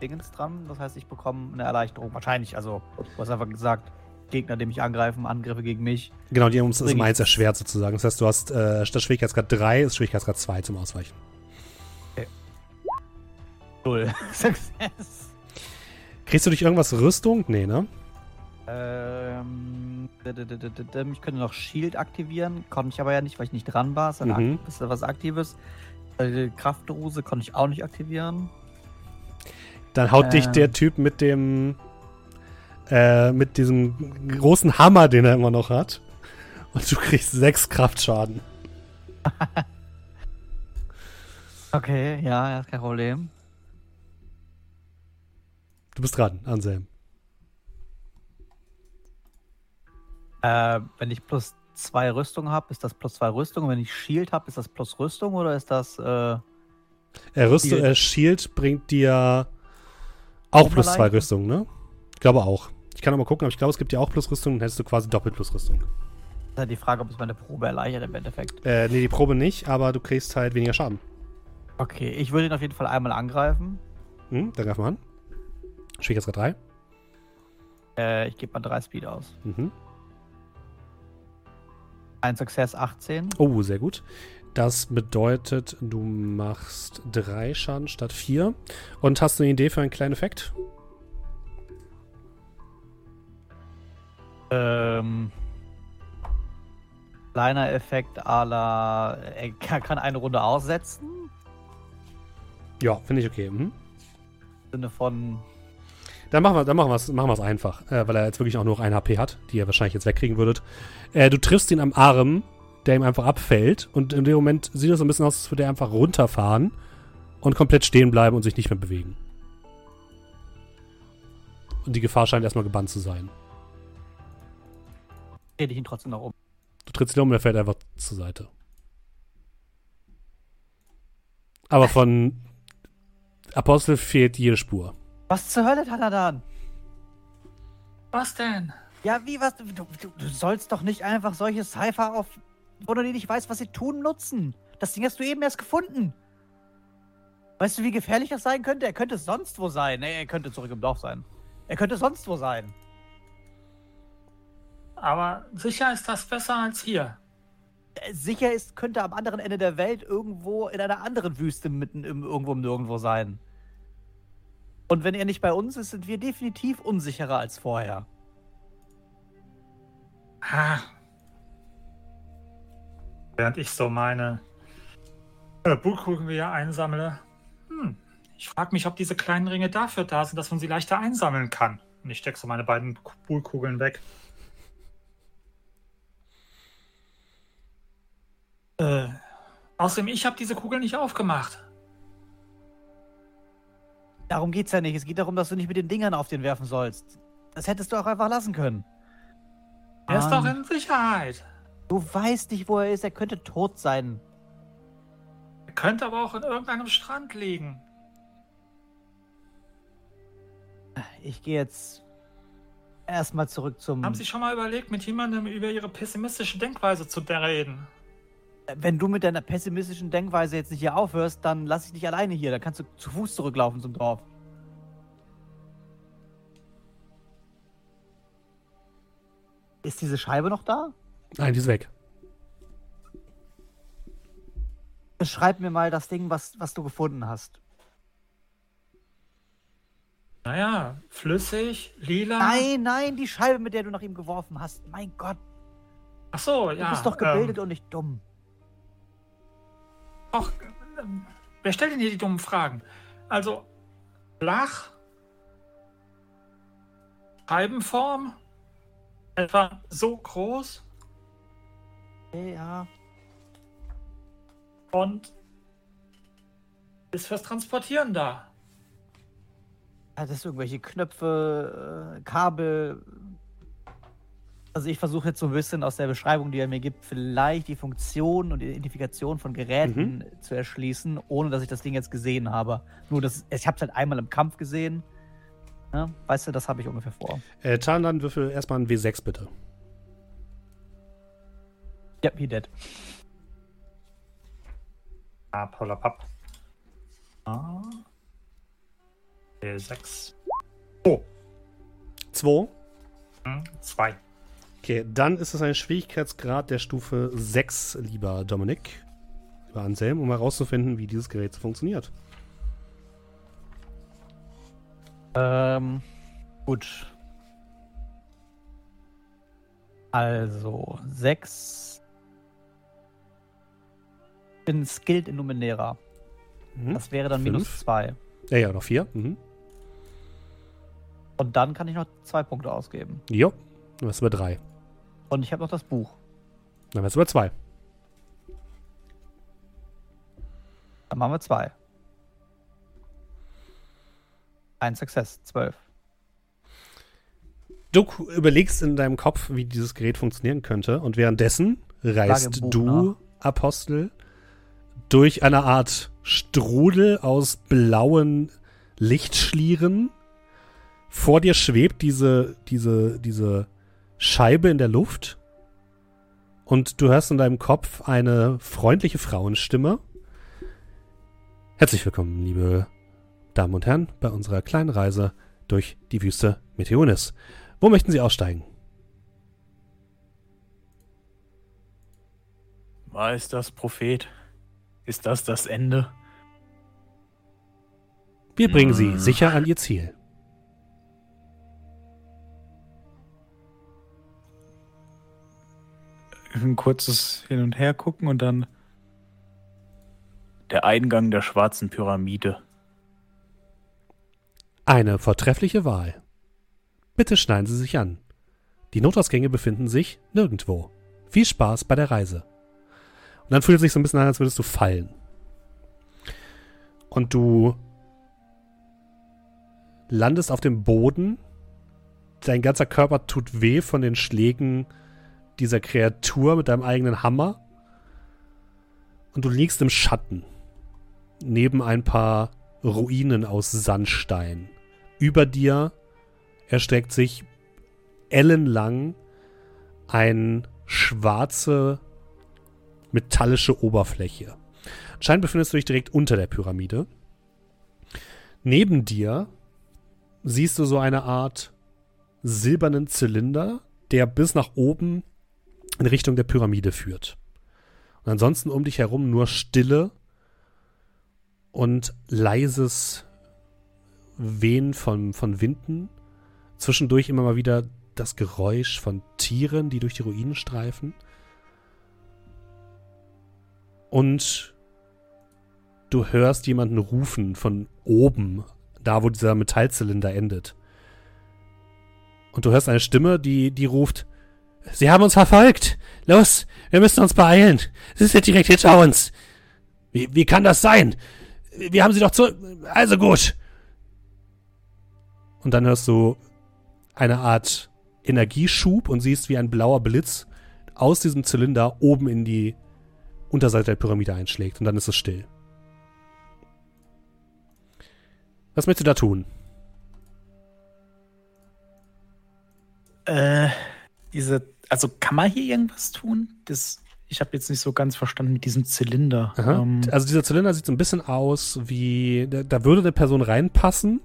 [SPEAKER 4] Dingens dran. Das heißt, ich bekomme eine Erleichterung. Wahrscheinlich, also, du hast einfach gesagt, Gegner, die mich angreifen, Angriffe gegen mich.
[SPEAKER 1] Genau, die haben uns
[SPEAKER 4] ich-
[SPEAKER 1] eins erschwert sozusagen. Das heißt, du hast äh, statt Schwierigkeitsgrad 3 ist Schwierigkeitsgrad 2 zum Ausweichen.
[SPEAKER 4] Null. Success.
[SPEAKER 1] Kriegst du durch irgendwas Rüstung? Nee, ne?
[SPEAKER 4] Ähm, ich könnte noch Shield aktivieren, konnte ich aber ja nicht, weil ich nicht dran war. Ist,
[SPEAKER 1] Mhm.
[SPEAKER 4] ist was Aktives. Äh, Kraftdose konnte ich auch nicht aktivieren.
[SPEAKER 1] Dann haut dich
[SPEAKER 4] Ähm.
[SPEAKER 1] der Typ mit dem äh, mit diesem großen Hammer, den er immer noch hat. Und du kriegst sechs Kraftschaden.
[SPEAKER 4] Okay, ja, ist kein Problem.
[SPEAKER 1] Du bist dran, Anselm.
[SPEAKER 4] Äh, wenn ich plus zwei Rüstung habe, ist das plus zwei Rüstung. Und wenn ich Shield habe, ist das plus Rüstung oder ist das. Äh,
[SPEAKER 1] Rüst
[SPEAKER 4] Shield.
[SPEAKER 1] äh, Shield bringt dir auch plus zwei? Rüstungen, ne? Ich glaube auch. Ich kann mal gucken, aber ich glaube, es gibt dir auch plus Rüstung, dann hättest du quasi doppelt plus Rüstung.
[SPEAKER 4] ist halt die Frage, ob es meine Probe erleichtert im Endeffekt.
[SPEAKER 1] Äh, nee, die Probe nicht, aber du kriegst halt weniger Schaden.
[SPEAKER 4] Okay, ich würde ihn auf jeden Fall einmal angreifen.
[SPEAKER 1] Hm, dann greif mal an. Schwierigkeitsgrad 3.
[SPEAKER 4] Äh, ich gebe mal drei Speed aus.
[SPEAKER 1] Mhm.
[SPEAKER 4] Ein Success 18.
[SPEAKER 1] Oh, sehr gut. Das bedeutet, du machst drei Schaden statt vier. Und hast du eine Idee für einen kleinen Effekt?
[SPEAKER 4] Ähm. Kleiner Effekt à la. Er kann eine Runde aussetzen.
[SPEAKER 1] Ja, finde ich okay. Mhm.
[SPEAKER 4] Im Sinne von.
[SPEAKER 1] Dann machen wir dann machen wir's, machen wir's einfach, äh, weil er jetzt wirklich auch nur noch ein HP hat, die ihr wahrscheinlich jetzt wegkriegen würdet. Äh, du triffst ihn am Arm, der ihm einfach abfällt. Und in dem Moment sieht es so ein bisschen aus, als würde er einfach runterfahren und komplett stehen bleiben und sich nicht mehr bewegen. Und die Gefahr scheint erstmal gebannt zu sein.
[SPEAKER 4] Dreh ich ihn trotzdem noch um.
[SPEAKER 1] Du trittst ihn um und er fällt einfach zur Seite. Aber von Apostel fehlt jede Spur.
[SPEAKER 4] Was zur Hölle, Taladan?
[SPEAKER 3] Was denn?
[SPEAKER 4] Ja, wie was? Du, du, du sollst doch nicht einfach solche Cypher auf. Wo du nicht weißt, was sie tun, nutzen. Das Ding hast du eben erst gefunden. Weißt du, wie gefährlich das sein könnte? Er könnte sonst wo sein. Nee, er könnte zurück im Dorf sein. Er könnte sonst wo sein.
[SPEAKER 3] Aber sicher ist das besser als hier.
[SPEAKER 4] Äh, Sicher ist, könnte am anderen Ende der Welt irgendwo in einer anderen Wüste mitten im irgendwo im Nirgendwo sein. Und wenn er nicht bei uns ist, sind wir definitiv unsicherer als vorher.
[SPEAKER 3] Ah. Während ich so meine äh, Bullkugeln wieder einsammle. Hm. Ich frage mich, ob diese kleinen Ringe dafür da sind, dass man sie leichter einsammeln kann. Und ich stecke so meine beiden Bullkugeln weg. Äh, außerdem, ich habe diese Kugel nicht aufgemacht.
[SPEAKER 4] Darum geht's ja nicht. Es geht darum, dass du nicht mit den Dingern auf den werfen sollst. Das hättest du auch einfach lassen können.
[SPEAKER 3] Er ist
[SPEAKER 4] Mann.
[SPEAKER 3] doch in Sicherheit.
[SPEAKER 4] Du weißt nicht, wo er ist. Er könnte tot sein.
[SPEAKER 3] Er könnte aber auch in irgendeinem Strand liegen.
[SPEAKER 4] Ich gehe jetzt erstmal zurück zum.
[SPEAKER 3] Haben Sie schon mal überlegt, mit jemandem über Ihre pessimistische Denkweise zu reden?
[SPEAKER 4] Wenn du mit deiner pessimistischen Denkweise jetzt nicht hier aufhörst, dann lass ich dich alleine hier. Dann kannst du zu Fuß zurücklaufen zum Dorf. Ist diese Scheibe noch da?
[SPEAKER 1] Nein, die ist weg.
[SPEAKER 4] Beschreib mir mal das Ding, was, was du gefunden hast.
[SPEAKER 3] Naja, flüssig, lila.
[SPEAKER 4] Nein, nein, die Scheibe, mit der du nach ihm geworfen hast. Mein Gott,
[SPEAKER 3] Ach so,
[SPEAKER 4] du
[SPEAKER 3] ja.
[SPEAKER 4] bist doch gebildet
[SPEAKER 3] Ähm,
[SPEAKER 4] und nicht dumm.
[SPEAKER 3] ähm, wer stellt denn hier die dummen Fragen? Also, flach, Scheibenform, etwa so groß
[SPEAKER 4] Ja.
[SPEAKER 3] und ist fürs Transportieren da.
[SPEAKER 4] Hat es irgendwelche Knöpfe, äh, Kabel? Also ich versuche jetzt so ein bisschen aus der Beschreibung, die er mir gibt, vielleicht die Funktion und die Identifikation von Geräten zu erschließen, ohne dass ich das Ding jetzt gesehen habe. Nur das, ich habe es halt einmal im Kampf gesehen. Ja, weißt du, das habe ich ungefähr vor.
[SPEAKER 1] Äh, Tarnan, würfel erstmal ein W6 bitte.
[SPEAKER 4] Yep, he did.
[SPEAKER 3] Ah, Paula Papp. Ah. D6.
[SPEAKER 1] Oh.
[SPEAKER 3] 2. 2.
[SPEAKER 1] Okay, dann ist es ein Schwierigkeitsgrad der Stufe 6, lieber Dominik. Lieber Anselm, um herauszufinden, wie dieses Gerät funktioniert.
[SPEAKER 4] Ähm, gut. Also, 6 bin skilled in Numenera.
[SPEAKER 1] Mhm.
[SPEAKER 4] Das wäre dann
[SPEAKER 1] Fünf.
[SPEAKER 4] minus zwei.
[SPEAKER 1] Ja, ja, noch vier. Mhm.
[SPEAKER 4] Und dann kann ich noch zwei Punkte ausgeben.
[SPEAKER 1] Jo, dann bist du bei drei.
[SPEAKER 4] Und ich habe noch das Buch.
[SPEAKER 1] Dann bist du bei zwei.
[SPEAKER 4] Dann machen wir zwei. Ein Success, zwölf.
[SPEAKER 1] Du überlegst in deinem Kopf, wie dieses Gerät funktionieren könnte, und währenddessen reist
[SPEAKER 4] Buch
[SPEAKER 1] du,
[SPEAKER 4] nach.
[SPEAKER 1] Apostel, durch eine Art Strudel aus blauen Lichtschlieren. Vor dir schwebt diese, diese, diese Scheibe in der Luft. Und du hörst in deinem Kopf eine freundliche Frauenstimme. Herzlich willkommen, liebe Damen und Herren, bei unserer kleinen Reise durch die Wüste Meteonis. Wo möchten Sie aussteigen?
[SPEAKER 2] Das, Prophet? Ist das das Ende?
[SPEAKER 1] Wir bringen Sie
[SPEAKER 2] Hm.
[SPEAKER 1] sicher an Ihr Ziel.
[SPEAKER 2] Ein kurzes Hin und Her gucken und dann der Eingang der schwarzen Pyramide.
[SPEAKER 1] Eine vortreffliche Wahl. Bitte schneiden Sie sich an. Die Notausgänge befinden sich nirgendwo. Viel Spaß bei der Reise. Und dann fühlt es sich so ein bisschen an, als würdest du fallen. Und du landest auf dem Boden. Dein ganzer Körper tut weh von den Schlägen dieser Kreatur mit deinem eigenen Hammer. Und du liegst im Schatten. Neben ein paar Ruinen aus Sandstein. Über dir erstreckt sich ellenlang eine schwarze metallische Oberfläche. Anscheinend befindest du dich direkt unter der Pyramide. Neben dir siehst du so eine Art silbernen Zylinder, der bis nach oben in Richtung der Pyramide führt. Und ansonsten um dich herum nur Stille und leises Wehen von, von Winden. Zwischendurch immer mal wieder das Geräusch von Tieren, die durch die Ruinen streifen. Und du hörst jemanden rufen von oben, da wo dieser Metallzylinder endet. Und du hörst eine Stimme, die, die ruft, Sie haben uns verfolgt. Los, wir müssen uns beeilen. Sie sind direkt hinter uns. Wie, wie kann das sein? Wir haben sie doch zu. Also gut. Und dann hörst du eine Art Energieschub und siehst, wie ein blauer Blitz aus diesem Zylinder oben in die Unterseite der Pyramide einschlägt. Und dann ist es still. Was möchtest du da tun?
[SPEAKER 2] Äh, diese, also kann man hier irgendwas tun? Das, ich habe jetzt nicht so ganz verstanden mit diesem Zylinder. Ähm,
[SPEAKER 1] Also dieser Zylinder sieht so ein bisschen aus wie, da, da würde eine Person reinpassen.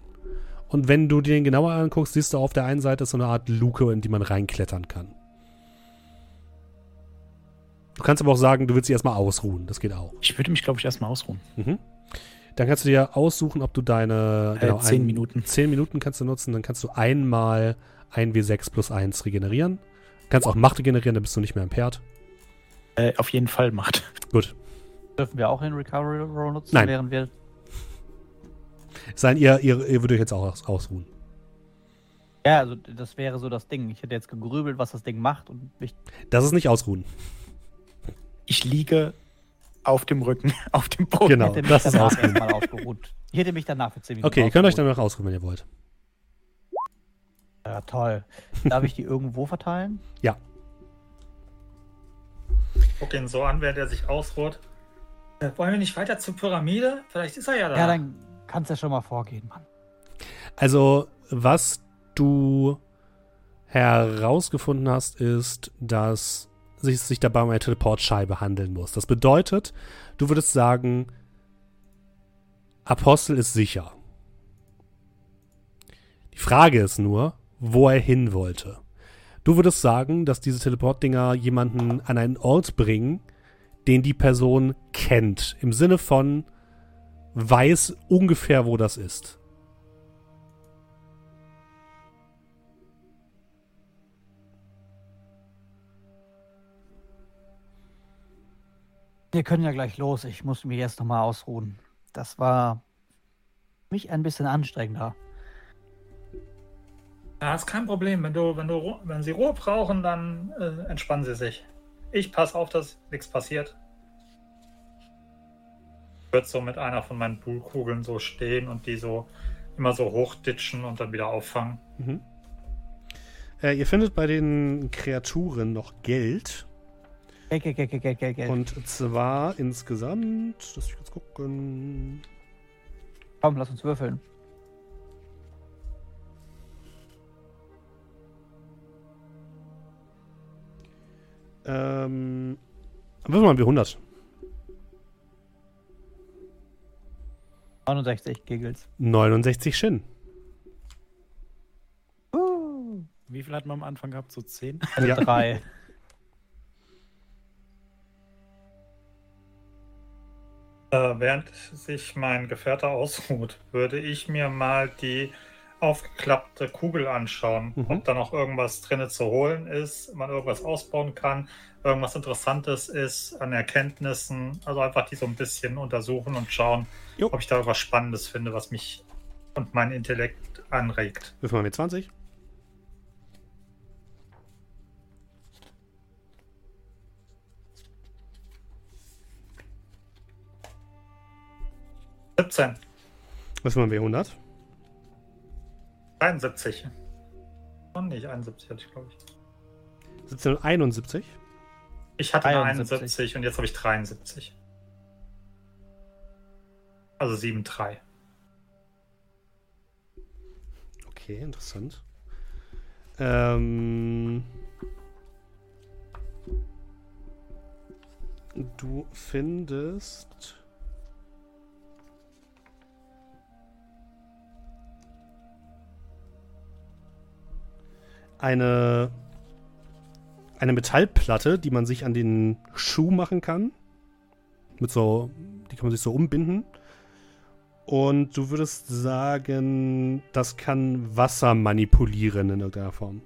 [SPEAKER 1] Und wenn du dir den genauer anguckst, siehst du auf der einen Seite so eine Art Luke, in die man reinklettern kann. Du kannst aber auch sagen, du willst dich erstmal ausruhen. Das geht auch.
[SPEAKER 2] ich würde mich, glaube ich, erstmal ausruhen.
[SPEAKER 1] Mhm. Dann kannst du dir aussuchen, ob du deine
[SPEAKER 2] Äh, zehn Minuten.
[SPEAKER 1] 10 Minuten kannst du nutzen, dann kannst du einmal ein W6 plus 1 regenerieren. Kannst auch Macht regenerieren, dann bist du nicht mehr impaired.
[SPEAKER 2] Äh, auf jeden Fall macht.
[SPEAKER 1] Gut.
[SPEAKER 4] Dürfen wir auch den Recovery Roll nutzen,
[SPEAKER 1] Nein.
[SPEAKER 4] während wir.
[SPEAKER 1] Sein, ihr, ihr, ihr würdet euch jetzt auch aus, ausruhen.
[SPEAKER 4] Ja, also das wäre so das Ding. Ich hätte jetzt gegrübelt, was das Ding macht und mich.
[SPEAKER 1] Das ist nicht ausruhen.
[SPEAKER 2] Ich liege auf dem Rücken, auf dem Boden.
[SPEAKER 1] Genau,
[SPEAKER 4] hätte mich
[SPEAKER 1] das ist
[SPEAKER 4] danach erstmal ausgeruht. Ich hätte mich danach für 10 Minuten
[SPEAKER 1] Okay, ihr könnt euch danach ausruhen, wenn ihr wollt.
[SPEAKER 4] Ja, toll. Darf ich die irgendwo verteilen?
[SPEAKER 1] Ja.
[SPEAKER 3] Guck ihn so an, während er sich ausruht. Äh, wollen wir nicht weiter zur Pyramide? Vielleicht ist er ja da.
[SPEAKER 4] Ja, dann kannst du ja schon mal vorgehen, Mann.
[SPEAKER 1] Also, was du herausgefunden hast, ist, dass es sich dabei um eine Teleportscheibe handeln muss. Das bedeutet, du würdest sagen, Apostel ist sicher. Die Frage ist nur, wo er hin wollte. Du würdest sagen, dass diese Teleportdinger jemanden an einen Ort bringen, den die Person kennt. Im Sinne von weiß ungefähr, wo das ist.
[SPEAKER 4] Wir können ja gleich los. Ich muss mich jetzt nochmal ausruhen. Das war für mich ein bisschen anstrengender.
[SPEAKER 3] Ja, ist kein Problem. Wenn, du, wenn, du, wenn sie Ruhe brauchen, dann äh, entspannen sie sich. Ich passe auf, dass nichts passiert. Ich würde so mit einer von meinen Poolkugeln so stehen und die so immer so hochditschen und dann wieder auffangen.
[SPEAKER 1] Mhm. Äh, ihr findet bei den Kreaturen noch Geld.
[SPEAKER 4] Geld, Geld, Geld, Geld, Geld, Geld, Geld.
[SPEAKER 1] Und zwar insgesamt, lass mich kurz gucken.
[SPEAKER 4] Komm, lass uns würfeln.
[SPEAKER 1] Ähm, würfeln wir mal W100.
[SPEAKER 4] 69 Giggles.
[SPEAKER 1] 69 Shin.
[SPEAKER 4] Uh,
[SPEAKER 2] Wie viel hat man am Anfang gehabt? So zehn?
[SPEAKER 1] Ja.
[SPEAKER 4] drei.
[SPEAKER 3] Äh, während sich mein Gefährter ausruht, würde ich mir mal die aufgeklappte Kugel anschauen,
[SPEAKER 1] mhm.
[SPEAKER 3] ob da noch irgendwas drinne zu holen ist, man irgendwas ausbauen kann, irgendwas Interessantes ist an Erkenntnissen. Also einfach die so ein bisschen untersuchen und schauen,
[SPEAKER 1] jo.
[SPEAKER 3] ob ich da was Spannendes finde, was mich und meinen Intellekt anregt.
[SPEAKER 1] Wirf mal mit
[SPEAKER 3] 20.
[SPEAKER 1] 17. Was machen wir? 100?
[SPEAKER 3] 73. Und nicht 71 hatte ich, glaube ich.
[SPEAKER 1] 1771?
[SPEAKER 3] Ich hatte
[SPEAKER 4] 71.
[SPEAKER 3] 71 und jetzt habe ich 73. Also 7,3.
[SPEAKER 1] Okay, interessant. Ähm, du findest eine eine Metallplatte, die man sich an den Schuh machen kann. Mit so, die kann man sich so umbinden. Und du würdest sagen, das kann Wasser manipulieren in irgendeiner Form.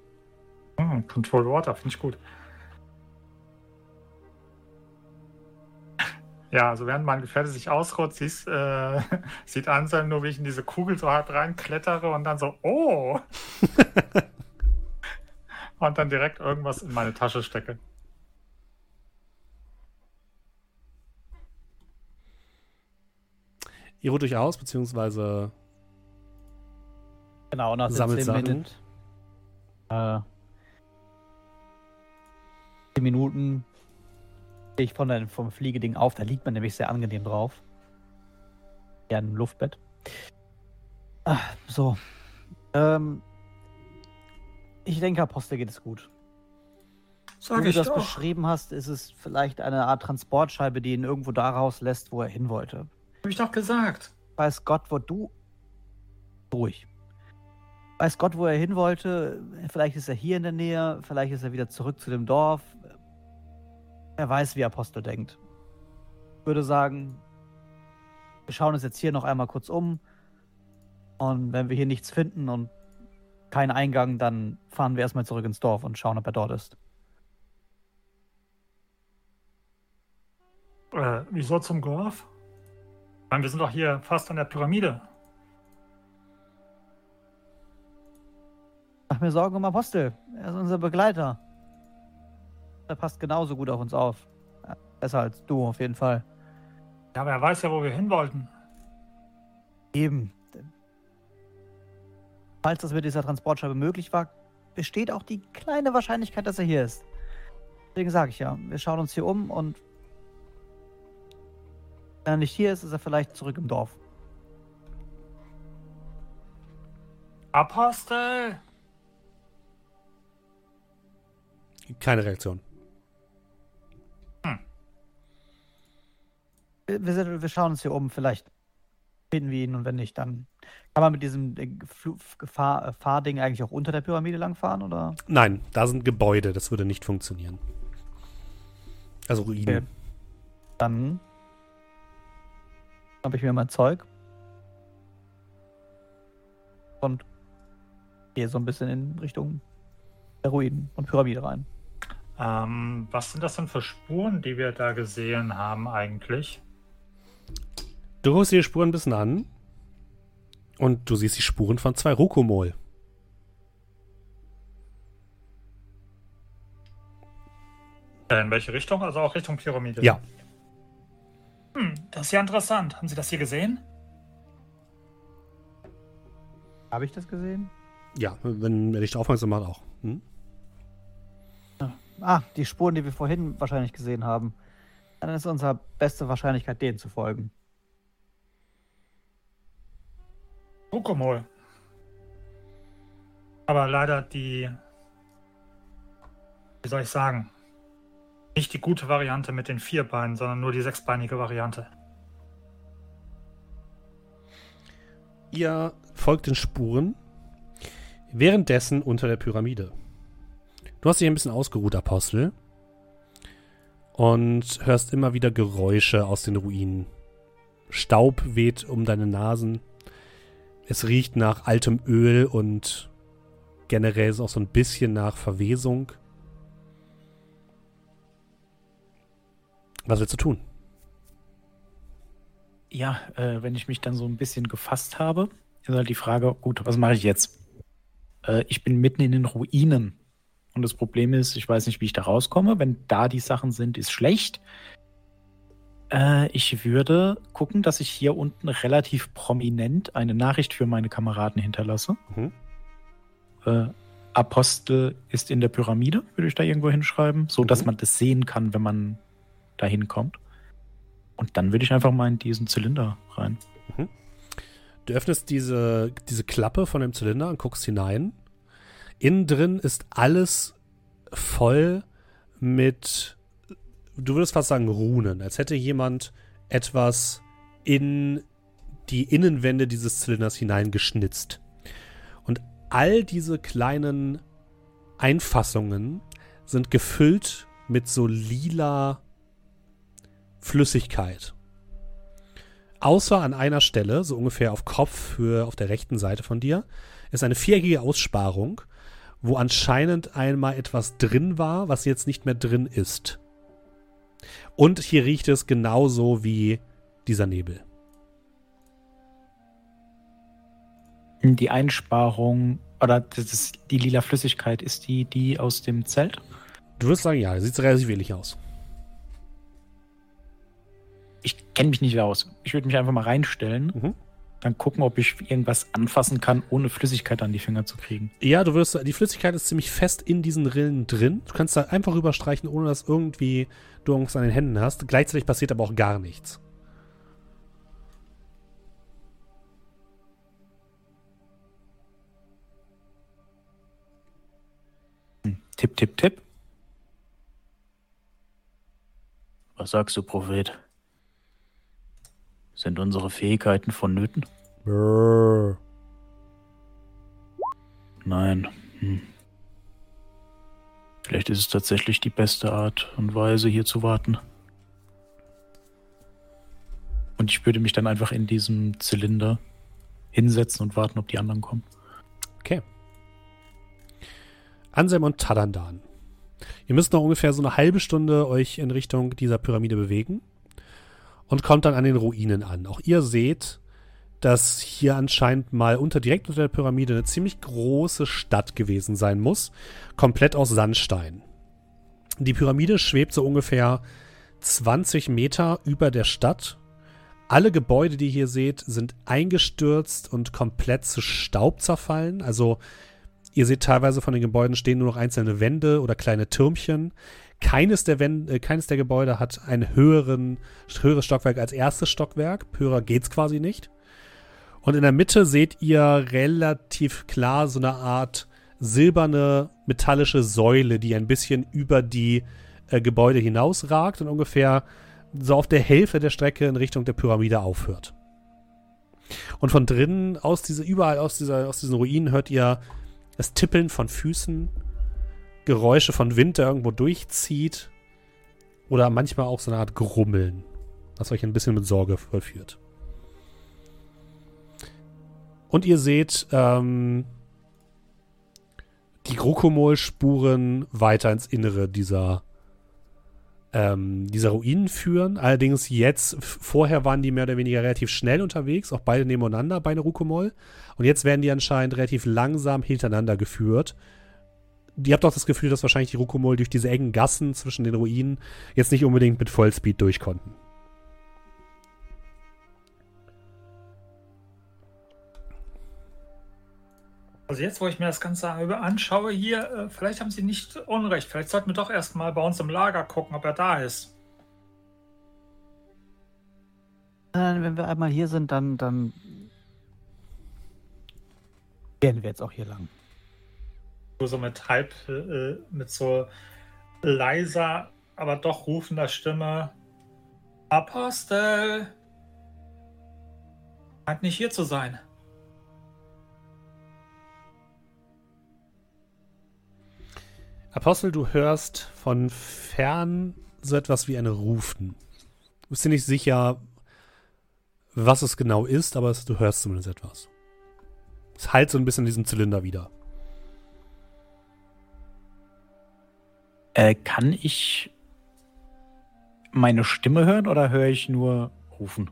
[SPEAKER 3] Hm, Control Water, finde ich gut. Ja, also während mein Gefährte sich ausruht, siehst, äh, sieht Anselm nur, wie ich in diese Kugel so hart reinklettere und dann so, oh! und dann direkt irgendwas in meine Tasche stecke.
[SPEAKER 1] Ihr ruht euch aus, beziehungsweise
[SPEAKER 4] Genau, nach
[SPEAKER 1] Sammelt
[SPEAKER 4] 17
[SPEAKER 1] Sachen.
[SPEAKER 4] Minuten. Äh, 10 Minuten stehe ich von der, vom Fliegeding auf. Da liegt man nämlich sehr angenehm drauf. Ja, im Luftbett. Ah, so. Ähm, ich denke, Apostel geht es gut. So
[SPEAKER 3] Sag
[SPEAKER 4] wie du das
[SPEAKER 3] doch.
[SPEAKER 4] beschrieben hast, ist es vielleicht eine Art Transportscheibe, die ihn irgendwo da rauslässt, wo er hin wollte.
[SPEAKER 3] Hab ich doch gesagt.
[SPEAKER 4] Weiß Gott, wo du. Ruhig. Weiß Gott, wo er hin wollte. Vielleicht ist er hier in der Nähe, vielleicht ist er wieder zurück zu dem Dorf. Er weiß, wie Apostel denkt. Ich würde sagen, wir schauen uns jetzt hier noch einmal kurz um. Und wenn wir hier nichts finden und kein Eingang, dann fahren wir erstmal zurück ins Dorf und schauen, ob er dort ist.
[SPEAKER 3] Äh, wieso zum Dorf? Meine, wir sind doch hier fast an der Pyramide.
[SPEAKER 4] Mach mir Sorgen um Apostel. Er ist unser Begleiter. Er passt genauso gut auf uns auf. Besser als du auf jeden Fall.
[SPEAKER 3] Ja, aber er weiß ja, wo wir hin wollten.
[SPEAKER 4] Eben. Falls das mit dieser Transportscheibe möglich war, besteht auch die kleine Wahrscheinlichkeit, dass er hier ist. Deswegen sage ich ja, wir schauen uns hier um und wenn er nicht hier ist, ist er vielleicht zurück im Dorf.
[SPEAKER 3] Apostel!
[SPEAKER 1] Keine Reaktion.
[SPEAKER 4] Wir, wir, sind, wir schauen uns hier um, vielleicht finden wir ihn und wenn nicht, dann kann man mit diesem äh, Gefahr, äh, Fahrding eigentlich auch unter der Pyramide langfahren oder?
[SPEAKER 1] Nein, da sind Gebäude, das würde nicht funktionieren. Also Ruinen.
[SPEAKER 4] Okay. Dann habe ich mir mein Zeug und gehe so ein bisschen in Richtung der Ruinen und Pyramide rein.
[SPEAKER 3] Ähm, was sind das denn für Spuren, die wir da gesehen haben eigentlich?
[SPEAKER 1] Du dir die Spuren ein bisschen an und du siehst die Spuren von zwei Rokomol.
[SPEAKER 3] Äh, in welche Richtung? Also auch Richtung Pyramide?
[SPEAKER 1] Ja.
[SPEAKER 3] Hm, das ist ja interessant. Haben Sie das hier gesehen?
[SPEAKER 4] Habe ich das gesehen?
[SPEAKER 1] Ja, wenn er dich aufmerksam macht, auch. Hm?
[SPEAKER 4] Ah, die Spuren, die wir vorhin wahrscheinlich gesehen haben. Dann ist unsere beste Wahrscheinlichkeit, denen zu folgen.
[SPEAKER 3] Rukomol. Aber leider die, wie soll ich sagen, nicht die gute Variante mit den vier Beinen, sondern nur die sechsbeinige Variante.
[SPEAKER 1] Ihr folgt den Spuren. Währenddessen unter der Pyramide. Du hast dich ein bisschen ausgeruht, Apostel. Und hörst immer wieder Geräusche aus den Ruinen. Staub weht um deine Nasen. Es riecht nach altem Öl und generell ist auch so ein bisschen nach Verwesung. Was willst du tun?
[SPEAKER 2] Ja, äh, wenn ich mich dann so ein bisschen gefasst habe, ist halt die Frage, gut, was mache ich jetzt? Äh, ich bin mitten in den Ruinen. Und das Problem ist, ich weiß nicht, wie ich da rauskomme. Wenn da die Sachen sind, ist schlecht. Äh, ich würde gucken, dass ich hier unten relativ prominent eine Nachricht für meine Kameraden hinterlasse.
[SPEAKER 1] Mhm.
[SPEAKER 2] Äh, Apostel ist in der Pyramide, würde ich da irgendwo hinschreiben, so dass
[SPEAKER 1] Mhm.
[SPEAKER 2] man das sehen kann, wenn man da hinkommt. Und dann würde ich einfach mal in diesen Zylinder rein.
[SPEAKER 1] Du öffnest diese, diese Klappe von dem Zylinder und guckst hinein. Innen drin ist alles voll mit, du würdest fast sagen, Runen. Als hätte jemand etwas in die Innenwände dieses Zylinders hineingeschnitzt. Und all diese kleinen Einfassungen sind gefüllt mit so lila Flüssigkeit. Außer an einer Stelle, so ungefähr auf Kopfhöhe auf der rechten Seite von dir, ist eine viereckige Aussparung, wo anscheinend einmal etwas drin war, was jetzt nicht mehr drin ist. Und hier riecht es genauso wie dieser Nebel.
[SPEAKER 2] Die Einsparung oder das die lila Flüssigkeit, ist die die aus dem Zelt?
[SPEAKER 1] Du wirst sagen, ja, sieht relativ ähnlich aus.
[SPEAKER 2] Ich kenne mich nicht aus. Ich würde mich einfach mal reinstellen,
[SPEAKER 1] Mhm.
[SPEAKER 2] Dann gucken, ob ich irgendwas anfassen kann, ohne Flüssigkeit an die Finger zu kriegen.
[SPEAKER 1] Ja, du wirst, die Flüssigkeit ist ziemlich fest in diesen Rillen drin. Du kannst da einfach rüberstreichen, ohne dass irgendwie du irgendwas an den Händen hast. Gleichzeitig passiert aber auch gar nichts.
[SPEAKER 2] Tipp, tipp, tipp. Was sagst du, Prophet? Sind unsere Fähigkeiten vonnöten?
[SPEAKER 1] Brrr.
[SPEAKER 2] Nein. Hm. Vielleicht ist es tatsächlich die beste Art und Weise, hier zu warten. Und ich würde mich dann einfach in diesem Zylinder hinsetzen und warten, ob die anderen kommen.
[SPEAKER 1] Okay. Anselm und Tadandan. Ihr müsst noch ungefähr so eine halbe Stunde euch in Richtung dieser Pyramide bewegen und kommt dann an den Ruinen an. Auch ihr seht, dass hier anscheinend mal unter direkt unter der Pyramide eine ziemlich große Stadt gewesen sein muss, komplett aus Sandstein. Die Pyramide schwebt so ungefähr 20 Meter über der Stadt. Alle Gebäude, die ihr hier seht, sind eingestürzt und komplett zu Staub zerfallen. Also ihr seht teilweise von den Gebäuden stehen nur noch einzelne Wände oder kleine Türmchen. Keines der, Wände, äh, keines der Gebäude hat ein höheren, höheres Stockwerk als erstes Stockwerk. Höher geht's quasi nicht. Und in der Mitte seht ihr relativ klar so eine Art silberne metallische Säule, die ein bisschen über die äh, Gebäude hinausragt und ungefähr so auf der Hälfte der Strecke in Richtung der Pyramide aufhört. Und von drinnen, aus dieser, überall aus, dieser, aus diesen Ruinen, hört ihr das Tippeln von Füßen, Geräusche von Wind, der irgendwo durchzieht. Oder manchmal auch so eine Art Grummeln, was euch ein bisschen mit Sorge vollführt. Und ihr seht ähm, die Grokomol-Spuren weiter ins Innere dieser, ähm, dieser Ruinen führen. Allerdings jetzt, vorher waren die mehr oder weniger relativ schnell unterwegs, auch beide nebeneinander bei Rukomol. Und jetzt werden die anscheinend relativ langsam hintereinander geführt. Ihr habt auch das Gefühl, dass wahrscheinlich die Rukomol durch diese engen Gassen zwischen den Ruinen jetzt nicht unbedingt mit Vollspeed durch konnten.
[SPEAKER 3] Also jetzt, wo ich mir das Ganze anschaue hier, äh, vielleicht haben Sie nicht Unrecht. Vielleicht sollten wir doch erstmal bei uns im Lager gucken, ob er da ist.
[SPEAKER 4] Äh, wenn wir einmal hier sind, dann, dann werden wir jetzt auch hier lang.
[SPEAKER 3] So mit halb, äh, mit so leiser, aber doch rufender Stimme. Apostel! Scheint nicht hier zu sein.
[SPEAKER 1] Apostel, du hörst von fern so etwas wie ein Rufen. Du bist dir nicht sicher, was es genau ist, aber du hörst zumindest etwas. Es halt so ein bisschen diesen Zylinder wieder.
[SPEAKER 2] Äh, kann ich meine Stimme hören oder höre ich nur rufen?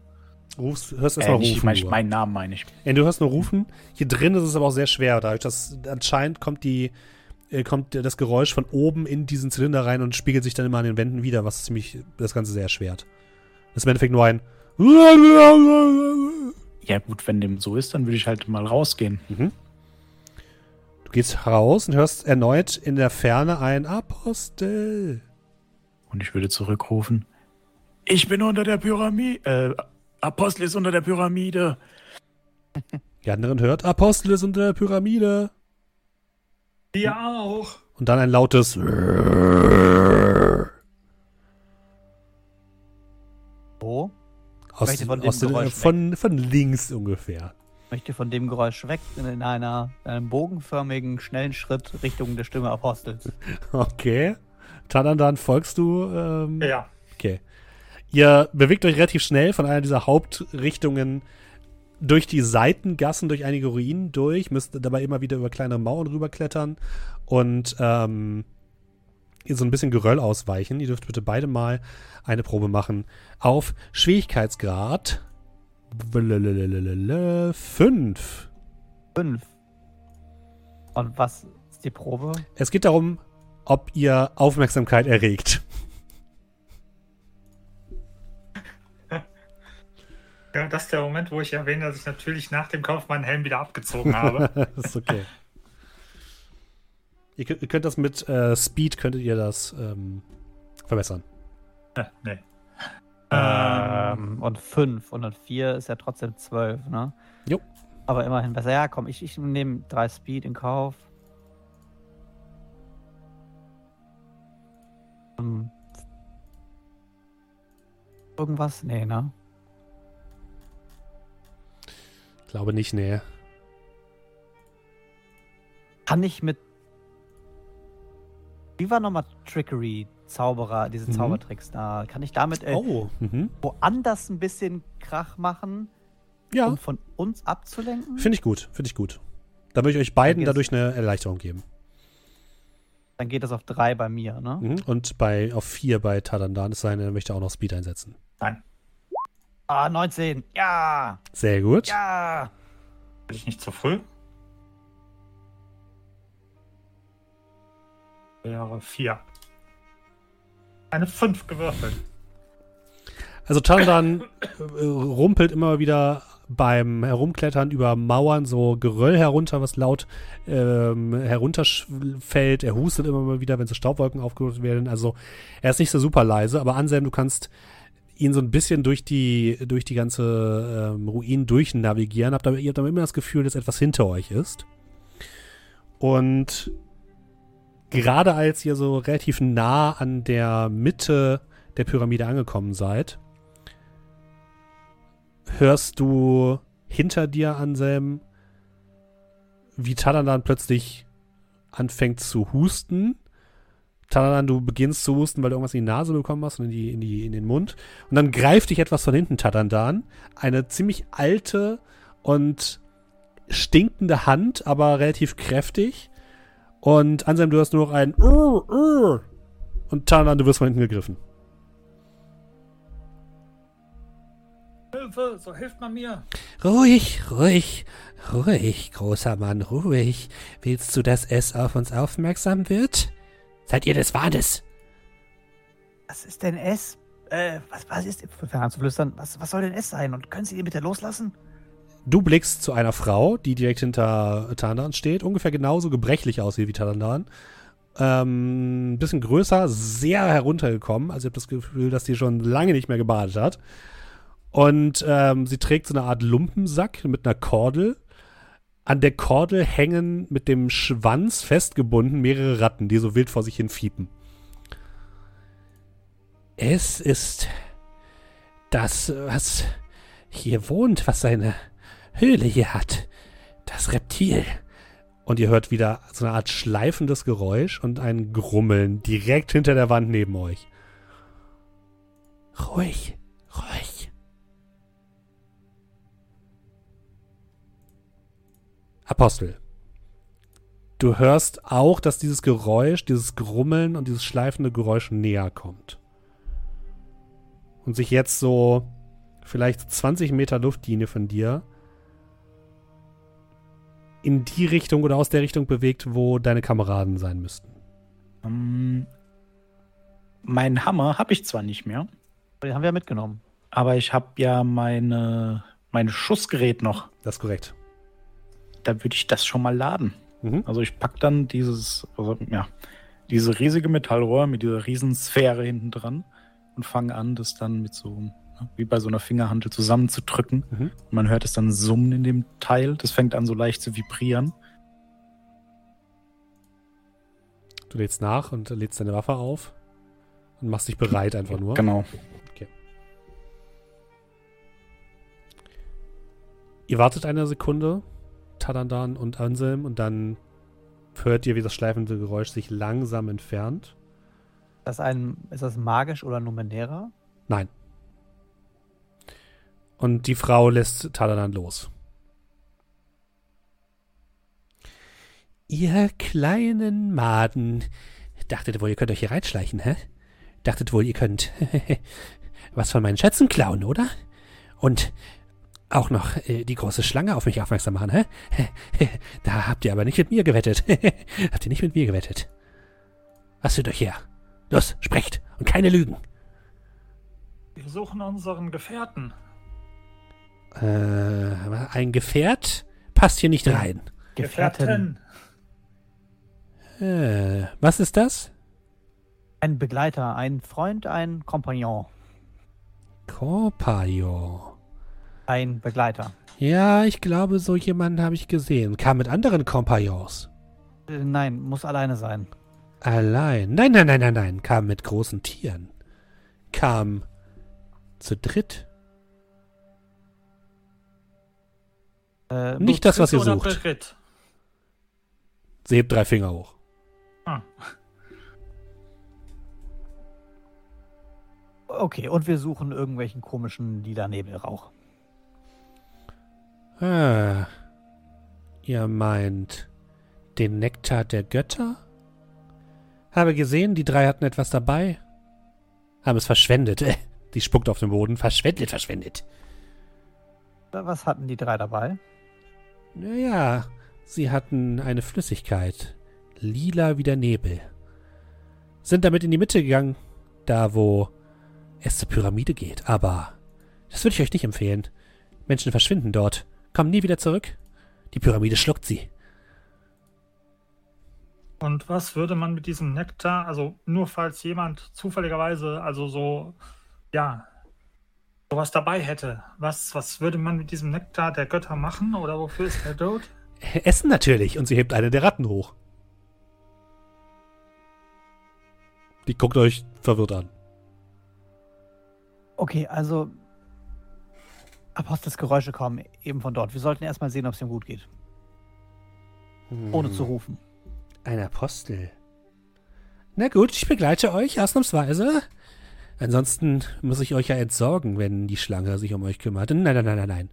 [SPEAKER 1] Rufst, hörst erstmal
[SPEAKER 2] äh, nicht,
[SPEAKER 1] rufen.
[SPEAKER 2] Mein,
[SPEAKER 1] nur.
[SPEAKER 2] meinen Namen meine ich.
[SPEAKER 1] Ja, du hörst nur rufen. Hier drin ist es aber auch sehr schwer, dadurch, dass anscheinend kommt die kommt das Geräusch von oben in diesen Zylinder rein und spiegelt sich dann immer an den Wänden wieder, was ziemlich das Ganze sehr erschwert. Das ist im Endeffekt nur ein
[SPEAKER 2] Ja, gut, wenn dem so ist, dann würde ich halt mal rausgehen.
[SPEAKER 1] Mhm. Du gehst raus und hörst erneut in der Ferne ein Apostel.
[SPEAKER 2] Und ich würde zurückrufen: Ich bin unter der Pyramide. Äh, Apostel ist unter der Pyramide.
[SPEAKER 1] Die anderen hört Apostel ist unter der Pyramide.
[SPEAKER 3] Wir auch.
[SPEAKER 1] Und dann ein lautes
[SPEAKER 4] Wo?
[SPEAKER 1] aus,
[SPEAKER 4] von dem
[SPEAKER 1] aus den, von, von links ungefähr.
[SPEAKER 4] Möchte von dem Geräusch weg in einer, in einem bogenförmigen, schnellen Schritt Richtung der Stimme Apostels.
[SPEAKER 1] Okay. Tadandan, folgst du? Ähm,
[SPEAKER 3] Ja.
[SPEAKER 1] Okay. Ihr bewegt euch relativ schnell von einer dieser Hauptrichtungen durch die Seitengassen, durch einige Ruinen durch, müsst dabei immer wieder über kleinere Mauern rüberklettern und ähm, ihr so ein bisschen Geröll ausweichen. Ihr dürft bitte beide mal eine Probe machen auf Schwierigkeitsgrad 5.
[SPEAKER 4] Fünf. Und was ist die Probe?
[SPEAKER 1] Es geht darum, ob ihr Aufmerksamkeit erregt.
[SPEAKER 3] Ja, das ist der Moment, wo ich erwähne, dass ich natürlich nach dem Kauf meinen Helm wieder abgezogen habe.
[SPEAKER 1] das ist okay. Ihr könnt, ihr könnt das mit äh, Speed, könntet ihr das ähm, verbessern.
[SPEAKER 3] Äh, nee.
[SPEAKER 4] Ähm, und fünf. Und dann vier ist ja trotzdem zwölf, ne?
[SPEAKER 1] Jo.
[SPEAKER 4] Aber immerhin besser. Ja, komm, ich, ich nehme drei Speed in Kauf. Ähm, Irgendwas? Nee, ne?
[SPEAKER 1] Glaube nicht, nee.
[SPEAKER 4] Kann ich mit. Wie war nochmal Trickery, Zauberer, diese
[SPEAKER 1] Mhm.
[SPEAKER 4] Zaubertricks da? Kann ich damit äh,
[SPEAKER 1] Oh, mhm.
[SPEAKER 4] woanders ein bisschen Krach machen,
[SPEAKER 1] Ja,
[SPEAKER 4] um von uns abzulenken?
[SPEAKER 1] finde ich gut, finde ich gut. Da würde ich euch beiden dadurch eine Erleichterung geben.
[SPEAKER 4] Dann geht das auf drei bei mir, ne?
[SPEAKER 1] Mhm. Und bei auf vier bei Tadandan ist seine, möchte auch noch Speed einsetzen.
[SPEAKER 3] Nein.
[SPEAKER 4] Ah, 19. Ja.
[SPEAKER 1] Sehr gut.
[SPEAKER 4] Ja.
[SPEAKER 3] Bin ich nicht zu früh? Wäre vier. Eine fünf gewürfelt.
[SPEAKER 1] Also Chandan äh, rumpelt immer wieder beim Herumklettern über Mauern so Geröll herunter, was laut ähm, herunterfällt. Er hustet immer mal wieder, wenn so Staubwolken aufgeholt werden. Also er ist nicht so super leise, aber Anselm, du kannst ihn so ein bisschen durch die, durch die ganze ähm, Ruinen durchnavigieren. Habt aber, ihr habt aber immer das Gefühl, dass etwas hinter euch ist. Und gerade als ihr so relativ nah an der Mitte der Pyramide angekommen seid, hörst du hinter dir, Anselm, wie Taladan plötzlich anfängt zu husten. Taladan, du beginnst zu husten, weil du irgendwas in die Nase bekommen hast und in, die, in, die, in den Mund. Und dann greift dich etwas von hinten, Taladan. Eine ziemlich alte und stinkende Hand, aber relativ kräftig. Und Anselm, du hast nur noch ein uh, uh. und Taladan, du wirst von hinten gegriffen.
[SPEAKER 3] Hilfe, so hilft man mir.
[SPEAKER 1] Ruhig, ruhig, ruhig, großer Mann, ruhig. Willst du, dass es auf uns aufmerksam wird? Seid ihr des Wahnes?
[SPEAKER 4] Was ist denn S? Äh, was, was ist. An zu flüstern. Was, was soll denn S sein? Und können Sie ihn bitte loslassen?
[SPEAKER 1] Du blickst zu einer Frau, die direkt hinter Tandan steht, ungefähr genauso gebrechlich aussieht wie Tandan. Ähm, ein bisschen größer, sehr heruntergekommen. Also ich habe das Gefühl, dass die schon lange nicht mehr gebadet hat. Und ähm, sie trägt so eine Art Lumpensack mit einer Kordel. An der Kordel hängen mit dem Schwanz festgebunden mehrere Ratten, die so wild vor sich hin fiepen. Es ist das, was hier wohnt, was seine Höhle hier hat. Das Reptil. Und ihr hört wieder so eine Art schleifendes Geräusch und ein Grummeln direkt hinter der Wand neben euch. Ruhig. Apostel. Du hörst auch, dass dieses Geräusch, dieses Grummeln und dieses schleifende Geräusch näher kommt. Und sich jetzt so vielleicht 20 Meter Luftlinie von dir in die Richtung oder aus der Richtung bewegt, wo deine Kameraden sein müssten.
[SPEAKER 2] Ähm, meinen Hammer habe ich zwar nicht mehr,
[SPEAKER 4] Den haben wir ja mitgenommen.
[SPEAKER 2] aber ich habe ja meine, mein Schussgerät noch.
[SPEAKER 1] Das ist korrekt.
[SPEAKER 2] Da würde ich das schon mal laden.
[SPEAKER 1] Mhm.
[SPEAKER 2] Also ich pack dann dieses, also, ja, diese riesige Metallrohr mit dieser riesen Sphäre hinten dran und fange an, das dann mit so, ne, wie bei so einer Fingerhantel zusammenzudrücken.
[SPEAKER 1] Mhm.
[SPEAKER 2] Man hört es dann summen in dem Teil. Das fängt an so leicht zu vibrieren.
[SPEAKER 1] Du lädst nach und lädst deine Waffe auf und machst dich bereit einfach nur.
[SPEAKER 2] Genau.
[SPEAKER 1] Ihr wartet eine Sekunde, Tadandan und Anselm, und dann hört ihr, wie das schleifende Geräusch sich langsam entfernt.
[SPEAKER 4] Ist das, ein, ist das magisch oder numenärer?
[SPEAKER 1] Nein. Und die Frau lässt Taladan los. Ihr kleinen Maden. Dachtet wohl, ihr könnt euch hier reinschleichen, hä? Dachtet wohl, ihr könnt was von meinen Schätzen klauen, oder? Und auch noch äh, die große Schlange auf mich aufmerksam machen, hä? da habt ihr aber nicht mit mir gewettet. habt ihr nicht mit mir gewettet. Was führt euch her? Los, sprecht und keine Lügen.
[SPEAKER 3] Wir suchen unseren Gefährten.
[SPEAKER 1] Äh, ein Gefährt passt hier nicht rein.
[SPEAKER 3] Gefährten.
[SPEAKER 1] Äh, was ist das?
[SPEAKER 4] Ein Begleiter, ein Freund, ein Kompagnon.
[SPEAKER 1] Kompagnon.
[SPEAKER 4] Ein Begleiter.
[SPEAKER 1] Ja, ich glaube, so jemanden habe ich gesehen. Kam mit anderen Kompagnons.
[SPEAKER 4] Äh, nein, muss alleine sein.
[SPEAKER 1] Allein. Nein, nein, nein, nein, nein. Kam mit großen Tieren. Kam zu dritt.
[SPEAKER 4] Äh,
[SPEAKER 1] Nicht das, was ihr sucht.
[SPEAKER 3] Beritt?
[SPEAKER 1] Sie hebt drei Finger hoch.
[SPEAKER 3] Ah,
[SPEAKER 4] Okay, und wir suchen irgendwelchen komischen lila Nebelrauch.
[SPEAKER 1] Ah, ihr meint den Nektar der Götter? Habe gesehen, die drei hatten etwas dabei. Haben es verschwendet. Sie spuckt auf den Boden. Verschwendet, verschwendet.
[SPEAKER 4] Was hatten die drei dabei?
[SPEAKER 1] Naja, sie hatten eine Flüssigkeit. Lila wie der Nebel. Sind damit in die Mitte gegangen, da wo es zur Pyramide geht. Aber das würde ich euch nicht empfehlen. Menschen verschwinden dort, kommen nie wieder zurück. Die Pyramide schluckt sie.
[SPEAKER 3] Und was würde man mit diesem Nektar, also nur falls jemand zufälligerweise, also so, ja, sowas dabei hätte, was, was würde man mit diesem Nektar der Götter machen oder wofür ist er dort?
[SPEAKER 1] Essen natürlich. Und sie hebt eine der Ratten hoch. Die guckt euch verwirrt an.
[SPEAKER 4] Okay, also Apostelsgeräusche kommen eben von dort. Wir sollten erstmal sehen, ob es ihm gut geht. Ohne
[SPEAKER 1] Hm.
[SPEAKER 4] zu rufen.
[SPEAKER 1] Ein Apostel. Na gut, ich begleite euch ausnahmsweise. Ansonsten muss ich euch ja entsorgen, wenn die Schlange sich um euch kümmert. Nein, nein, nein, nein, nein.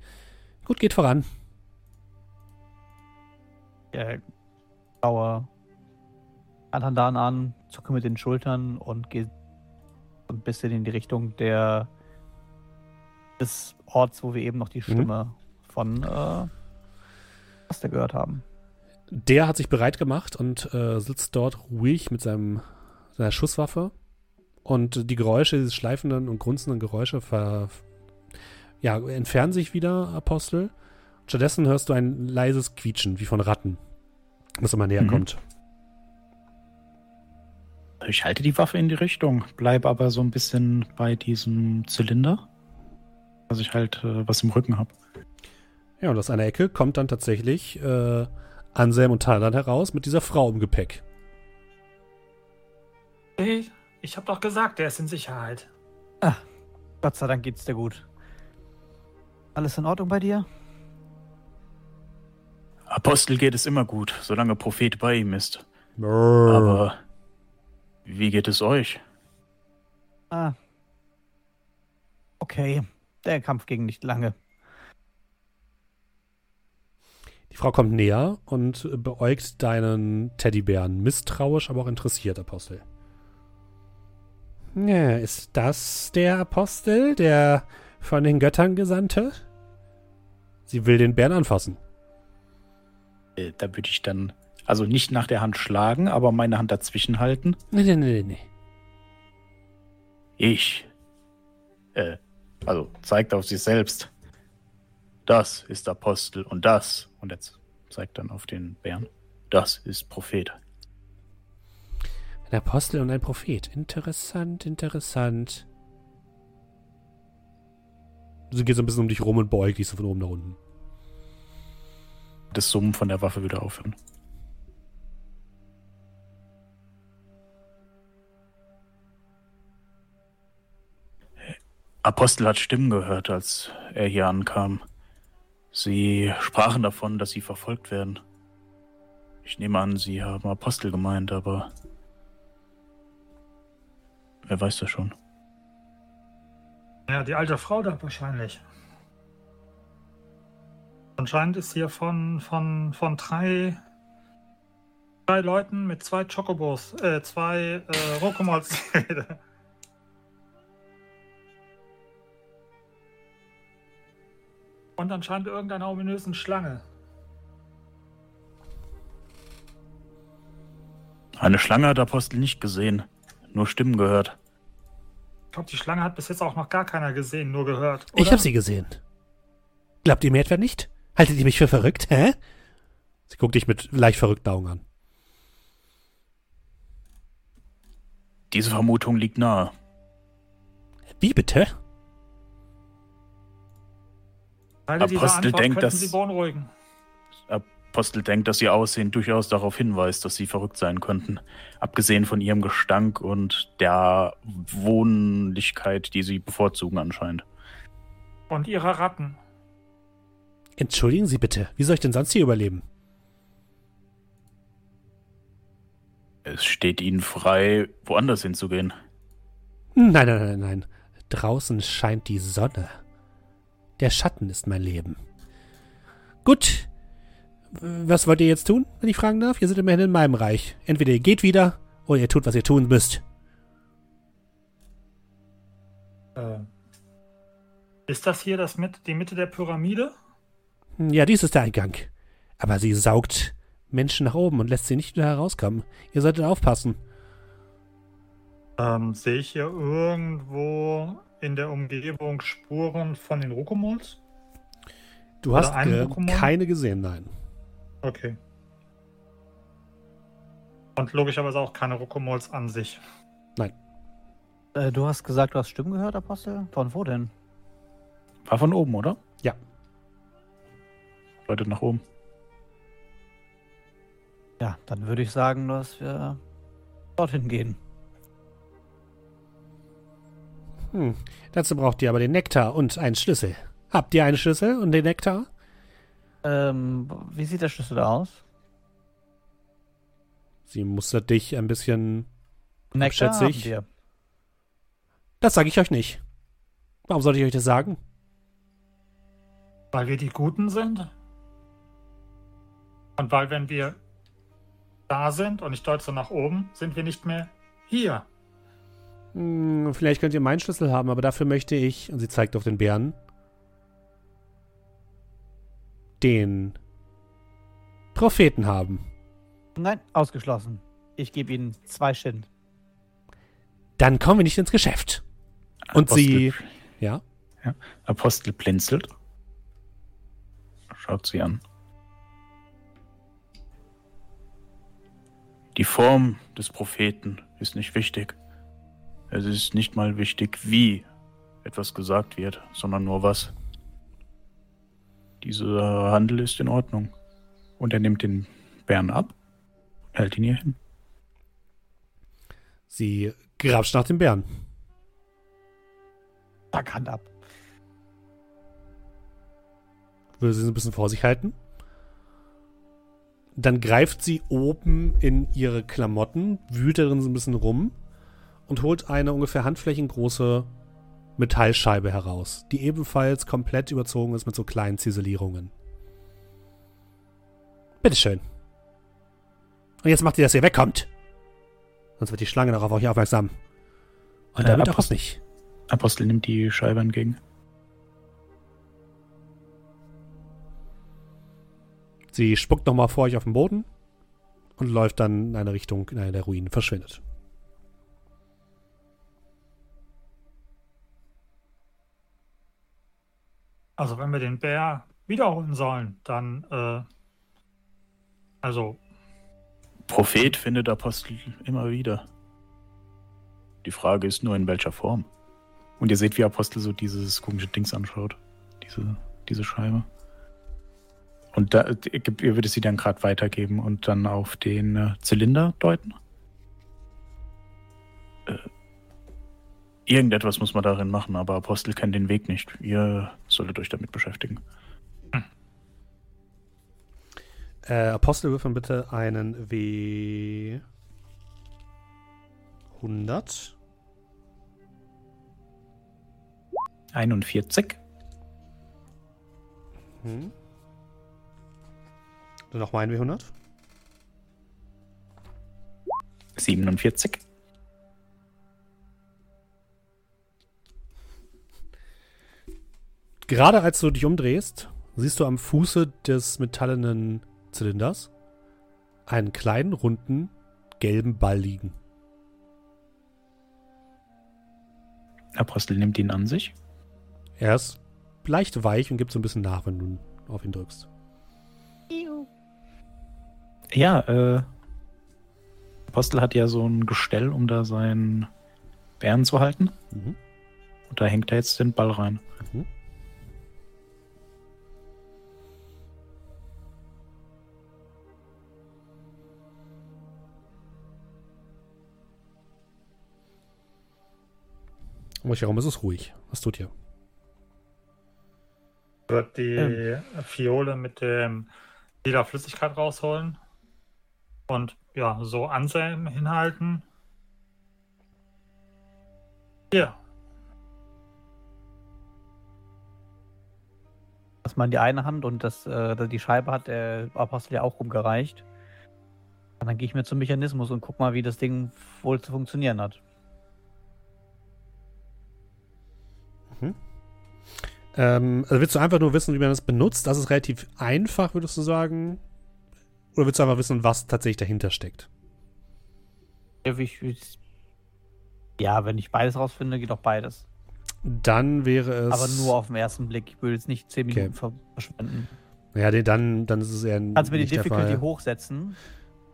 [SPEAKER 1] Gut, geht voran.
[SPEAKER 4] äh, schaue Antandan an, zucke mit den Schultern und gehe so ein bisschen in die Richtung der des Orts, wo wir eben noch die Stimme von äh, was der gehört haben.
[SPEAKER 1] Der hat sich bereit gemacht und äh, sitzt dort ruhig mit seinem, seiner Schusswaffe. Und die Geräusche, diese schleifenden und grunzenden Geräusche ver, ja, entfernen sich wieder, Apostel. Stattdessen hörst du ein leises Quietschen, wie von Ratten, das immer näher
[SPEAKER 2] Mhm.
[SPEAKER 1] kommt.
[SPEAKER 2] Ich halte die Waffe in die Richtung, bleibe aber so ein bisschen bei diesem Zylinder, dass ich halt äh, was im Rücken habe.
[SPEAKER 1] Ja, und aus einer Ecke kommt dann tatsächlich äh, Anselm und Talan heraus mit dieser Frau im Gepäck.
[SPEAKER 3] Hey, ich hab doch gesagt, der ist in Sicherheit.
[SPEAKER 4] Gott sei Dank geht's dir gut. Alles in Ordnung bei dir?
[SPEAKER 2] Apostel geht es immer gut, solange Prophet bei ihm ist.
[SPEAKER 1] Aber
[SPEAKER 2] Aber wie geht es euch?
[SPEAKER 4] Ah. Okay. Der Kampf ging nicht lange.
[SPEAKER 1] die Frau kommt näher und beäugt deinen Teddybären misstrauisch, aber auch interessiert, Apostel. Ja, ist das der Apostel, der von den Göttern Gesandte? Sie will den Bären anfassen.
[SPEAKER 2] Äh, Da würde ich dann, also nicht nach der Hand schlagen, aber meine Hand dazwischen halten.
[SPEAKER 1] Nee, nee, nee, nee.
[SPEAKER 2] Ich. Äh, also zeigt auf sich selbst. Das ist Apostel und das. Und jetzt zeigt dann auf den Bären. Das ist Prophet.
[SPEAKER 1] Ein Apostel und ein Prophet. Interessant, interessant. Sie geht so ein bisschen um dich rum und beugt dich so von oben nach unten.
[SPEAKER 2] Das Summen von der Waffe wieder aufhören. Apostel hat Stimmen gehört, als er hier ankam. Sie sprachen davon, dass sie verfolgt werden. Ich nehme an, sie haben Apostel gemeint, aber wer weiß das schon?
[SPEAKER 3] Ja, die alte Frau da wahrscheinlich. Anscheinend ist hier von, von, von drei, drei Leuten mit zwei Chocobos, äh, zwei äh, Rokomols die Rede. Und anscheinend irgendeiner ominösen Schlange.
[SPEAKER 2] Eine Schlange hat Apostel nicht gesehen, nur Stimmen gehört.
[SPEAKER 3] Ich glaube, die Schlange hat bis jetzt auch noch gar keiner gesehen, nur gehört.
[SPEAKER 1] Ich
[SPEAKER 3] oder?
[SPEAKER 1] habe sie gesehen. Glaubt ihr mir etwa nicht? Haltet ihr mich für verrückt, hä? Sie guckt dich mit leicht verrückten Augen an.
[SPEAKER 2] Diese Vermutung liegt nahe.
[SPEAKER 1] Wie bitte?
[SPEAKER 3] Teile
[SPEAKER 2] Apostel
[SPEAKER 3] Antwort
[SPEAKER 2] denkt, dass-
[SPEAKER 3] sie beunruhigen.
[SPEAKER 2] Apostel denkt, dass ihr Aussehen durchaus darauf hinweist, dass sie verrückt sein könnten. Abgesehen von ihrem Gestank und der Wohnlichkeit, die sie bevorzugen anscheinend.
[SPEAKER 3] Und ihre Ratten.
[SPEAKER 1] Entschuldigen Sie bitte. Wie soll ich denn sonst hier überleben?
[SPEAKER 2] Es steht ihnen frei, woanders hinzugehen.
[SPEAKER 1] Nein, nein, nein, nein. Draußen scheint die Sonne. Der Schatten ist mein Leben. Gut. Was wollt ihr jetzt tun, wenn ich fragen darf? Ihr seid immerhin in meinem Reich. Entweder ihr geht wieder oder ihr tut, was ihr tun müsst.
[SPEAKER 3] Äh, ist das hier das mit, die Mitte der Pyramide?
[SPEAKER 1] Ja, dies ist der Eingang. Aber sie saugt Menschen nach oben und lässt sie nicht wieder herauskommen. Ihr solltet aufpassen.
[SPEAKER 3] Ähm, sehe ich hier irgendwo in der Umgebung Spuren von den Rokomols?
[SPEAKER 1] Du
[SPEAKER 3] Oder
[SPEAKER 1] hast ge
[SPEAKER 3] Pokémon?
[SPEAKER 1] keine gesehen, nein.
[SPEAKER 3] Okay. Und logischerweise auch keine Rokomols an sich.
[SPEAKER 4] Äh, du hast gesagt, du hast Stimmen gehört, Apostel? Von wo denn?
[SPEAKER 2] War von oben, oder?
[SPEAKER 1] Ja.
[SPEAKER 2] Leute nach oben.
[SPEAKER 4] Ja, dann würde ich sagen, dass wir dorthin gehen.
[SPEAKER 1] Hm. Dazu braucht ihr aber den Nektar und einen Schlüssel. Habt ihr einen Schlüssel und den Nektar?
[SPEAKER 4] Ähm, wie sieht der Schlüssel aus?
[SPEAKER 1] Sie mustert dich ein bisschen.
[SPEAKER 4] Nektar
[SPEAKER 1] schätze
[SPEAKER 4] haben
[SPEAKER 1] ich.
[SPEAKER 4] wir.
[SPEAKER 1] Das sage ich euch nicht. Warum sollte ich euch das sagen?
[SPEAKER 3] Weil wir die Guten sind? Und weil, wenn wir da sind und ich deute so nach oben, sind wir nicht mehr hier.
[SPEAKER 1] Hm, vielleicht könnt ihr meinen Schlüssel haben, aber dafür möchte ich, und sie zeigt auf den Bären, den Propheten haben.
[SPEAKER 4] Nein, ausgeschlossen. Ich gebe Ihnen zwei Shin.
[SPEAKER 1] Dann kommen wir nicht ins Geschäft. Und sie- Ja?
[SPEAKER 2] Apostel blinzelt. Schaut sie an. Die Form des Propheten ist nicht wichtig. Es ist nicht mal wichtig, wie etwas gesagt wird, sondern nur was. Dieser Handel ist in Ordnung. Und er nimmt den Bären ab, hält ihn hier hin.
[SPEAKER 1] Sie grapscht nach dem Bären.
[SPEAKER 4] Zack, Hand ab.
[SPEAKER 1] Würde sie so ein bisschen vor sich halten. Dann greift sie oben in ihre Klamotten, wühlt darin so ein bisschen rum und holt eine ungefähr handflächengroße Metallscheibe heraus, die ebenfalls komplett überzogen ist mit so kleinen Ziselierungen. Bitteschön. Und jetzt macht ihr, dass ihr wegkommt. Sonst wird die Schlange noch auf euch aufmerksam. Und
[SPEAKER 2] Äh,
[SPEAKER 1] damit auch
[SPEAKER 2] Apostel-
[SPEAKER 1] nicht.
[SPEAKER 2] Apostel nimmt die Scheibe entgegen.
[SPEAKER 1] Sie spuckt nochmal vor euch auf den Boden und läuft dann in eine Richtung, in eine der Ruinen, verschwindet.
[SPEAKER 3] Also wenn wir den Bär wiederholen sollen, dann äh, also
[SPEAKER 2] Prophet findet Apostel immer wieder. Die Frage ist nur, in welcher Form. Und ihr seht, wie Apostel so dieses komische Dings anschaut. Diese, diese Scheibe. Und da, ihr würdet sie dann gerade weitergeben und dann auf den äh, Zylinder deuten. Äh, irgendetwas muss man darin machen, aber Apostel kennt den Weg nicht. Ihr solltet euch damit beschäftigen.
[SPEAKER 1] Äh, Apostel würfeln bitte einen W. 100.
[SPEAKER 2] 41.
[SPEAKER 1] Hm. Dann nochmal ein W100.
[SPEAKER 2] 47.
[SPEAKER 1] Gerade als du dich umdrehst, siehst du am Fuße des metallenen Zylinders einen kleinen, runden, gelben Ball liegen.
[SPEAKER 2] Apostel nimmt ihn an sich.
[SPEAKER 1] Er ist leicht weich und gibt so ein bisschen nach, wenn du auf ihn drückst.
[SPEAKER 2] Ja, äh. Apostel hat ja so ein Gestell, um da seinen Bären zu halten.
[SPEAKER 1] Mhm.
[SPEAKER 2] Und da hängt er jetzt den Ball rein.
[SPEAKER 1] Mhm. Um euch herum ist es ruhig. Was tut ihr?
[SPEAKER 3] wird die Fiole mit dem Lila Flüssigkeit rausholen und ja, so Anselm hinhalten. Hier,
[SPEAKER 4] Das mal in die eine Hand und das, äh, die Scheibe hat der Apostel ja auch rumgereicht. Und dann gehe ich mir zum Mechanismus und guck mal, wie das Ding wohl zu funktionieren hat.
[SPEAKER 1] Ähm, also willst du einfach nur wissen, wie man das benutzt? Das ist relativ einfach, würdest du sagen? Oder willst du einfach wissen, was tatsächlich dahinter steckt?
[SPEAKER 4] Ja, wenn ich beides rausfinde, geht auch beides.
[SPEAKER 1] Dann wäre es.
[SPEAKER 4] Aber nur auf den ersten Blick. Ich würde jetzt nicht 10
[SPEAKER 1] Okay.
[SPEAKER 4] Minuten ver- verschwenden.
[SPEAKER 1] Ja, nee, dann, dann ist es eher
[SPEAKER 4] Kannst du mir die Difficulty hochsetzen?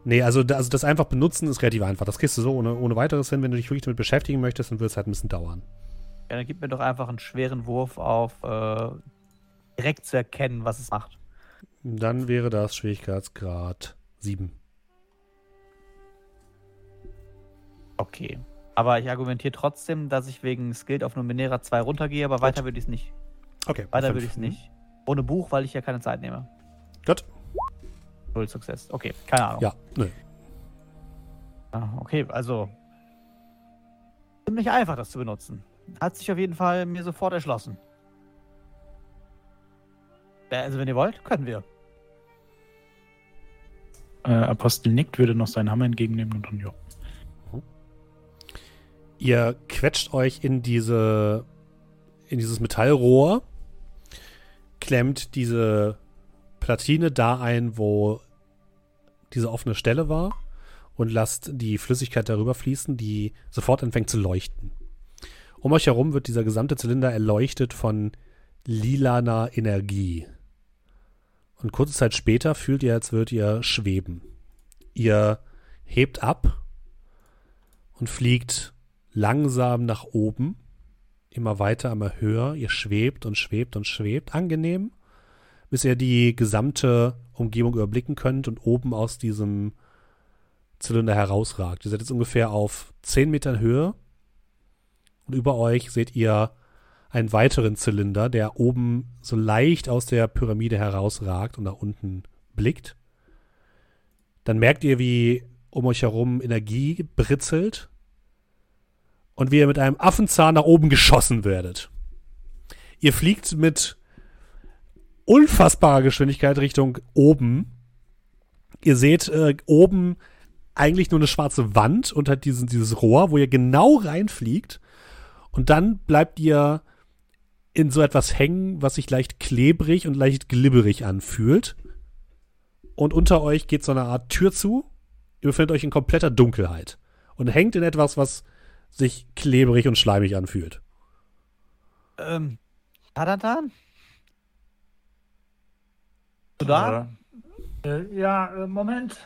[SPEAKER 1] Nee, also, also das einfach benutzen ist relativ einfach. Das kriegst du so ohne, ohne weiteres hin. Wenn du dich wirklich damit beschäftigen möchtest, dann wird es halt ein bisschen dauern.
[SPEAKER 4] Ja, dann gib mir doch einfach einen schweren Wurf auf äh, direkt zu erkennen, was es macht.
[SPEAKER 1] Dann wäre das Schwierigkeitsgrad 7.
[SPEAKER 4] Okay. Aber ich argumentiere trotzdem, dass ich wegen Skill auf Numenera 2 runtergehe, aber weiter würde ich es nicht.
[SPEAKER 1] Okay.
[SPEAKER 4] Weiter
[SPEAKER 1] fünf.
[SPEAKER 4] würde ich es nicht. Ohne Buch, weil ich ja keine Zeit nehme.
[SPEAKER 1] Gut.
[SPEAKER 4] Null Success. Okay, keine Ahnung.
[SPEAKER 1] Ja, nö.
[SPEAKER 4] Ah, Okay, also. Ziemlich einfach, das zu benutzen. Hat sich auf jeden Fall mir sofort erschlossen. Ja, Also, wenn ihr wollt, können wir.
[SPEAKER 2] Äh, Apostel nickt, würde noch seinen Hammer entgegennehmen und dann, ja.
[SPEAKER 1] Ihr quetscht euch in diese in dieses Metallrohr, klemmt diese Platine da ein, wo diese offene Stelle war und lasst die Flüssigkeit darüber fließen, die sofort anfängt zu leuchten. Um euch herum wird dieser gesamte Zylinder erleuchtet von lilaner Energie. Und kurze Zeit später fühlt ihr, als würdet ihr schweben. Ihr hebt ab und fliegt langsam nach oben, immer weiter, immer höher. Ihr schwebt und schwebt und schwebt, angenehm, bis ihr die gesamte Umgebung überblicken könnt und oben aus diesem Zylinder herausragt. Ihr seid jetzt ungefähr auf 10 Metern Höhe und über euch seht ihr einen weiteren Zylinder, der oben so leicht aus der Pyramide herausragt und nach unten blickt. Dann merkt ihr, wie um euch herum Energie britzelt und wie ihr mit einem Affenzahn nach oben geschossen werdet. Ihr fliegt mit unfassbarer Geschwindigkeit Richtung oben. Ihr seht äh, oben eigentlich nur eine schwarze Wand und hat diesen, dieses Rohr, wo ihr genau reinfliegt. Und dann bleibt ihr in so etwas hängen, was sich leicht klebrig und leicht glibberig anfühlt. Und unter euch geht so eine Art Tür zu. Ihr befindet euch in kompletter Dunkelheit und hängt in etwas, was sich klebrig und schleimig anfühlt.
[SPEAKER 4] Ähm, Tadatan? Du da?
[SPEAKER 3] Äh, ja, äh, Moment.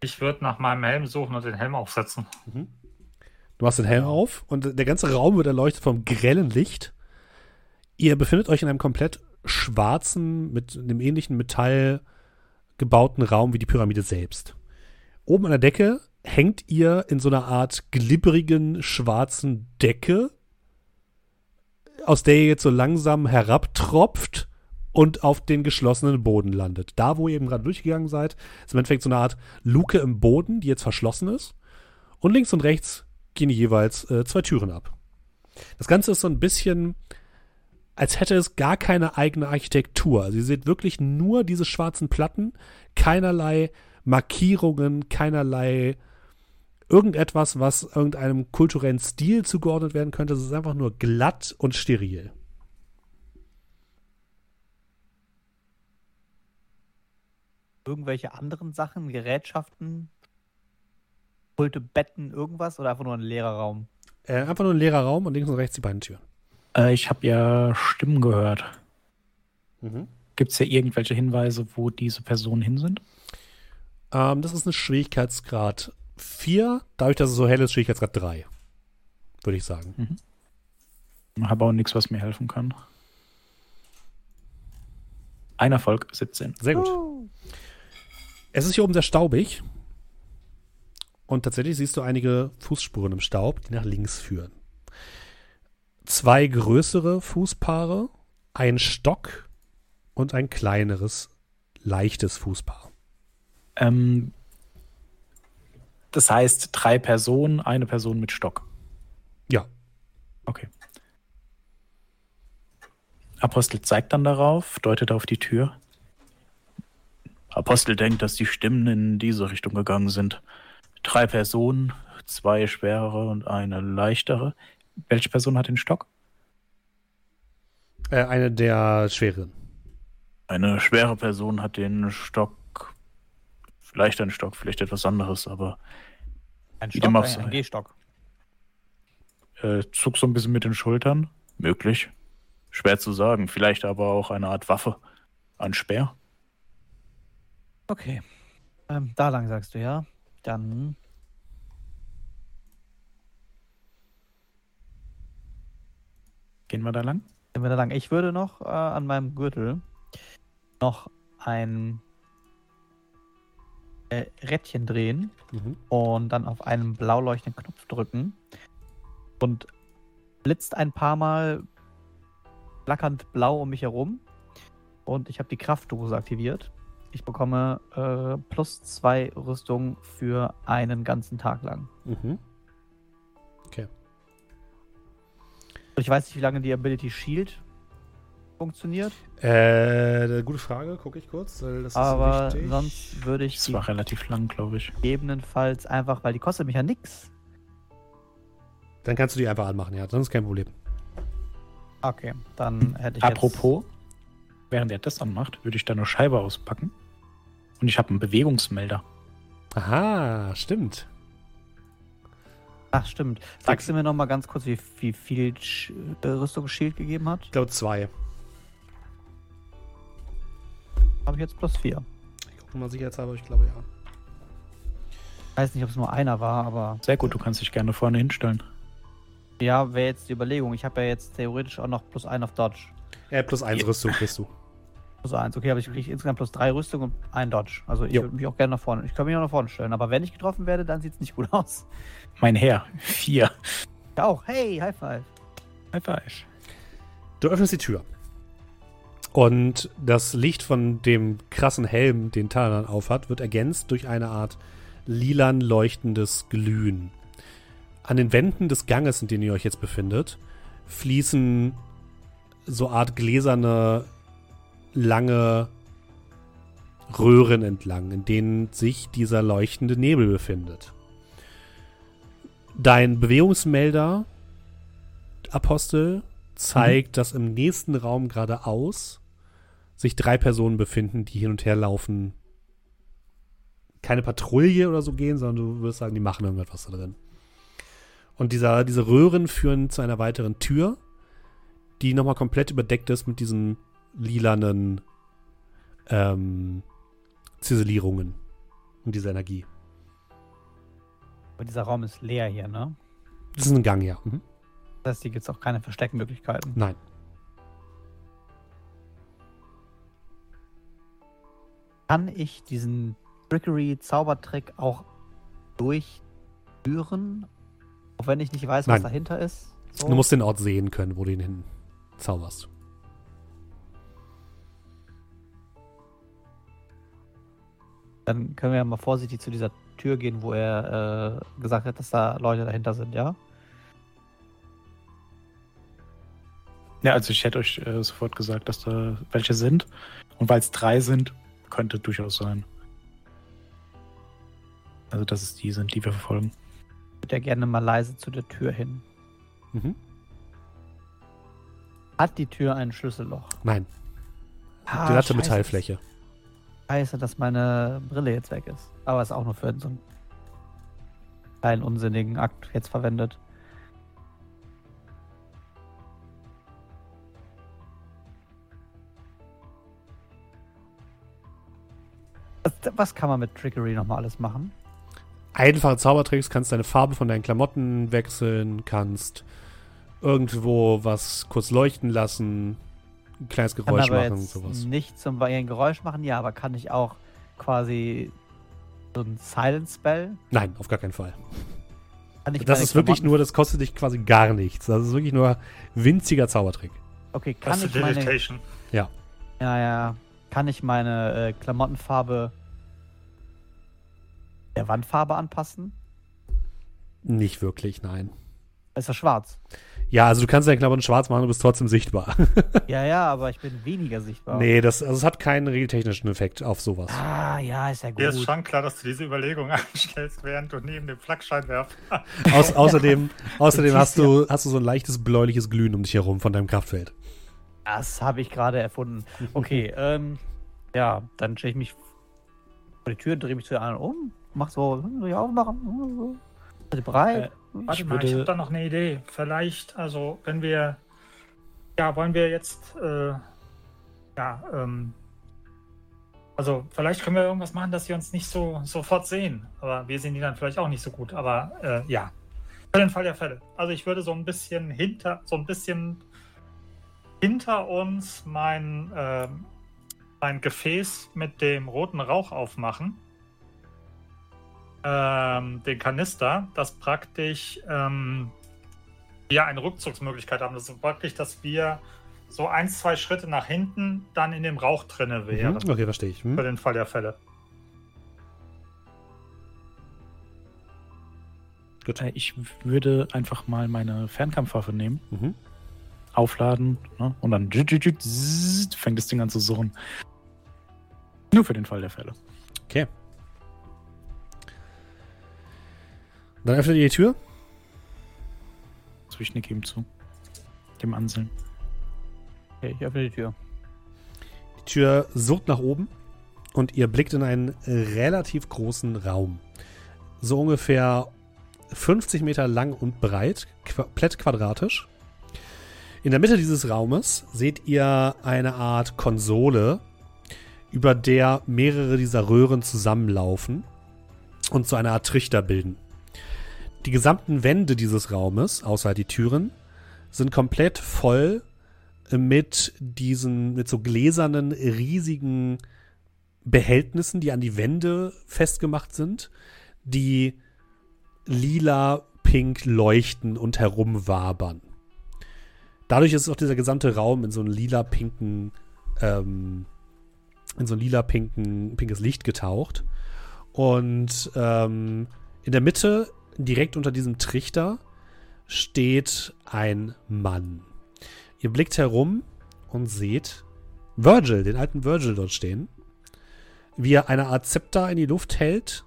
[SPEAKER 3] Ich würde nach meinem Helm suchen und den Helm aufsetzen.
[SPEAKER 1] Du machst den Helm auf und der ganze Raum wird erleuchtet vom grellen Licht. Ihr befindet euch in einem komplett schwarzen, mit einem ähnlichen Metall gebauten Raum wie die Pyramide selbst. Oben an der Decke hängt ihr in so einer Art glibberigen, schwarzen Decke, aus der ihr jetzt so langsam herabtropft und auf den geschlossenen Boden landet. Da, wo ihr eben gerade durchgegangen seid, ist im Endeffekt so eine Art Luke im Boden, die jetzt verschlossen ist. Und links und rechts gehen jeweils äh, zwei Türen ab. Das Ganze ist so ein bisschen, als hätte es gar keine eigene Architektur. Also ihr seht wirklich nur diese schwarzen Platten, keinerlei Markierungen, keinerlei irgendetwas, was irgendeinem kulturellen Stil zugeordnet werden könnte. Es ist einfach nur glatt und steril.
[SPEAKER 4] Irgendwelche anderen Sachen, Gerätschaften, Pulte, Betten, irgendwas oder einfach nur ein leerer Raum?
[SPEAKER 1] Äh, einfach nur ein leerer Raum und links und rechts die beiden Türen.
[SPEAKER 2] Äh, ich habe ja Stimmen gehört. Gibt es ja irgendwelche Hinweise, wo diese Personen hin sind?
[SPEAKER 1] Ähm, das ist eine Schwierigkeitsgrad 4, dadurch, dass es so hell ist, Schwierigkeitsgrad 3. Würde ich sagen.
[SPEAKER 2] Habe auch nichts, was mir helfen kann. Ein Erfolg, 17.
[SPEAKER 1] Sehr gut. Es ist hier oben sehr staubig. Und tatsächlich siehst du einige Fußspuren im Staub, die nach links führen. Zwei größere Fußpaare, ein Stock und ein kleineres, leichtes Fußpaar.
[SPEAKER 2] Ähm, das heißt, drei Personen, eine Person mit Stock.
[SPEAKER 1] Ja.
[SPEAKER 2] Okay. Apostel zeigt dann darauf, deutet auf die Tür. Apostel denkt, dass die Stimmen in diese Richtung gegangen sind. Drei Personen, zwei schwerere und eine leichtere. Welche Person hat den Stock?
[SPEAKER 1] Äh, eine der schweren.
[SPEAKER 2] Eine schwere Person hat den Stock, vielleicht ein Stock, vielleicht etwas anderes, aber
[SPEAKER 4] Ein Stock, ein, ein Gehstock.
[SPEAKER 2] äh, zuck so ein bisschen mit den Schultern. Möglich. Schwer zu sagen. Vielleicht aber auch eine Art Waffe. Ein Speer.
[SPEAKER 4] Okay. Ähm, da lang sagst du, ja? Dann.
[SPEAKER 2] Gehen wir da lang?
[SPEAKER 4] Gehen wir da lang. Ich würde noch äh, an meinem Gürtel noch ein äh, Rädchen drehen
[SPEAKER 1] Mhm.
[SPEAKER 4] und dann auf einen blau leuchtenden Knopf drücken und blitzt ein paar Mal flackernd blau um mich herum und ich habe die Kraftdose aktiviert. Ich bekomme äh, plus zwei Rüstung für einen ganzen Tag lang.
[SPEAKER 1] Mhm.
[SPEAKER 4] Und ich weiß nicht, wie lange die Ability Shield funktioniert,
[SPEAKER 1] Äh, gute Frage, gucke ich kurz. weil Das ist
[SPEAKER 4] aber
[SPEAKER 1] wichtig.
[SPEAKER 4] sonst würde ich
[SPEAKER 2] Das
[SPEAKER 4] die
[SPEAKER 2] war relativ lang, glaube ich.
[SPEAKER 4] gegebenenfalls einfach, weil die kostet mich ja nix.
[SPEAKER 1] Dann kannst du die einfach anmachen, ja. Ist kein Problem.
[SPEAKER 4] Okay, dann hätte ich
[SPEAKER 2] Apropos, während er das anmacht, würde ich da eine Scheibe auspacken. Und ich habe einen Bewegungsmelder.
[SPEAKER 1] Aha, stimmt.
[SPEAKER 4] Ach stimmt. Sagst du mir noch mal ganz kurz, wie, wie viel Sch Rüstung Shield gegeben hat?
[SPEAKER 1] Ich glaube zwei.
[SPEAKER 4] Habe ich jetzt plus vier.
[SPEAKER 1] Ich gucke mal sicherheitshalber, ich glaube ja.
[SPEAKER 4] Ich weiß nicht, ob es nur einer war, aber
[SPEAKER 2] Sehr gut, du kannst dich gerne vorne hinstellen.
[SPEAKER 4] ja, wäre jetzt die Überlegung. Ich habe ja jetzt theoretisch auch noch plus ein auf Dodge.
[SPEAKER 1] Äh, plus eins
[SPEAKER 2] Ja.
[SPEAKER 1] Rüstung kriegst du.
[SPEAKER 4] Plus eins. Okay, aber ich kriege insgesamt plus drei Rüstung und ein Dodge. Also ich würde mich auch gerne nach vorne. Ich kann mich auch nach vorne stellen. Aber wenn ich getroffen werde, dann sieht es nicht gut aus.
[SPEAKER 2] Mein Herr, vier.
[SPEAKER 4] Ja auch. Hey, High Five.
[SPEAKER 2] High five.
[SPEAKER 1] Du öffnest die Tür. Und das Licht von dem krassen Helm, den Talanan aufhat, wird ergänzt durch eine Art lilan leuchtendes Glühen. An den Wänden des Ganges, in dem ihr euch jetzt befindet, fließen so Art gläserne, lange Röhren entlang, in denen sich dieser leuchtende Nebel befindet. Dein Bewegungsmelder, Apostel, zeigt, dass im nächsten Raum geradeaus sich drei Personen befinden, die hin und her laufen. Keine Patrouille oder so gehen, sondern du wirst sagen, die machen irgendetwas da drin. Und dieser, diese Röhren führen zu einer weiteren Tür, die nochmal komplett überdeckt ist mit diesen lilanen ähm, Ziselierungen und dieser Energie.
[SPEAKER 4] Aber dieser Raum ist leer hier, ne?
[SPEAKER 1] Das ist ein Gang, ja. Mhm.
[SPEAKER 4] Das heißt, hier gibt es auch keine Versteckmöglichkeiten.
[SPEAKER 1] Nein.
[SPEAKER 4] Kann ich diesen Trickery-Zaubertrick auch durchführen? Auch wenn ich nicht weiß, was
[SPEAKER 1] Nein.
[SPEAKER 4] dahinter ist? So?
[SPEAKER 1] Du musst den Ort sehen können, wo du ihn hin zauberst.
[SPEAKER 4] Dann können wir ja mal vorsichtig zu dieser Tür gehen, wo er äh, gesagt hat, dass da Leute dahinter sind, ja?
[SPEAKER 2] Ja, also ich hätte euch äh, sofort gesagt, dass da welche sind. Und weil es drei sind, könnte durchaus sein. Also, dass es die sind, die wir verfolgen.
[SPEAKER 4] Ich würde ja gerne mal leise zu der Tür hin.
[SPEAKER 1] Mhm.
[SPEAKER 4] Hat die Tür ein Schlüsselloch?
[SPEAKER 1] Nein,
[SPEAKER 4] Ah,
[SPEAKER 1] glatte
[SPEAKER 4] scheiße.
[SPEAKER 1] Metallfläche.
[SPEAKER 4] Scheiße, dass meine Brille jetzt weg ist. Aber ist auch nur für so einen kleinen unsinnigen Akt jetzt verwendet. Was, kann man mit Trickery nochmal alles machen?
[SPEAKER 1] Einfache Zaubertricks, kannst deine Farbe von deinen Klamotten wechseln, kannst irgendwo was kurz leuchten lassen, ein kleines
[SPEAKER 4] Kann
[SPEAKER 1] Geräusch
[SPEAKER 4] aber
[SPEAKER 1] machen und
[SPEAKER 4] jetzt
[SPEAKER 1] sowas.
[SPEAKER 4] nicht zum ein Geräusch machen, ja, aber kann ich auch quasi so ein Silent Spell?
[SPEAKER 1] Nein, auf gar keinen Fall.
[SPEAKER 4] Kann ich
[SPEAKER 1] Das ist wirklich
[SPEAKER 4] Klamotten-
[SPEAKER 1] nur, das kostet dich quasi gar nichts. Das ist wirklich nur winziger Zaubertrick.
[SPEAKER 4] Okay, kann ich meine.
[SPEAKER 3] Prestidigitation.
[SPEAKER 4] Ja, ja. Kann ich meine äh, Klamottenfarbe der Wandfarbe anpassen?
[SPEAKER 1] Nicht wirklich, nein.
[SPEAKER 4] Ist das schwarz?
[SPEAKER 1] Ja, also du kannst deine Klamotten schwarz machen, du bist trotzdem sichtbar.
[SPEAKER 4] ja, ja, aber ich bin weniger sichtbar.
[SPEAKER 1] nee, das, also es hat keinen regeltechnischen Effekt auf sowas.
[SPEAKER 4] Ah, ja, ist ja gut.
[SPEAKER 3] Dir ist schon klar, dass du diese Überlegung anstellst, während du neben dem Flakscheinwerfer.
[SPEAKER 1] Aus, außerdem außerdem hast du, hast du so ein leichtes bläuliches Glühen um dich herum von deinem Kraftfeld.
[SPEAKER 4] Das habe ich gerade erfunden. Okay, ähm, ja, dann stelle ich mich vor die Tür, drehe mich zu den anderen um, mach so, soll ich aufmachen? Ihr bereit?
[SPEAKER 3] Warte
[SPEAKER 2] Ich
[SPEAKER 3] mal, ich habe da noch eine Idee. Vielleicht, also wenn wir, ja, wollen wir jetzt, äh, ja, ähm, also vielleicht können wir irgendwas machen, dass sie uns nicht so sofort sehen. Aber wir sehen die dann vielleicht auch nicht so gut. Aber äh, ja, für den Fall der Fälle. Also ich würde so ein bisschen hinter, so ein bisschen hinter uns mein, ähm, mein Gefäß mit dem roten Rauch aufmachen ähm, den Kanister, dass praktisch ähm, wir eine Rückzugsmöglichkeit haben. Das ist praktisch, dass wir so ein, zwei Schritte nach hinten dann in dem Rauch drinne wären.
[SPEAKER 1] Mhm. Okay, verstehe ich.
[SPEAKER 3] Für
[SPEAKER 1] Hm?
[SPEAKER 3] den Fall der Fälle.
[SPEAKER 1] Gut.
[SPEAKER 2] Äh, Ich würde einfach mal meine Fernkampfwaffe nehmen,
[SPEAKER 1] Mhm.
[SPEAKER 2] aufladen ne? und dann fängt das Ding an zu surren. Nur für den Fall der Fälle.
[SPEAKER 1] Okay. Dann öffnet ihr die Tür.
[SPEAKER 2] Ich nicke ihm zu. Dem Anselm.
[SPEAKER 4] Okay, ich öffne die Tür.
[SPEAKER 1] Die Tür surrt nach oben und ihr blickt in einen relativ großen Raum. So ungefähr 50 Meter lang und breit, komplett quadratisch. In der Mitte dieses Raumes seht ihr eine Art Konsole, über der mehrere dieser Röhren zusammenlaufen und so eine Art Trichter bilden. Die gesamten Wände dieses Raumes, außer die Türen, sind komplett voll mit diesen, mit so gläsernen, riesigen Behältnissen, die an die Wände festgemacht sind, die lila, pink leuchten und herumwabern. Dadurch ist auch dieser gesamte Raum in so einen lila-pinken, ähm, in so ein lila-pinken, pinkes Licht getaucht. Und ähm, in der Mitte, direkt unter diesem Trichter, steht ein Mann. Ihr blickt herum und seht Virgil, den alten Virgil dort stehen, wie er eine Art Zepter in die Luft hält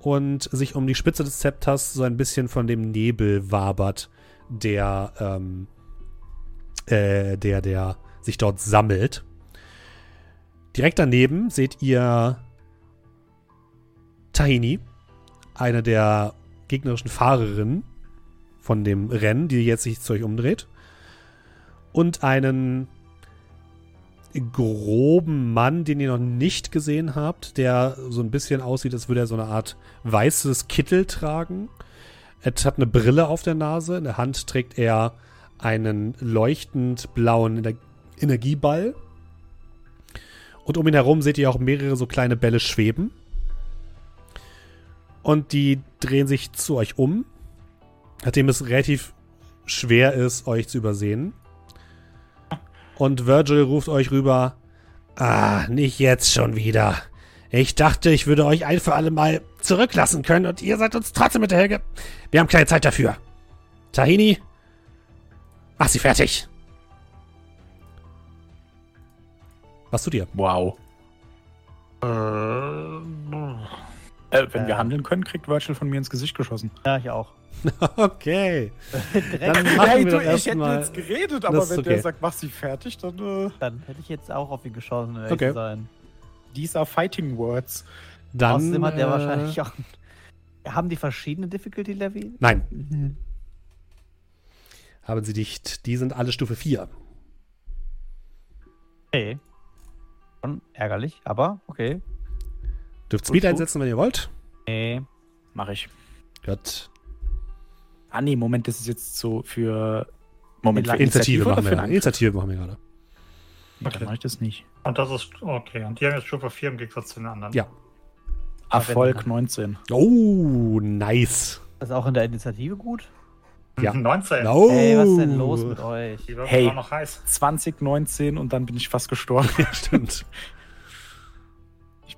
[SPEAKER 1] und sich um die Spitze des Zepters so ein bisschen von dem Nebel wabert, der, ähm, äh, der, der sich dort sammelt. Direkt daneben seht ihr Tahini, eine der gegnerischen Fahrerinnen von dem Rennen, die jetzt sich zu euch umdreht. Und einen groben Mann, den ihr noch nicht gesehen habt, der so ein bisschen aussieht, als würde er so eine Art weißes Kittel tragen. Er hat eine Brille auf der Nase. In der Hand trägt er einen leuchtend blauen Ener Energieball. Und um ihn herum seht ihr auch mehrere so kleine Bälle schweben. Und die drehen sich zu euch um, nachdem es relativ schwer ist, euch zu übersehen. Und Virgil ruft euch rüber. Ah, nicht jetzt schon wieder. Ich dachte, ich würde euch ein für alle Mal zurücklassen können und ihr seid uns trotzdem hinterherge... Wir haben keine Zeit dafür. Tahini, mach sie fertig. Was tut ihr?
[SPEAKER 2] Wow. Äh, wenn wir
[SPEAKER 4] Äh.
[SPEAKER 2] handeln können, kriegt Virgil von mir ins Gesicht geschossen.
[SPEAKER 4] Ja, ich auch.
[SPEAKER 1] Okay. Dann
[SPEAKER 4] Dann,
[SPEAKER 1] machen
[SPEAKER 2] Hey,
[SPEAKER 1] wir
[SPEAKER 2] du, ich hätte jetzt geredet, aber wenn
[SPEAKER 1] okay.
[SPEAKER 2] der sagt, mach sie fertig, dann äh,
[SPEAKER 4] hätte ich jetzt auch auf ihn geschossen, um
[SPEAKER 1] Okay.
[SPEAKER 4] zu sein.
[SPEAKER 2] these are fighting words.
[SPEAKER 1] Dann.
[SPEAKER 4] Außerdem hat der
[SPEAKER 1] äh,
[SPEAKER 4] wahrscheinlich auch. Haben die verschiedene Difficulty Level?
[SPEAKER 1] Nein,
[SPEAKER 4] Mhm.
[SPEAKER 1] haben sie nicht. Die sind alle Stufe 4.
[SPEAKER 4] Okay. Schon ärgerlich, aber okay.
[SPEAKER 1] Dürft Speed einsetzen, wenn ihr wollt.
[SPEAKER 4] Nee.
[SPEAKER 2] Mach ich.
[SPEAKER 1] Gut.
[SPEAKER 2] Ah, nee, Moment, das ist jetzt so für. Moment, für
[SPEAKER 1] Initiative
[SPEAKER 2] oder
[SPEAKER 1] machen wir Initiative machen wir gerade.
[SPEAKER 2] Angriff? Dann mach ich das nicht.
[SPEAKER 3] Und das ist okay. Und die haben jetzt Stufe 4 im Gegensatz zu den anderen.
[SPEAKER 1] Ja.
[SPEAKER 2] Erfolg 19.
[SPEAKER 1] Oh, nice.
[SPEAKER 4] Das ist auch in der Initiative gut.
[SPEAKER 1] Ja.
[SPEAKER 3] 19.
[SPEAKER 1] Oh.
[SPEAKER 4] Ey, was ist denn los mit euch?
[SPEAKER 3] Die
[SPEAKER 2] Hey.
[SPEAKER 3] noch heiß.
[SPEAKER 2] 2019 und dann bin ich fast gestorben.
[SPEAKER 1] Ja, stimmt.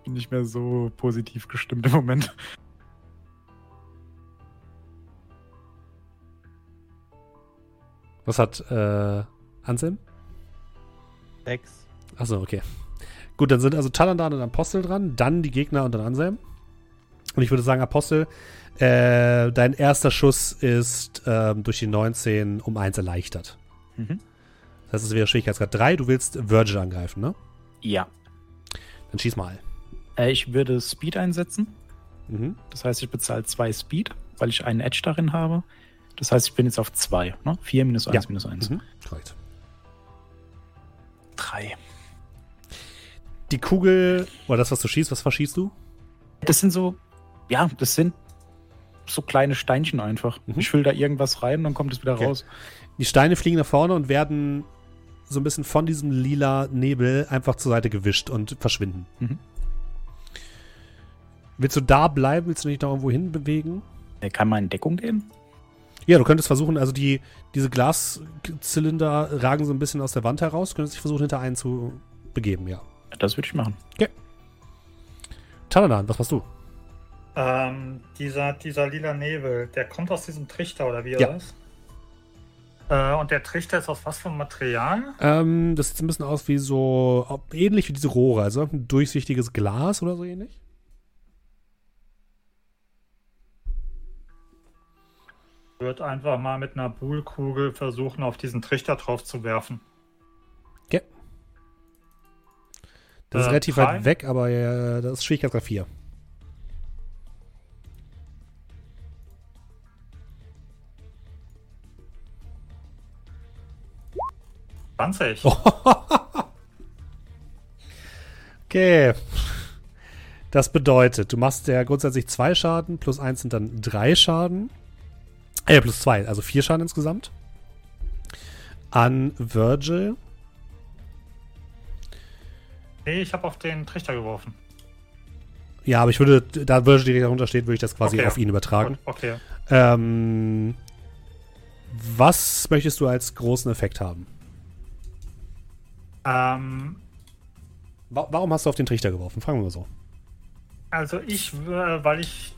[SPEAKER 2] Ich bin nicht mehr so positiv gestimmt im Moment.
[SPEAKER 1] Was hat äh, Anselm?
[SPEAKER 4] Sechs.
[SPEAKER 1] Achso, okay. Gut, dann sind also Talandan und Apostel dran, dann die Gegner und dann Anselm. Und ich würde sagen, Apostel, äh, dein erster Schuss ist ähm, durch die 19 um 1 erleichtert.
[SPEAKER 2] Mhm.
[SPEAKER 1] Das Das heißt, es wäre Schwierigkeitsgrad 3. Du willst Virgil angreifen, ne?
[SPEAKER 2] Ja.
[SPEAKER 1] Dann schieß mal.
[SPEAKER 2] Äh, ich würde Speed einsetzen.
[SPEAKER 1] Mhm.
[SPEAKER 2] Das heißt, ich bezahle zwei Speed, weil ich einen Edge darin habe. Das heißt, ich bin jetzt auf zwei. Ne? Vier minus eins
[SPEAKER 1] Ja.
[SPEAKER 2] minus eins.
[SPEAKER 1] Mhm. Korrekt.
[SPEAKER 2] Drei.
[SPEAKER 1] Die Kugel, oder das, was du schießt, was verschießt du?
[SPEAKER 2] Das sind so, ja, das sind so kleine Steinchen einfach.
[SPEAKER 1] Mhm.
[SPEAKER 2] Ich fülle da irgendwas rein und dann kommt es wieder
[SPEAKER 1] Okay.
[SPEAKER 2] raus.
[SPEAKER 1] Die Steine fliegen nach vorne und werden so ein bisschen von diesem lila Nebel einfach zur Seite gewischt und verschwinden.
[SPEAKER 2] Mhm.
[SPEAKER 1] Willst du da bleiben? Willst du dich da irgendwo hin bewegen?
[SPEAKER 2] Äh, Kann man in Deckung gehen?
[SPEAKER 1] Ja, du könntest versuchen, also die, diese Glaszylinder ragen so ein bisschen aus der Wand heraus. Du könntest dich versuchen, hinter einen zu begeben, ja.
[SPEAKER 2] Das würde ich machen.
[SPEAKER 1] Taladan, was machst du?
[SPEAKER 3] Ähm, dieser, dieser lila Nebel, der kommt aus diesem Trichter oder wie
[SPEAKER 1] Ja.
[SPEAKER 3] er ist? Äh, und der Trichter ist aus was für einem Material?
[SPEAKER 1] Ähm, das sieht so ein bisschen aus wie so, ähnlich wie diese Rohre, also ein durchsichtiges Glas oder so ähnlich.
[SPEAKER 3] Würde einfach mal mit einer Buhlkugel versuchen, auf diesen Trichter drauf zu werfen.
[SPEAKER 1] Das ist
[SPEAKER 3] Äh,
[SPEAKER 1] relativ
[SPEAKER 3] drei?
[SPEAKER 1] weit weg, aber äh, das ist Schwierigkeitsgrad 4.
[SPEAKER 3] 20.
[SPEAKER 1] Oh. Okay. Das bedeutet, du machst ja grundsätzlich zwei Schaden, plus eins sind dann drei Schaden. Äh, plus zwei, also vier Schaden insgesamt. An Virgil.
[SPEAKER 3] Nee, ich habe auf den Trichter geworfen.
[SPEAKER 1] Ja, aber ich würde, da Virgil direkt darunter steht, würde ich das quasi
[SPEAKER 3] Okay.
[SPEAKER 1] auf ihn übertragen.
[SPEAKER 3] Okay.
[SPEAKER 1] Ähm, was möchtest du als großen Effekt haben?
[SPEAKER 3] Ähm,
[SPEAKER 1] Wa warum hast du auf den Trichter geworfen? Fragen wir mal so.
[SPEAKER 3] also ich, äh, weil ich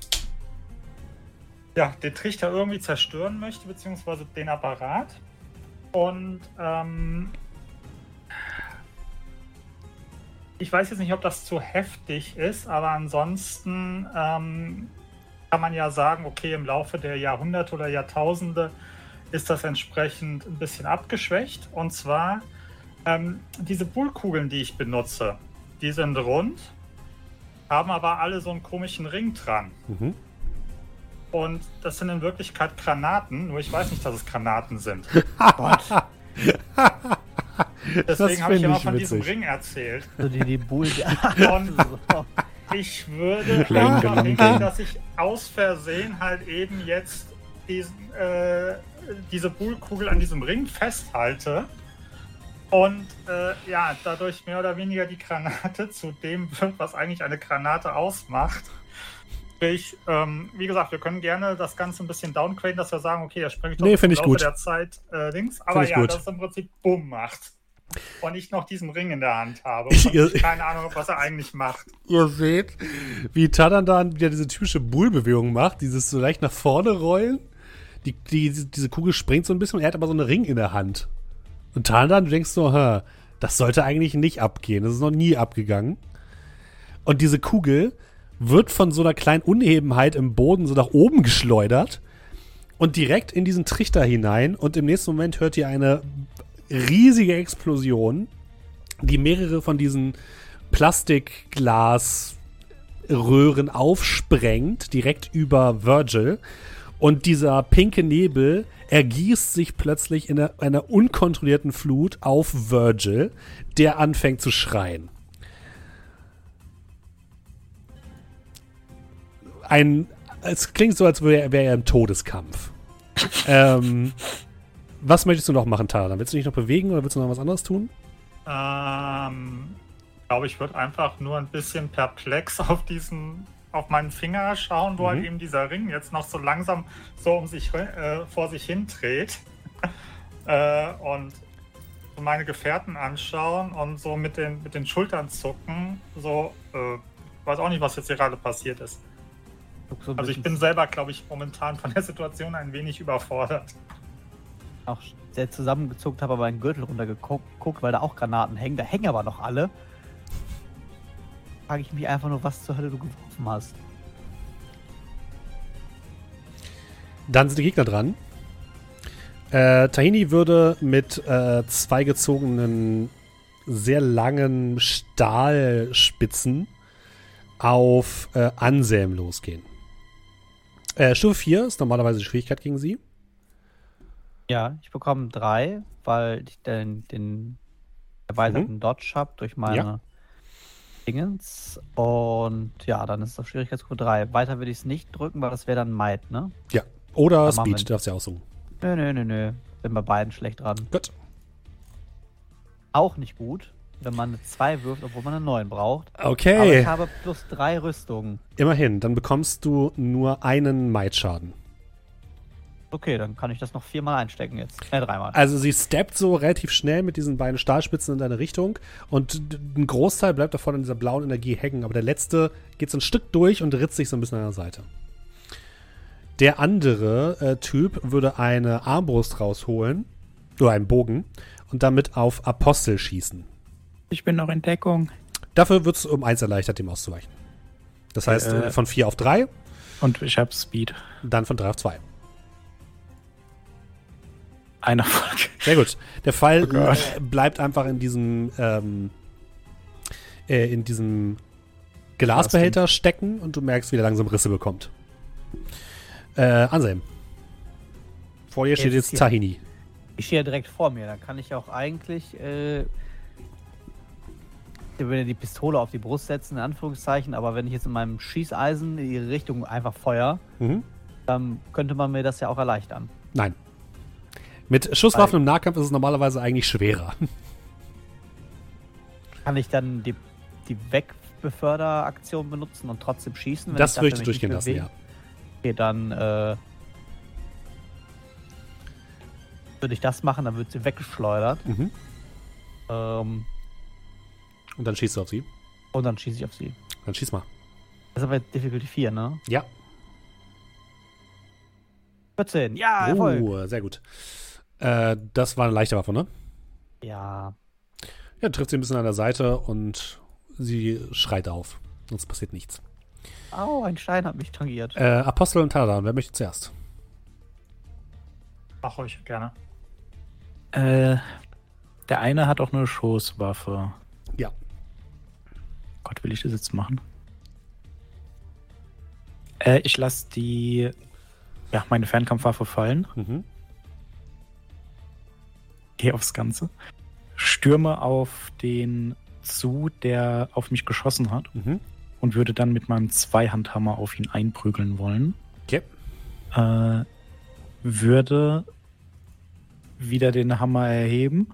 [SPEAKER 3] ja, den Trichter irgendwie zerstören möchte, beziehungsweise den Apparat. Und ähm, ich weiß jetzt nicht, ob das zu heftig ist, aber ansonsten ähm, kann man ja sagen, okay, im Laufe der Jahrhunderte oder Jahrtausende ist das entsprechend ein bisschen abgeschwächt. Und zwar ähm, diese Bullkugeln, die ich benutze, die sind rund, haben aber alle so einen komischen Ring dran.
[SPEAKER 1] Mhm.
[SPEAKER 3] Und das sind in Wirklichkeit Granaten, nur ich weiß nicht, dass es Granaten sind. Deswegen habe ich immer
[SPEAKER 1] ich
[SPEAKER 3] von diesem
[SPEAKER 1] witzig.
[SPEAKER 3] Ring erzählt.
[SPEAKER 4] So die, die.
[SPEAKER 3] Und ich würde einfach hingehen, dass ich aus Versehen halt eben jetzt diesen, äh, diese Bullkugel an diesem Ring festhalte. Und äh, ja, dadurch mehr oder weniger die Granate zu dem wird, was eigentlich eine Granate ausmacht. Sprich, ähm, wie gesagt, wir können gerne das Ganze ein bisschen downgraden, dass wir sagen, okay, da springe ich doch
[SPEAKER 1] Nee,
[SPEAKER 3] im
[SPEAKER 1] ich
[SPEAKER 3] Laufe
[SPEAKER 1] gut.
[SPEAKER 3] der Zeit äh, links. Aber ja,
[SPEAKER 1] gut.
[SPEAKER 3] dass es im Prinzip Bumm macht. Und ich noch diesen Ring in der Hand habe.
[SPEAKER 1] Ich
[SPEAKER 3] keine Ahnung, was er eigentlich macht.
[SPEAKER 1] Ihr seht, wie Tadan dann wieder diese typische Bullbewegung macht, dieses so leicht nach vorne rollen. Die, die, diese Kugel springt so ein bisschen und er hat aber so einen Ring in der Hand. Und Tadan, du denkst so, hä, das sollte eigentlich nicht abgehen. Das ist noch nie abgegangen. Und diese Kugel wird von so einer kleinen Unebenheit im Boden so nach oben geschleudert und direkt in diesen Trichter hinein. Und im nächsten Moment hört ihr eine riesige Explosion, die mehrere von diesen Plastikglasröhren aufsprengt, direkt über Virgil. Und dieser pinke Nebel ergießt sich plötzlich in einer, unkontrollierten Flut auf Virgil, der anfängt zu schreien. Ein, es klingt so, als wäre wär er im Todeskampf. ähm, was möchtest du noch machen, Tara? Willst du dich noch bewegen oder willst du noch was anderes tun?
[SPEAKER 3] Ähm, ich glaube, ich würde einfach nur ein bisschen perplex auf diesen, auf meinen Finger schauen, wo
[SPEAKER 1] Mhm.
[SPEAKER 3] halt eben dieser Ring jetzt noch so langsam so um sich äh, vor sich hin dreht. äh, und so meine Gefährten anschauen und so mit den, mit den Schultern zucken. So, äh, weiß auch nicht, was jetzt hier gerade passiert ist.
[SPEAKER 4] So
[SPEAKER 3] Also ich bin selber, glaube ich, momentan von der Situation ein wenig überfordert.
[SPEAKER 4] auch sehr zusammengezuckt, habe aber meinen Gürtel runtergeguckt, weil da auch Granaten hängen. Da hängen aber noch alle. Frage ich mich einfach nur, was zur Hölle du geworfen hast.
[SPEAKER 1] Dann sind die Gegner dran. Äh, Tahini würde mit äh, zwei gezogenen, sehr langen Stahlspitzen auf äh, Anselm losgehen. Äh, Stufe 4 ist normalerweise die Schwierigkeit gegen sie.
[SPEAKER 4] Ja, ich bekomme drei, weil ich den, den erweiterten Dodge habe durch meine
[SPEAKER 1] Ja.
[SPEAKER 4] Dingens. Und ja, dann ist es auf Schwierigkeitsgruppe 3. Weiter würde ich es nicht drücken, weil das wäre dann Might, ne?
[SPEAKER 1] Ja. Oder
[SPEAKER 4] Dann
[SPEAKER 1] Speed, darfst du ja aussuchen.
[SPEAKER 4] Nö, nö, nö, nö. Bin bei beiden schlecht dran.
[SPEAKER 1] Gut.
[SPEAKER 4] Auch nicht gut, wenn man eine 2 wirft, obwohl man eine 9 braucht. Aber
[SPEAKER 1] Okay.
[SPEAKER 4] ich habe plus 3 Rüstungen.
[SPEAKER 1] Immerhin, dann bekommst du nur einen Might-Schaden.
[SPEAKER 4] Okay, dann kann ich das noch viermal einstecken jetzt. Äh, dreimal.
[SPEAKER 1] Also sie steppt so relativ schnell mit diesen beiden Stahlspitzen in deine Richtung und ein Großteil bleibt davon in dieser blauen Energie hängen, aber der letzte geht so ein Stück durch und ritzt sich so ein bisschen an der Seite. Der andere äh, Typ würde eine Armbrust rausholen, oder einen Bogen, und damit auf Apostel schießen.
[SPEAKER 2] Ich bin noch in Deckung.
[SPEAKER 1] Dafür wird es um eins erleichtert, dem auszuweichen. Das heißt,
[SPEAKER 2] Äh.
[SPEAKER 1] äh, von 4 auf 3,
[SPEAKER 2] Und ich habe Speed.
[SPEAKER 1] dann von 3 auf 2.
[SPEAKER 2] Ein Erfolg.
[SPEAKER 1] Sehr gut. Der Fall
[SPEAKER 2] Oh
[SPEAKER 1] bleibt einfach in diesem, ähm, äh, in diesem Glasbehälter stecken und du merkst, wie der langsam Risse bekommt. Äh, Anselm. Vor dir steht
[SPEAKER 4] Jetzt
[SPEAKER 1] jetzt. Tahini.
[SPEAKER 4] Ich stehe ja direkt vor mir. Dann kann ich auch eigentlich äh, über die Pistole auf die Brust setzen, in Anführungszeichen. Aber wenn ich jetzt in meinem Schießeisen in ihre Richtung einfach feuer,
[SPEAKER 1] Mhm.
[SPEAKER 4] dann könnte man mir das ja auch erleichtern.
[SPEAKER 1] Nein. Mit Schusswaffen im Nahkampf ist es normalerweise eigentlich schwerer.
[SPEAKER 4] Kann ich dann die, die Wegbeförderaktion benutzen und trotzdem schießen? wenn
[SPEAKER 1] das würde ich durchgehen lassen, ja.
[SPEAKER 4] Okay, dann äh, würde ich das machen, dann wird sie weggeschleudert.
[SPEAKER 1] Mhm.
[SPEAKER 4] Ähm,
[SPEAKER 1] Und dann schießt du auf sie.
[SPEAKER 4] und dann schieße ich auf sie.
[SPEAKER 1] Dann schieß mal.
[SPEAKER 4] Das ist aber Difficulty 4, ne?
[SPEAKER 1] Ja.
[SPEAKER 4] 14. Ja, Erfolg.
[SPEAKER 1] Oh, sehr gut. Äh, das war eine leichte Waffe, ne?
[SPEAKER 4] Ja.
[SPEAKER 1] Ja, trifft sie ein bisschen an der Seite und sie schreit auf. Sonst passiert nichts.
[SPEAKER 4] Au, ein Stein hat mich tangiert.
[SPEAKER 1] Äh, Apostel und Taladan, wer möchte zuerst?
[SPEAKER 3] Mach euch gerne.
[SPEAKER 2] Äh, der eine hat auch eine Schoßwaffe.
[SPEAKER 1] Ja.
[SPEAKER 2] Gott, will ich das jetzt machen? Äh, ich lasse die, ja, meine Fernkampfwaffe fallen.
[SPEAKER 1] Mhm.
[SPEAKER 2] Gehe aufs Ganze. Stürme auf den zu, der auf mich geschossen hat
[SPEAKER 1] Mhm.
[SPEAKER 2] und würde dann mit meinem Zweihandhammer auf ihn einprügeln wollen.
[SPEAKER 1] Okay.
[SPEAKER 2] Äh, würde wieder den Hammer erheben.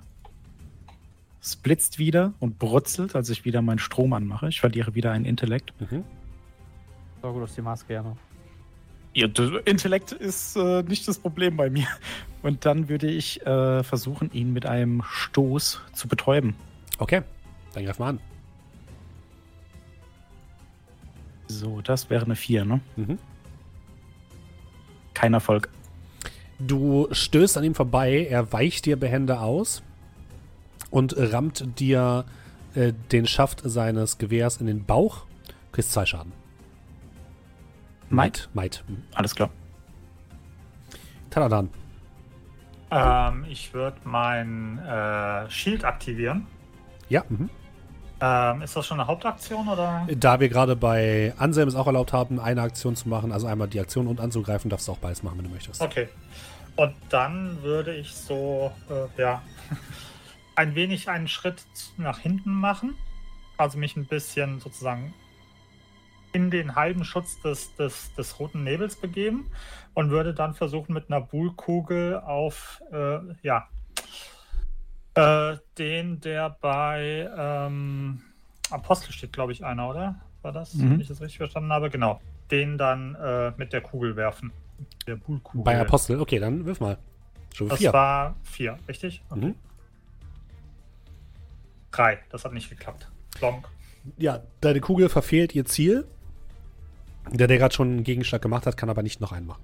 [SPEAKER 2] Es blitzt wieder und brutzelt, als ich wieder meinen Strom anmache. Ich verliere wieder einen Intellekt.
[SPEAKER 1] Mhm.
[SPEAKER 4] So gut aus die Maske, ja.
[SPEAKER 2] Ja, der Intellekt ist äh, nicht das Problem bei mir. Und dann würde ich äh, versuchen, ihn mit einem Stoß zu betäuben.
[SPEAKER 1] Okay, dann greif mal an.
[SPEAKER 2] So, das wäre eine 4, ne?
[SPEAKER 1] Mhm.
[SPEAKER 2] Kein Erfolg.
[SPEAKER 1] Du stößt an ihm vorbei, er weicht dir behende aus und rammt dir äh, den Schaft seines Gewehrs in den Bauch. Kriegst zwei Schaden.
[SPEAKER 2] Might?
[SPEAKER 1] Might. Mhm.
[SPEAKER 2] Alles klar.
[SPEAKER 1] Taladan.
[SPEAKER 3] Ähm, ich würde mein äh, Shield aktivieren.
[SPEAKER 1] Ja. Mhm.
[SPEAKER 3] Ähm, ist das schon eine Hauptaktion oder?
[SPEAKER 1] Da wir gerade bei Anselm es auch erlaubt haben, eine Aktion zu machen, also einmal die Aktion und anzugreifen, darfst du auch beides machen, wenn du möchtest.
[SPEAKER 3] Okay. Und dann würde ich so, äh, ja, ein wenig einen Schritt nach hinten machen. Also mich ein bisschen sozusagen in den halben Schutz des, des, des roten Nebels begeben und würde dann versuchen, mit einer Buhlkugel auf, äh, ja, äh, den, der bei ähm, Apostel steht, glaube ich, einer, oder? War das,
[SPEAKER 2] Mhm.
[SPEAKER 3] wenn ich das richtig verstanden habe? Genau. Den dann äh, mit der Kugel werfen. Der Buhlkugel.
[SPEAKER 1] Bei Apostel, okay, dann wirf mal. Stufe
[SPEAKER 3] Das
[SPEAKER 1] 4.
[SPEAKER 3] war vier, richtig? Okay.
[SPEAKER 1] Mhm.
[SPEAKER 3] Drei, das hat nicht geklappt. Lonk.
[SPEAKER 1] Ja, deine Kugel verfehlt ihr Ziel. Der, der gerade schon einen Gegenschlag gemacht hat, kann aber nicht noch einen machen.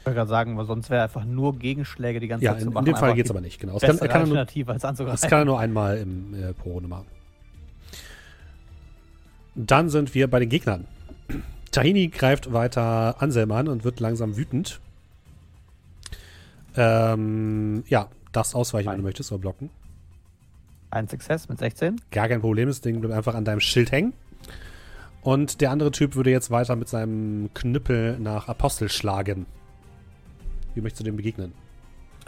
[SPEAKER 4] Ich wollte gerade sagen, weil sonst wäre einfach nur Gegenschläge die ganze
[SPEAKER 1] Ja,
[SPEAKER 4] Zeit
[SPEAKER 1] in,
[SPEAKER 4] zu
[SPEAKER 1] in machen. dem Fall geht es aber nicht, genau. Das kann, er kann er nur,
[SPEAKER 4] als anzugreifen.
[SPEAKER 1] das kann er nur einmal im, äh, pro Runde machen. Dann sind wir bei den Gegnern. Tahini greift weiter Anselm an und wird langsam wütend. Ähm, ja, das ausweichen, wenn
[SPEAKER 4] Nein.
[SPEAKER 1] du möchtest, oder blocken.
[SPEAKER 4] Ein Success mit 16.
[SPEAKER 1] Gar kein Problem, das Ding bleibt einfach an deinem Schild hängen. Und der andere Typ würde jetzt weiter mit seinem Knüppel nach Apostel schlagen. Wie möchtest du dem begegnen?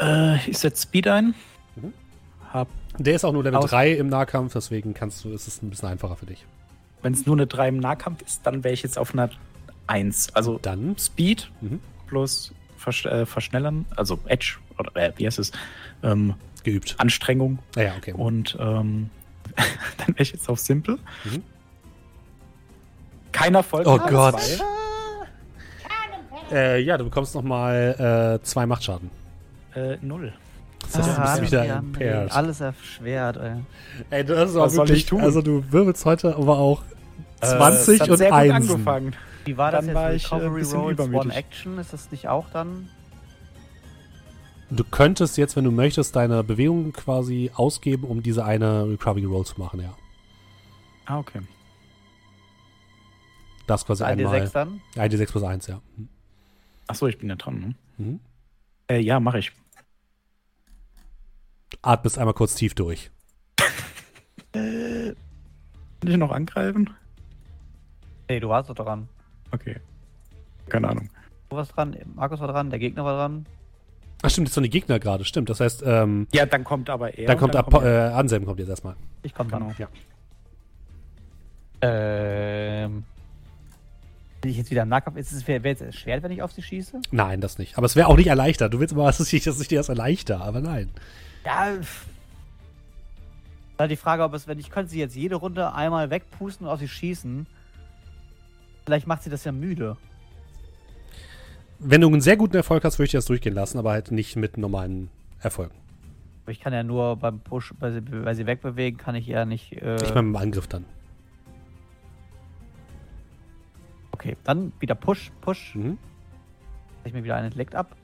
[SPEAKER 2] Äh, ich setze Speed ein.
[SPEAKER 1] Mhm.
[SPEAKER 2] Hab,
[SPEAKER 1] Der ist auch nur Level
[SPEAKER 4] Aus-
[SPEAKER 1] 3 im Nahkampf, deswegen kannst du, ist es ein bisschen einfacher für dich.
[SPEAKER 2] wenn es nur eine 3 im Nahkampf ist, dann wäre ich jetzt auf einer 1. Also
[SPEAKER 1] Dann,
[SPEAKER 2] Speed
[SPEAKER 1] Mhm.
[SPEAKER 2] plus Versch äh, Verschnellern, also Edge, oder äh, wie heißt es? Ähm,
[SPEAKER 1] geübt.
[SPEAKER 2] Anstrengung.
[SPEAKER 1] Ah ja, okay.
[SPEAKER 2] Und ähm, dann wäre ich jetzt auf Simple.
[SPEAKER 1] Mhm.
[SPEAKER 2] Kein Erfolg.
[SPEAKER 1] Oh
[SPEAKER 2] Ah,
[SPEAKER 1] Gott.
[SPEAKER 2] zwei.
[SPEAKER 1] Äh, ja, du bekommst nochmal äh, zwei Machtschaden.
[SPEAKER 2] Äh, null.
[SPEAKER 1] Das heißt, du bist wieder
[SPEAKER 4] Jan,
[SPEAKER 1] impaired.
[SPEAKER 4] Alles erschwert, ey.
[SPEAKER 1] Ey, das ist
[SPEAKER 2] Was soll ich tun?
[SPEAKER 1] Also du wirbelst heute aber auch
[SPEAKER 2] Äh,
[SPEAKER 1] 20
[SPEAKER 2] es hat
[SPEAKER 1] und
[SPEAKER 2] sehr gut
[SPEAKER 1] 1.
[SPEAKER 2] angefangen.
[SPEAKER 4] Wie war das
[SPEAKER 2] Dann
[SPEAKER 4] jetzt?
[SPEAKER 2] war ich, äh,
[SPEAKER 4] Recovery
[SPEAKER 2] bisschen
[SPEAKER 4] Rolls. One Action? Ist das nicht auch dann?
[SPEAKER 1] Du könntest jetzt, wenn du möchtest, deine Bewegung quasi ausgeben, um diese eine Recovery Roll zu machen, ja.
[SPEAKER 2] Ah, okay.
[SPEAKER 1] Das quasi
[SPEAKER 4] Ein
[SPEAKER 1] einmal.
[SPEAKER 4] D6 dann?
[SPEAKER 1] 1d6 plus 1, ja.
[SPEAKER 2] Achso, ich bin ja dran, ne?
[SPEAKER 1] Mhm.
[SPEAKER 2] Äh, ja, mache ich.
[SPEAKER 1] Atmest einmal kurz tief durch.
[SPEAKER 2] Kann ich noch angreifen?
[SPEAKER 4] Nee, du warst doch dran.
[SPEAKER 2] Okay. Keine Ahnung.
[SPEAKER 4] Du warst dran, Markus war dran, der Gegner war dran.
[SPEAKER 1] Ach stimmt, das sind die Gegner gerade, stimmt. Das heißt, ähm,
[SPEAKER 2] Ja, dann kommt aber er.
[SPEAKER 1] dann kommt Apo
[SPEAKER 2] kommt
[SPEAKER 1] äh, Anselm kommt jetzt erstmal.
[SPEAKER 4] Ich komm.
[SPEAKER 2] Genau.
[SPEAKER 1] Ja.
[SPEAKER 4] Ähm. Bin ich jetzt wieder im Nahkampf? Ist es wäre wär jetzt erschwert, wenn ich auf sie schieße?
[SPEAKER 1] Nein, das nicht. Aber es wäre auch nicht erleichtert. Du willst immer, dass ich, dass ich dir das erleichter, aber nein.
[SPEAKER 4] Ja. Da die Frage, ob es, wenn ich könnte sie jetzt jede Runde einmal wegpusten und auf sie schießen. Vielleicht macht sie das ja müde.
[SPEAKER 1] Wenn du einen sehr guten Erfolg hast, würde ich dir das durchgehen lassen, aber halt nicht mit normalen Erfolgen.
[SPEAKER 4] Ich kann ja nur beim Push, weil sie, weil sie wegbewegen, kann ich ja nicht. Äh,
[SPEAKER 1] Ich meine, mit dem Angriff dann.
[SPEAKER 4] okay, dann wieder Push, Push.
[SPEAKER 1] Mhm.
[SPEAKER 4] Ich mir wieder einen Intellekt ab.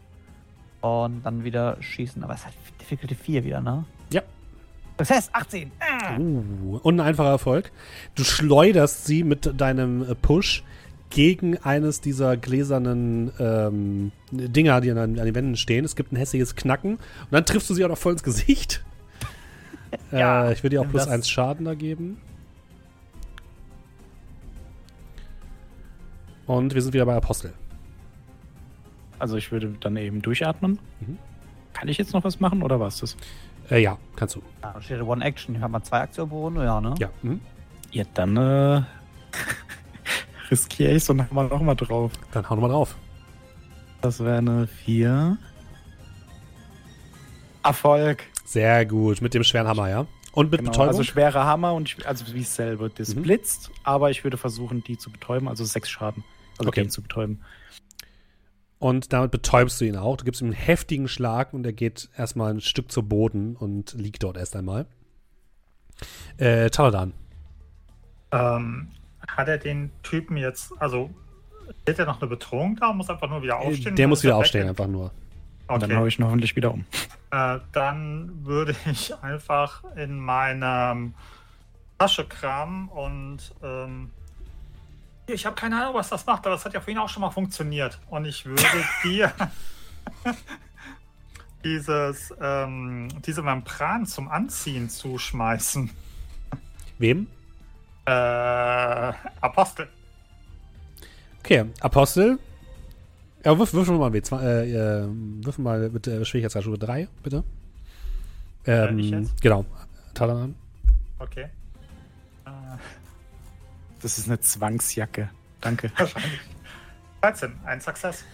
[SPEAKER 4] Und dann wieder schießen. Aber es hat Difficulty 4 wieder, ne?
[SPEAKER 1] Ja.
[SPEAKER 4] Das heißt 18. Ah!
[SPEAKER 1] Uh, und ein einfacher Erfolg. Du schleuderst sie mit deinem äh, Push gegen eines dieser gläsernen ähm, Dinger, die an, an den Wänden stehen. Es gibt ein hässliches Knacken. Und dann triffst du sie auch noch voll ins Gesicht.
[SPEAKER 4] Ja,
[SPEAKER 1] äh, ich würde dir auch plus
[SPEAKER 4] das.
[SPEAKER 1] eins Schaden da geben. Und wir sind wieder bei Apostel.
[SPEAKER 2] Also ich würde dann eben durchatmen.
[SPEAKER 1] Mhm.
[SPEAKER 2] Kann ich jetzt noch was machen oder was das?
[SPEAKER 1] Äh, ja, kannst du.
[SPEAKER 4] Ja, da steht One Action. Haben wir zwei Aktionen pro Runde? Ja, ne?
[SPEAKER 1] Ja. Mhm.
[SPEAKER 2] Ja, dann äh, riskiere ich es und haben wir noch mal drauf.
[SPEAKER 1] Dann hau nochmal drauf.
[SPEAKER 2] Das wäre eine 4. Erfolg.
[SPEAKER 1] Sehr gut. Mit dem schweren Hammer, ja. Und mit
[SPEAKER 2] Genau,
[SPEAKER 1] Betäubung?
[SPEAKER 2] also schwerer Hammer und ich, also wie selber. Das
[SPEAKER 1] Mhm.
[SPEAKER 2] blitzt, aber ich würde versuchen, die zu betäuben, also sechs Schaden. Also
[SPEAKER 1] Okay.
[SPEAKER 2] den zu betäuben.
[SPEAKER 1] Und damit betäubst du ihn auch. Du gibst ihm einen heftigen Schlag und er geht erstmal ein Stück zu Boden und liegt dort erst einmal. Äh, Taladan.
[SPEAKER 3] Ähm, hat er den Typen jetzt, also steht er noch eine Bedrohung da? Muss einfach nur wieder aufstehen?
[SPEAKER 1] Äh, Der
[SPEAKER 3] Dann
[SPEAKER 1] muss
[SPEAKER 3] er
[SPEAKER 1] wieder aufstehen, einfach nur.
[SPEAKER 2] Und dann haue
[SPEAKER 3] Okay.
[SPEAKER 2] ich ihn hoffentlich wieder um.
[SPEAKER 3] Äh, dann würde ich einfach in meine Tasche kramen und ähm, ich habe keine Ahnung, was das macht, aber das hat ja vorhin auch schon mal funktioniert. Und ich würde dir dieses, ähm, diese Membran zum Anziehen zuschmeißen.
[SPEAKER 1] Wem?
[SPEAKER 3] Äh, Apostel.
[SPEAKER 1] Okay, Apostel. Ja, wirf, wirf mal W2, äh, äh, wirf mal mit äh, Schwierigkeitsgrad 3, bitte. Ähm,
[SPEAKER 3] ich jetzt?
[SPEAKER 1] Genau. Taladan.
[SPEAKER 3] Okay. Äh,
[SPEAKER 2] Das ist eine Zwangsjacke. Danke.
[SPEAKER 3] wahrscheinlich. 13, ein Success.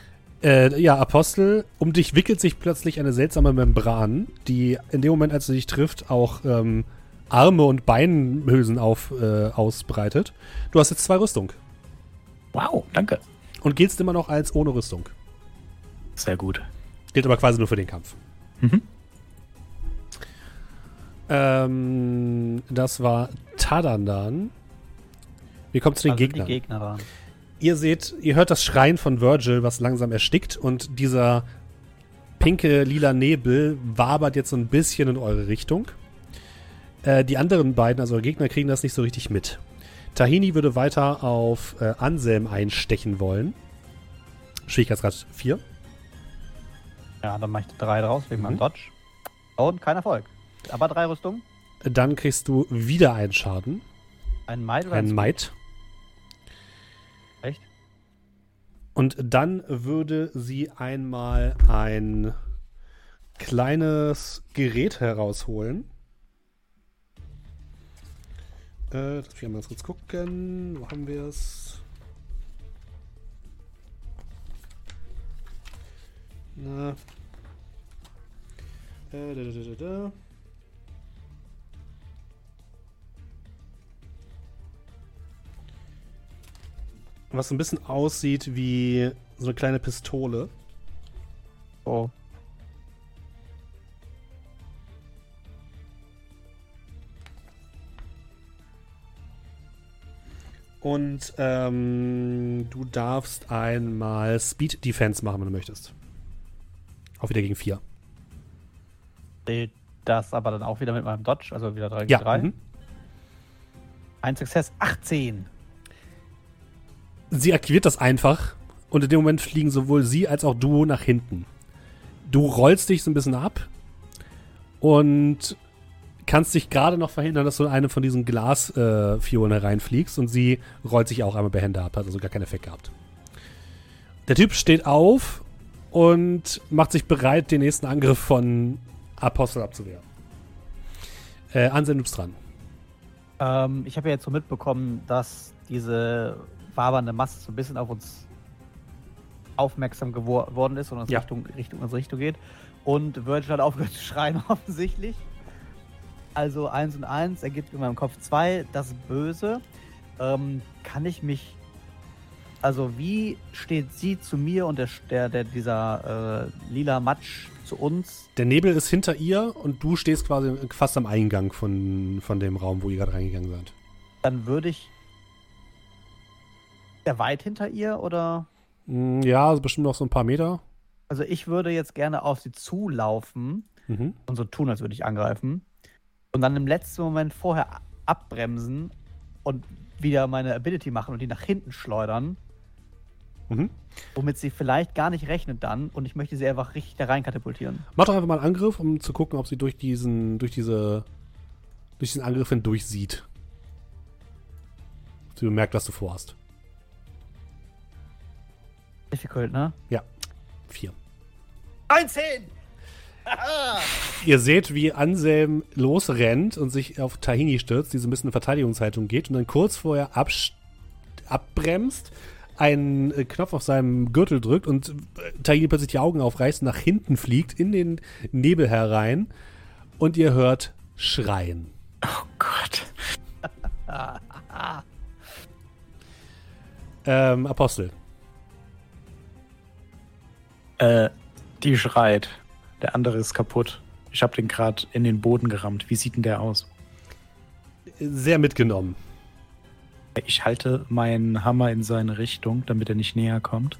[SPEAKER 1] Äh, ja, Apostel, um dich wickelt sich plötzlich eine seltsame Membran, die in dem Moment, als sie dich trifft, auch ähm, Arme und Beinhülsen auf, äh, ausbreitet. Du hast jetzt zwei Rüstung
[SPEAKER 2] Wow, danke.
[SPEAKER 1] und giltst immer noch als ohne Rüstung.
[SPEAKER 2] Sehr gut.
[SPEAKER 1] Gilt aber quasi nur für den Kampf.
[SPEAKER 2] Mhm.
[SPEAKER 1] Ähm, das war Tadandan. Wir kommen zu den
[SPEAKER 4] Also
[SPEAKER 1] Gegnern.
[SPEAKER 4] Gegner
[SPEAKER 1] ihr seht, ihr hört das Schreien von Virgil, was langsam erstickt und dieser pinke lila Nebel wabert jetzt so ein bisschen in eure Richtung. Äh, die anderen beiden, also Gegner, kriegen das nicht so richtig mit. Tahini würde weiter auf äh, Anselm einstechen wollen. Schwierigkeitsgrad 4.
[SPEAKER 4] Ja, dann mache ich drei draus wegen
[SPEAKER 1] Mhm.
[SPEAKER 4] meinem Dodge. Und kein Erfolg. Aber drei Rüstungen.
[SPEAKER 1] Dann kriegst du wieder einen Schaden.
[SPEAKER 4] Ein Might oder
[SPEAKER 1] Ein
[SPEAKER 4] ein
[SPEAKER 1] Might.
[SPEAKER 4] Echt?
[SPEAKER 1] Und dann würde sie einmal ein kleines Gerät herausholen. Äh, lass mich ganz kurz gucken. Wo haben wir es? Na. Äh, da, da, da, da. Was ein bisschen aussieht wie so eine kleine Pistole.
[SPEAKER 4] Oh.
[SPEAKER 1] Und ähm, du darfst einmal Speed Defense machen, wenn du möchtest. Auch wieder gegen 4.
[SPEAKER 4] Zählt das aber dann auch wieder mit meinem Dodge, also wieder 3
[SPEAKER 1] Ja.
[SPEAKER 4] gegen 3.
[SPEAKER 1] Mhm.
[SPEAKER 4] Ein Success, 18.
[SPEAKER 1] Sie aktiviert das einfach und in dem Moment fliegen sowohl sie als auch du nach hinten. Du rollst dich so ein bisschen ab und kannst dich gerade noch verhindern, dass du in eine von diesen Glasfiolen äh, reinfliegst und sie rollt sich auch einmal behende ab, hat also gar keinen Effekt gehabt. Der Typ steht auf und macht sich bereit, den nächsten Angriff von Apostel abzuwehren. Äh, Anselm, du bist dran.
[SPEAKER 4] Ähm, ich habe ja jetzt so mitbekommen, dass diese wabernde Masse so ein bisschen auf uns aufmerksam gewor- geworden ist und uns
[SPEAKER 1] Ja.
[SPEAKER 4] Richtung, Richtung unsere Richtung geht. Und Virgil hat aufgehört zu schreien, offensichtlich. Also 1 und 1 ergibt in meinem Kopf 2. Das Böse. Ähm, kann ich mich. Also, wie steht sie zu mir und der, der, der dieser äh, lila Matsch zu uns?
[SPEAKER 1] Der Nebel ist hinter ihr und du stehst quasi fast am Eingang von, von dem Raum, wo ihr gerade reingegangen seid.
[SPEAKER 4] Dann würde ich. Sehr weit hinter ihr oder?
[SPEAKER 1] Mm, Ja, also bestimmt noch so ein paar Meter.
[SPEAKER 4] Also ich würde jetzt gerne auf sie zulaufen
[SPEAKER 1] Mhm.
[SPEAKER 4] und so tun, als würde ich angreifen. Und dann im letzten Moment vorher abbremsen und wieder meine Ability machen und die nach hinten schleudern,
[SPEAKER 1] Mhm.
[SPEAKER 4] womit sie vielleicht gar nicht rechnet dann und ich möchte sie einfach richtig da rein katapultieren.
[SPEAKER 1] Mach doch einfach mal einen Angriff, um zu gucken, ob sie durch diesen, durch diese, durch diesen Angriff hindurch sieht. Sie bemerkt, was du vorhast.
[SPEAKER 4] Difficult, ne?
[SPEAKER 1] Vier.
[SPEAKER 4] 19!
[SPEAKER 1] Ihr seht, wie Anselm losrennt und sich auf Tahini stürzt, die so ein bisschen in Verteidigungshaltung geht und dann kurz vorher abbremst, einen äh, Knopf auf seinem Gürtel drückt und äh, Tahini plötzlich die Augen aufreißt, nach hinten fliegt, in den Nebel herein und ihr hört Schreien.
[SPEAKER 2] Oh Gott.
[SPEAKER 1] Ähm, Apostel.
[SPEAKER 2] Äh, die schreit. Der andere ist kaputt. Ich habe den gerade in den Boden gerammt. Wie sieht denn der aus?
[SPEAKER 1] Sehr mitgenommen.
[SPEAKER 2] Ich halte meinen Hammer in seine Richtung, damit er nicht näher kommt.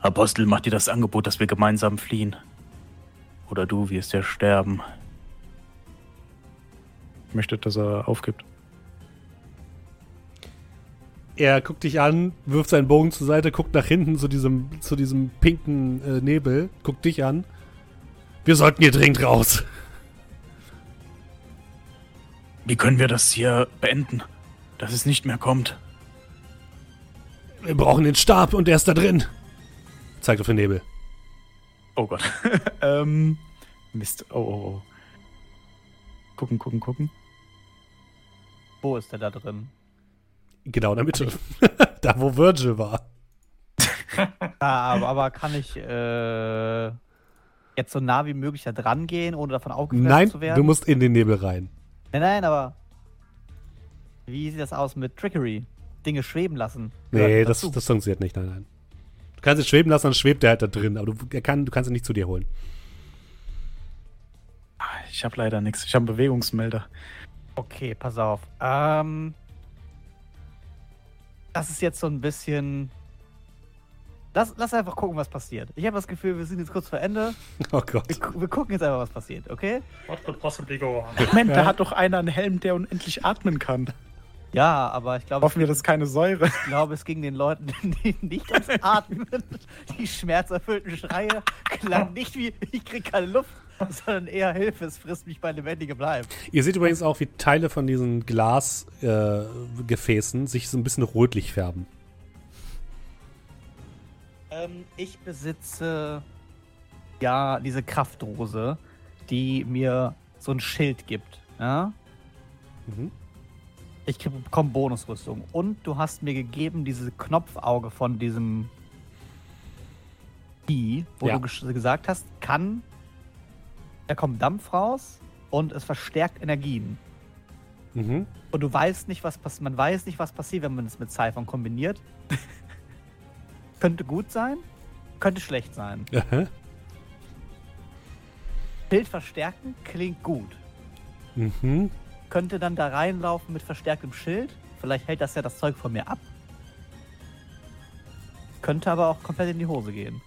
[SPEAKER 2] Apostel macht dir das Angebot, dass wir gemeinsam fliehen. Oder du wirst ja sterben. Ich möchte, dass er aufgibt.
[SPEAKER 1] Er guckt dich an, wirft seinen Bogen zur Seite, guckt nach hinten zu diesem, zu diesem pinken äh, Nebel, guckt dich an. Wir sollten hier dringend raus.
[SPEAKER 2] Wie können wir das hier beenden? Dass es nicht mehr kommt.
[SPEAKER 1] Wir brauchen den Stab und der ist da drin. Zeigt auf den Nebel.
[SPEAKER 2] Oh Gott. ähm. Mist. Oh, oh, oh. Gucken, gucken, gucken.
[SPEAKER 4] Wo ist der da drin?
[SPEAKER 1] Genau in der Mitte. da, wo Virgil war.
[SPEAKER 4] Ah, aber, aber kann ich äh, jetzt so nah wie möglich da dran gehen, ohne davon aufgefressen
[SPEAKER 1] Nein,
[SPEAKER 4] zu werden?
[SPEAKER 1] du musst in den Nebel rein.
[SPEAKER 4] Nein, nein, aber wie sieht das aus mit Trickery? Dinge schweben lassen.
[SPEAKER 1] Nee, das,
[SPEAKER 4] dazu.
[SPEAKER 1] das funktioniert nicht. Nein, nein. Du kannst es schweben lassen, dann schwebt der halt da drin. Aber du, er kann, du kannst ihn nicht zu dir holen.
[SPEAKER 2] Ich habe leider nichts. Ich habe einen Bewegungsmelder.
[SPEAKER 4] Okay, pass auf. Ähm, das ist jetzt so ein bisschen. Lass, lass einfach gucken, was passiert. Ich habe das Gefühl, wir sind jetzt kurz vor Ende.
[SPEAKER 1] Oh Gott.
[SPEAKER 4] Wir, wir gucken jetzt einfach, was passiert, okay?
[SPEAKER 3] What could possibly go on?
[SPEAKER 2] Moment,
[SPEAKER 1] Ja.
[SPEAKER 2] da hat doch einer einen Helm, der unendlich atmen kann.
[SPEAKER 4] Ja, aber ich glaube,
[SPEAKER 2] Hoffen wir, das ist keine Säure.
[SPEAKER 4] ich glaube, es ging den Leuten die nicht ums Atmen. Die schmerzerfüllten Schreie klangen nicht wie, ich krieg keine Luft, sondern eher Hilfe, es frisst mich bei lebendigem Leib.
[SPEAKER 1] Ihr seht übrigens auch, wie Teile von diesen Glasgefäßen äh, sich so ein bisschen rötlich färben.
[SPEAKER 4] Ähm, ich besitze ja diese Kraftdose, die mir so ein Schild gibt. Ja?
[SPEAKER 1] Mhm.
[SPEAKER 4] Ich bekomme Bonusrüstung. Und du hast mir gegeben diese Knopfauge von diesem Key, wo
[SPEAKER 1] Ja.
[SPEAKER 4] du ges gesagt hast, kann, da kommt Dampf raus und es verstärkt Energien.
[SPEAKER 1] Mhm.
[SPEAKER 4] Und du weißt nicht, was passiert. Man weiß nicht, was passiert, wenn man es mit Cyphern kombiniert. könnte gut sein, könnte schlecht sein.
[SPEAKER 1] Aha.
[SPEAKER 4] Bild verstärken klingt gut.
[SPEAKER 1] Mhm.
[SPEAKER 4] Könnte dann da reinlaufen mit verstärktem Schild. Vielleicht hält das ja das Zeug von mir ab. Könnte aber auch komplett in die Hose gehen.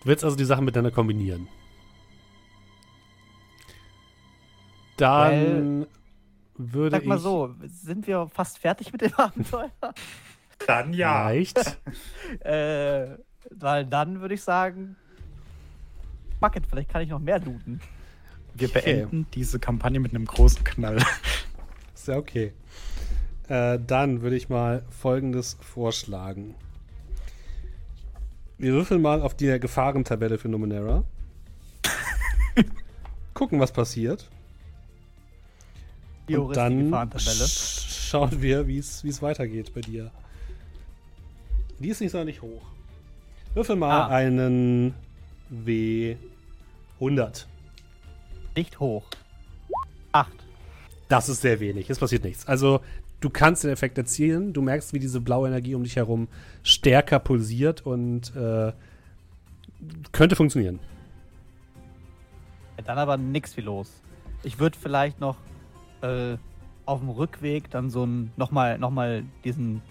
[SPEAKER 1] Du willst also die Sachen miteinander kombinieren. Dann würde
[SPEAKER 4] Sag mal
[SPEAKER 1] ich
[SPEAKER 4] so, sind wir fast fertig mit dem Abenteuer?
[SPEAKER 3] Dann ja.
[SPEAKER 1] leicht.
[SPEAKER 4] äh, weil dann würde ich sagen, Bucket, vielleicht kann ich noch mehr looten.
[SPEAKER 2] Wir
[SPEAKER 1] Okay.
[SPEAKER 2] beenden diese Kampagne mit einem großen Knall.
[SPEAKER 1] Ist ja okay. Äh, dann würde ich mal folgendes vorschlagen. Wir würfeln mal auf die Gefahrentabelle für Numenera. Gucken, was passiert. Und dann schauen wir, wie es wie es weitergeht bei dir. Die ist nicht sonderlich hoch. Würfel mal
[SPEAKER 4] Ah.
[SPEAKER 1] einen W100.
[SPEAKER 4] Nicht hoch. Acht.
[SPEAKER 1] Das ist sehr wenig. Es passiert nichts. Also, du kannst den Effekt erzielen. Du merkst, wie diese blaue Energie um dich herum stärker pulsiert und äh, könnte funktionieren.
[SPEAKER 4] Dann aber nix wie los. Ich würde vielleicht noch äh, auf dem Rückweg dann so ein nochmal noch mal diesen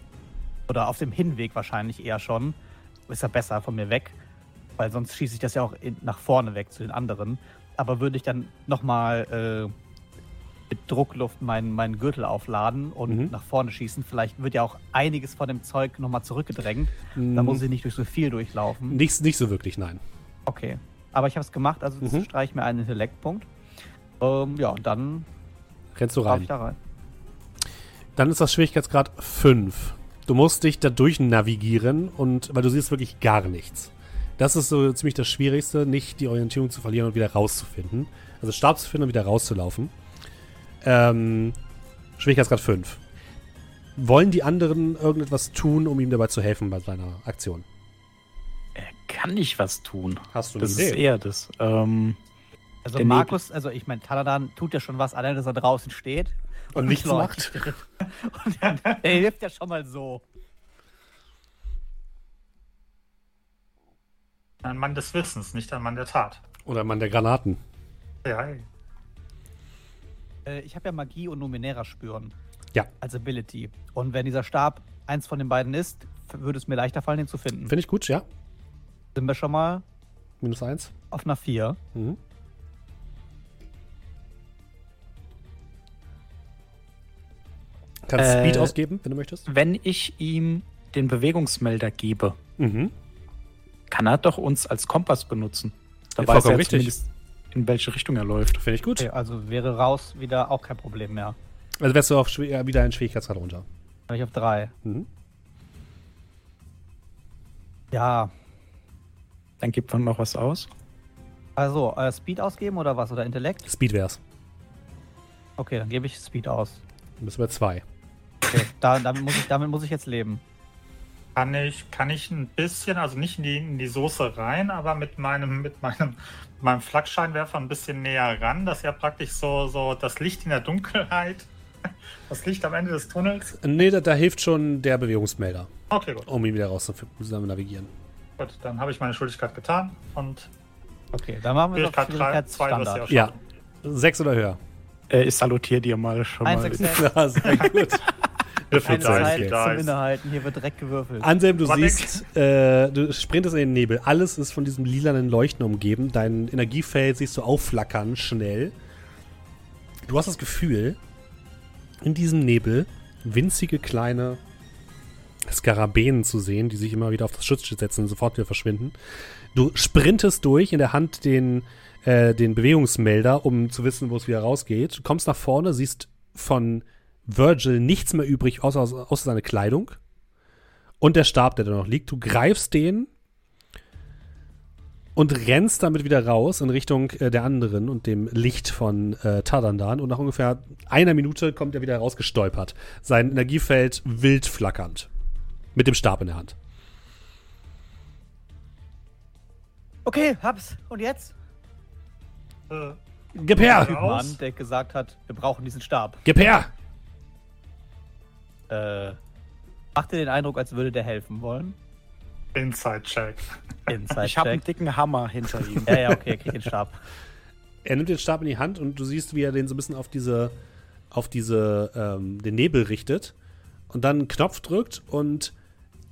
[SPEAKER 4] oder auf dem Hinweg wahrscheinlich eher schon ist ja besser von mir weg, weil sonst schieße ich das ja auch in, nach vorne weg zu den anderen. Aber würde ich dann nochmal äh, mit Druckluft meinen, meinen Gürtel aufladen und
[SPEAKER 1] Mhm.
[SPEAKER 4] nach vorne schießen, vielleicht wird ja auch einiges von dem Zeug nochmal zurückgedrängt. Da
[SPEAKER 1] Mm,
[SPEAKER 4] muss ich nicht durch so viel durchlaufen.
[SPEAKER 1] nicht, nicht so wirklich, nein.
[SPEAKER 4] Okay. Aber ich habe es gemacht, also
[SPEAKER 1] Mhm.
[SPEAKER 4] streiche ich mir einen Intellektpunkt. Ähm, ja, und dann
[SPEAKER 1] Rennst du rein.
[SPEAKER 4] ich da rein.
[SPEAKER 1] Dann ist das Schwierigkeitsgrad 5. Du musst dich da durch navigieren und weil du siehst wirklich gar nichts. Das ist so ziemlich das Schwierigste, nicht die Orientierung zu verlieren und wieder rauszufinden. Also Stab zu finden und wieder rauszulaufen. Ähm, Schwierigkeitsgrad 5. Wollen die anderen irgendetwas tun, um ihm dabei zu helfen bei seiner Aktion?
[SPEAKER 2] Er kann nicht was tun.
[SPEAKER 1] Hast du
[SPEAKER 2] Das ist eher das. Ähm,
[SPEAKER 4] Also Markus, also ich meine, Taladan tut ja schon was, allein, dass er draußen steht.
[SPEAKER 1] Und nichts
[SPEAKER 4] leuchtet. und er, er hilft ja schon mal so.
[SPEAKER 3] Ein Mann des Wissens, nicht ein Mann der Tat.
[SPEAKER 1] Oder Mann der Granaten.
[SPEAKER 3] Ja, ey.
[SPEAKER 4] Äh, ich habe ja Magie und Numenera spüren.
[SPEAKER 1] Ja.
[SPEAKER 4] Als Ability. Und wenn dieser Stab eins von den beiden ist, würde es mir leichter fallen, den zu finden.
[SPEAKER 1] Finde ich gut, ja.
[SPEAKER 4] Sind wir schon mal
[SPEAKER 1] Minus 1.
[SPEAKER 4] auf einer 4.
[SPEAKER 1] Mhm. Kannst
[SPEAKER 2] Äh,
[SPEAKER 1] Speed ausgeben, wenn du möchtest.
[SPEAKER 2] wenn ich ihm den Bewegungsmelder gebe,
[SPEAKER 1] Mhm.
[SPEAKER 2] kann er doch uns als Kompass benutzen. Da
[SPEAKER 1] Ja,
[SPEAKER 2] weiß er
[SPEAKER 1] richtig.
[SPEAKER 2] zumindest, in welche Richtung er läuft.
[SPEAKER 1] Finde ich gut.
[SPEAKER 4] Okay, also wäre raus wieder auch kein Problem mehr.
[SPEAKER 1] Also wärst du auf schwer, äh, wieder in Schwierigkeitsgrad runter.
[SPEAKER 4] Dann bin ich auf 3.
[SPEAKER 1] Mhm.
[SPEAKER 4] Ja.
[SPEAKER 2] Dann gibt man noch was aus.
[SPEAKER 4] Also, äh, Speed ausgeben oder was? Oder Intellekt?
[SPEAKER 1] Speed wär's.
[SPEAKER 4] Okay, dann gebe ich Speed aus.
[SPEAKER 1] Dann bist du bei 2.
[SPEAKER 4] Okay, da, damit, muss ich, damit muss ich jetzt leben.
[SPEAKER 3] Kann ich, kann ich ein bisschen, also nicht in die, in die Soße rein, aber mit meinem, mit meinem, meinem Flakscheinwerfer ein bisschen näher ran, dass ja praktisch so, so das Licht in der Dunkelheit, das Licht am Ende des Tunnels.
[SPEAKER 1] Nee, da, da hilft schon der Bewegungsmelder,
[SPEAKER 3] Okay, gut.
[SPEAKER 1] um ihn wieder raus zu zusammen navigieren.
[SPEAKER 3] Gut, dann habe ich meine Schuldigkeit getan und
[SPEAKER 4] Okay, dann machen wir doch
[SPEAKER 3] Schwierigkeit 3, 2 wirst du ja.
[SPEAKER 1] Ja. Sechs oder höher.
[SPEAKER 2] Äh, ich salutiere dir mal schon
[SPEAKER 4] Eins,
[SPEAKER 2] mal.
[SPEAKER 4] sechs, sechs.
[SPEAKER 1] Ja, sehr gut. Würfel
[SPEAKER 3] Dice,
[SPEAKER 4] zum Innehalten. Hier wird direkt gewürfelt.
[SPEAKER 1] Anselm, du
[SPEAKER 3] Was
[SPEAKER 1] siehst, äh, du sprintest in den Nebel. Alles ist von diesem lilanen Leuchten umgeben. Dein Energiefeld siehst du aufflackern, schnell. Du hast das Gefühl, in diesem Nebel winzige kleine Skarabäen zu sehen, die sich immer wieder auf das Schutzschild setzen und sofort wieder verschwinden. Du sprintest durch, in der Hand den, äh, den Bewegungsmelder, um zu wissen, wo es wieder rausgeht. Du kommst nach vorne, siehst von Virgil nichts mehr übrig, außer, außer seine Kleidung. Und der Stab, der da noch liegt. Du greifst den und rennst damit wieder raus in Richtung äh, der anderen und dem Licht von äh, Tadandan. Und nach ungefähr einer Minute kommt er wieder rausgestolpert. Sein Energiefeld wild flackernd. Mit dem Stab in der Hand.
[SPEAKER 4] Okay, hab's. Und jetzt?
[SPEAKER 3] Äh,
[SPEAKER 1] Gib her!
[SPEAKER 3] Raus.
[SPEAKER 4] Mann, der gesagt hat, wir brauchen diesen Stab.
[SPEAKER 1] Gib her!
[SPEAKER 4] Äh, macht dir den Eindruck, als würde der helfen wollen?
[SPEAKER 3] Inside-Check.
[SPEAKER 4] Inside
[SPEAKER 2] Ich habe einen dicken Hammer hinter ihm.
[SPEAKER 4] Ja, ja, okay, er kriegt den Stab.
[SPEAKER 1] Er nimmt den Stab in die Hand und du siehst, wie er den so ein bisschen auf diese, auf diese, ähm, den Nebel richtet und dann einen Knopf drückt und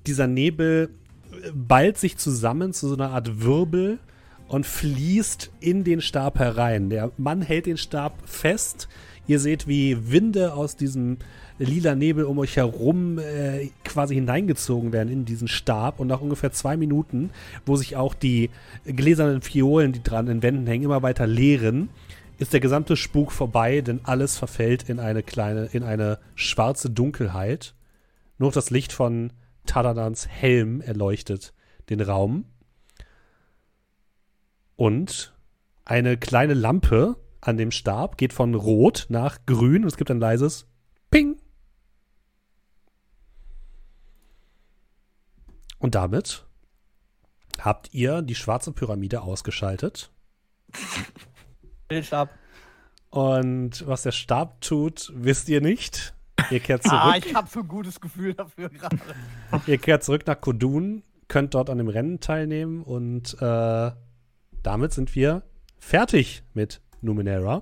[SPEAKER 1] dieser Nebel äh, ballt sich zusammen zu so einer Art Wirbel und fließt in den Stab herein. Der Mann hält den Stab fest. Ihr seht, wie Winde aus diesem lila Nebel um euch herum äh, quasi hineingezogen werden in diesen Stab. Und nach ungefähr zwei Minuten, wo sich auch die gläsernen Fiolen, die dran in Wänden hängen, immer weiter leeren, ist der gesamte Spuk vorbei, denn alles verfällt in eine kleine, in eine schwarze Dunkelheit. Nur das Licht von Tadadans Helm erleuchtet den Raum. Und eine kleine Lampe an dem Stab geht von rot nach grün und es gibt ein leises Ping. Und damit habt ihr die schwarze Pyramide ausgeschaltet.
[SPEAKER 4] Den Stab.
[SPEAKER 1] Und was der Stab tut, wisst ihr nicht. Ihr kehrt zurück.
[SPEAKER 4] Ah, ich hab so ein gutes Gefühl dafür gerade.
[SPEAKER 1] Ihr kehrt zurück nach Kodun, könnt dort an dem Rennen teilnehmen und äh, damit sind wir fertig mit Numenera.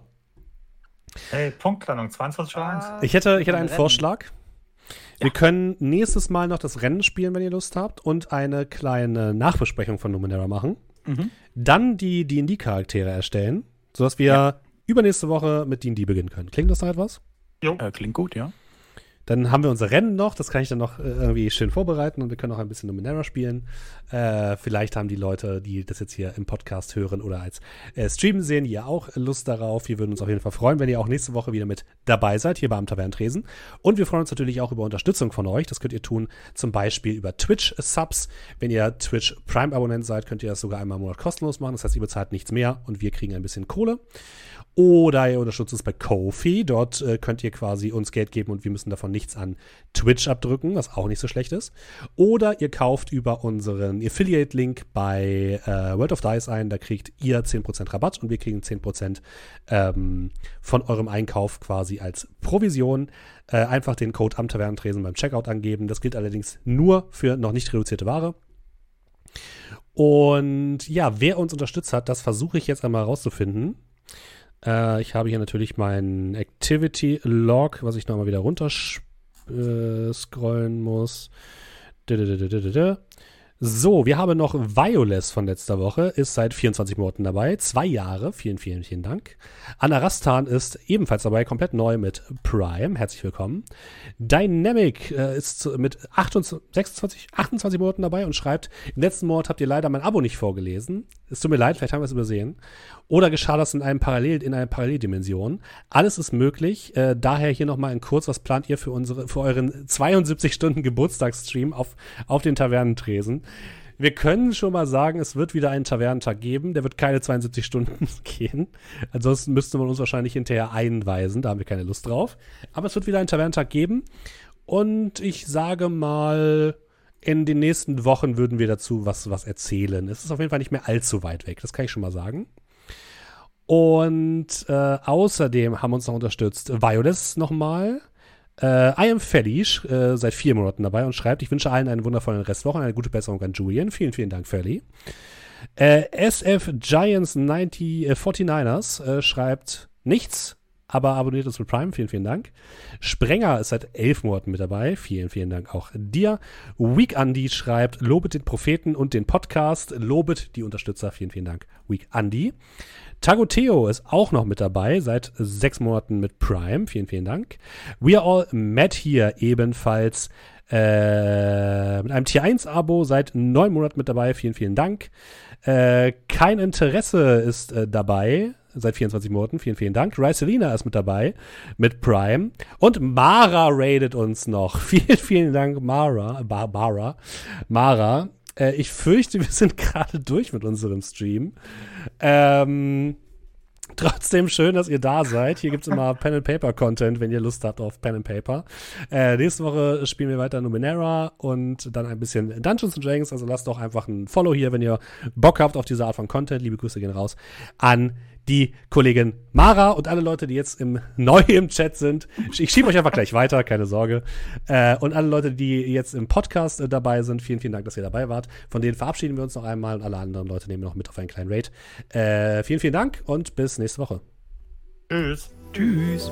[SPEAKER 3] Hey, Punktlandung, 22 Uhr 1.
[SPEAKER 1] Ich hätte, ich hätte einen
[SPEAKER 4] Rennen.
[SPEAKER 1] Vorschlag. Wir können nächstes Mal noch das Rennen spielen, wenn ihr Lust habt, und eine kleine Nachbesprechung von Numenera machen.
[SPEAKER 2] Mhm.
[SPEAKER 1] Dann die D&D-Charaktere erstellen, sodass wir übernächste Woche mit D&D beginnen können. Klingt das nach etwas?
[SPEAKER 3] Jo,
[SPEAKER 2] Äh, klingt gut, ja.
[SPEAKER 1] Dann haben wir unser Rennen noch, das kann ich dann noch äh, irgendwie schön vorbereiten und wir können auch ein bisschen Numenera spielen. Äh, vielleicht haben die Leute, die das jetzt hier im Podcast hören oder als äh, Stream sehen, ja auch Lust darauf. Wir würden uns auf jeden Fall freuen, wenn ihr auch nächste Woche wieder mit dabei seid, hier beim Tavernentresen. Und wir freuen uns natürlich auch über Unterstützung von euch. Das könnt ihr tun, zum Beispiel über Twitch-Subs. Wenn ihr Twitch Prime-Abonnent seid, könnt ihr das sogar einmal im Monat kostenlos machen. Das heißt, ihr bezahlt nichts mehr und wir kriegen ein bisschen Kohle. Oder ihr unterstützt uns bei Kofi. Dort äh, könnt ihr quasi uns Geld geben und wir müssen davon nichts an Twitch abdrücken, was auch nicht so schlecht ist. Oder ihr kauft über unseren Affiliate-Link bei äh, World of Dice ein. Da kriegt ihr 10% Rabatt und wir kriegen 10% ähm, von eurem Einkauf quasi als Provision. Äh, einfach den Code am Tavernentresen beim Checkout angeben. Das gilt allerdings nur für noch nicht reduzierte Ware. Und ja, wer uns unterstützt hat, das versuche ich jetzt einmal herauszufinden. Äh, ich habe hier natürlich meinen Activity Log, was ich nochmal wieder runter äh, scrollen muss. So, wir haben noch Violess von letzter Woche, ist seit 24 Monaten dabei, zwei Jahre, vielen, vielen, vielen Dank. Anna Rastan ist ebenfalls dabei, komplett neu mit Prime, herzlich willkommen. Dynamic äh, ist mit 28, 26, 28 Monaten dabei und schreibt, im letzten Monat habt ihr leider mein Abo nicht vorgelesen. Es tut mir leid, vielleicht haben wir es übersehen. Oder geschah das in einem Parallel, in einer Paralleldimension. Alles ist möglich. Äh, daher hier nochmal in kurz, was plant ihr für unsere, für euren 72 Stunden Geburtstagsstream auf, auf den Tavernentresen? Wir können schon mal sagen, es wird wieder einen Tavernentag geben. Der wird keine 72 Stunden gehen. Ansonsten müsste man uns wahrscheinlich hinterher einweisen. Da haben wir keine Lust drauf. Aber es wird wieder einen Tavernentag geben. Und ich sage mal, in den nächsten Wochen würden wir dazu was, was erzählen. Es ist auf jeden Fall nicht mehr allzu weit weg. Das kann ich schon mal sagen. Und äh, außerdem haben uns noch unterstützt Violets nochmal. Äh, I am Feli, äh, seit vier Monaten dabei und schreibt, ich wünsche allen einen wundervollen Restwoche und eine gute Besserung an Julian. Vielen, vielen Dank, Feli. Äh, SF Giants 90, äh, 49ers äh, schreibt nichts, aber abonniert uns mit Prime. Vielen, vielen Dank. Sprenger ist seit elf Monaten mit dabei. Vielen, vielen Dank auch dir. Week Andy schreibt, lobet den Propheten und den Podcast. Lobet die Unterstützer. Vielen, vielen Dank. Week Andy. Tagoteo ist auch noch mit dabei, seit sechs Monaten mit Prime. Vielen, vielen Dank. We are all Matt hier ebenfalls äh, mit einem Tier 1-Abo seit neun Monaten mit dabei. Vielen, vielen Dank. Äh, kein Interesse ist äh, dabei seit 24 Monaten. Vielen, vielen Dank. Ryselina ist mit dabei mit Prime. Und Mara raidet uns noch. Vielen, vielen Dank, Mara. Bar Mara. Mara. Äh, ich fürchte, wir sind gerade durch mit unserem Stream. Ähm, Trotzdem schön, dass ihr da seid. Hier gibt es immer Pen and Paper Content, wenn ihr Lust habt auf Pen and Paper. Äh, nächste Woche spielen wir weiter Numenera und dann ein bisschen Dungeons Dragons. Also lasst doch einfach ein Follow hier, wenn ihr Bock habt auf diese Art von Content. Liebe Grüße gehen raus an die Kollegin Mara und alle Leute, die jetzt im neu im Chat sind. Ich schiebe euch einfach gleich weiter, keine Sorge. Äh, und alle Leute, die jetzt im Podcast äh, dabei sind, vielen, vielen Dank, dass ihr dabei wart. Von denen verabschieden wir uns noch einmal und alle anderen Leute nehmen wir noch mit auf einen kleinen Raid. Äh, vielen, vielen Dank und bis nächste Woche.
[SPEAKER 3] Tschüss.
[SPEAKER 2] Tschüss.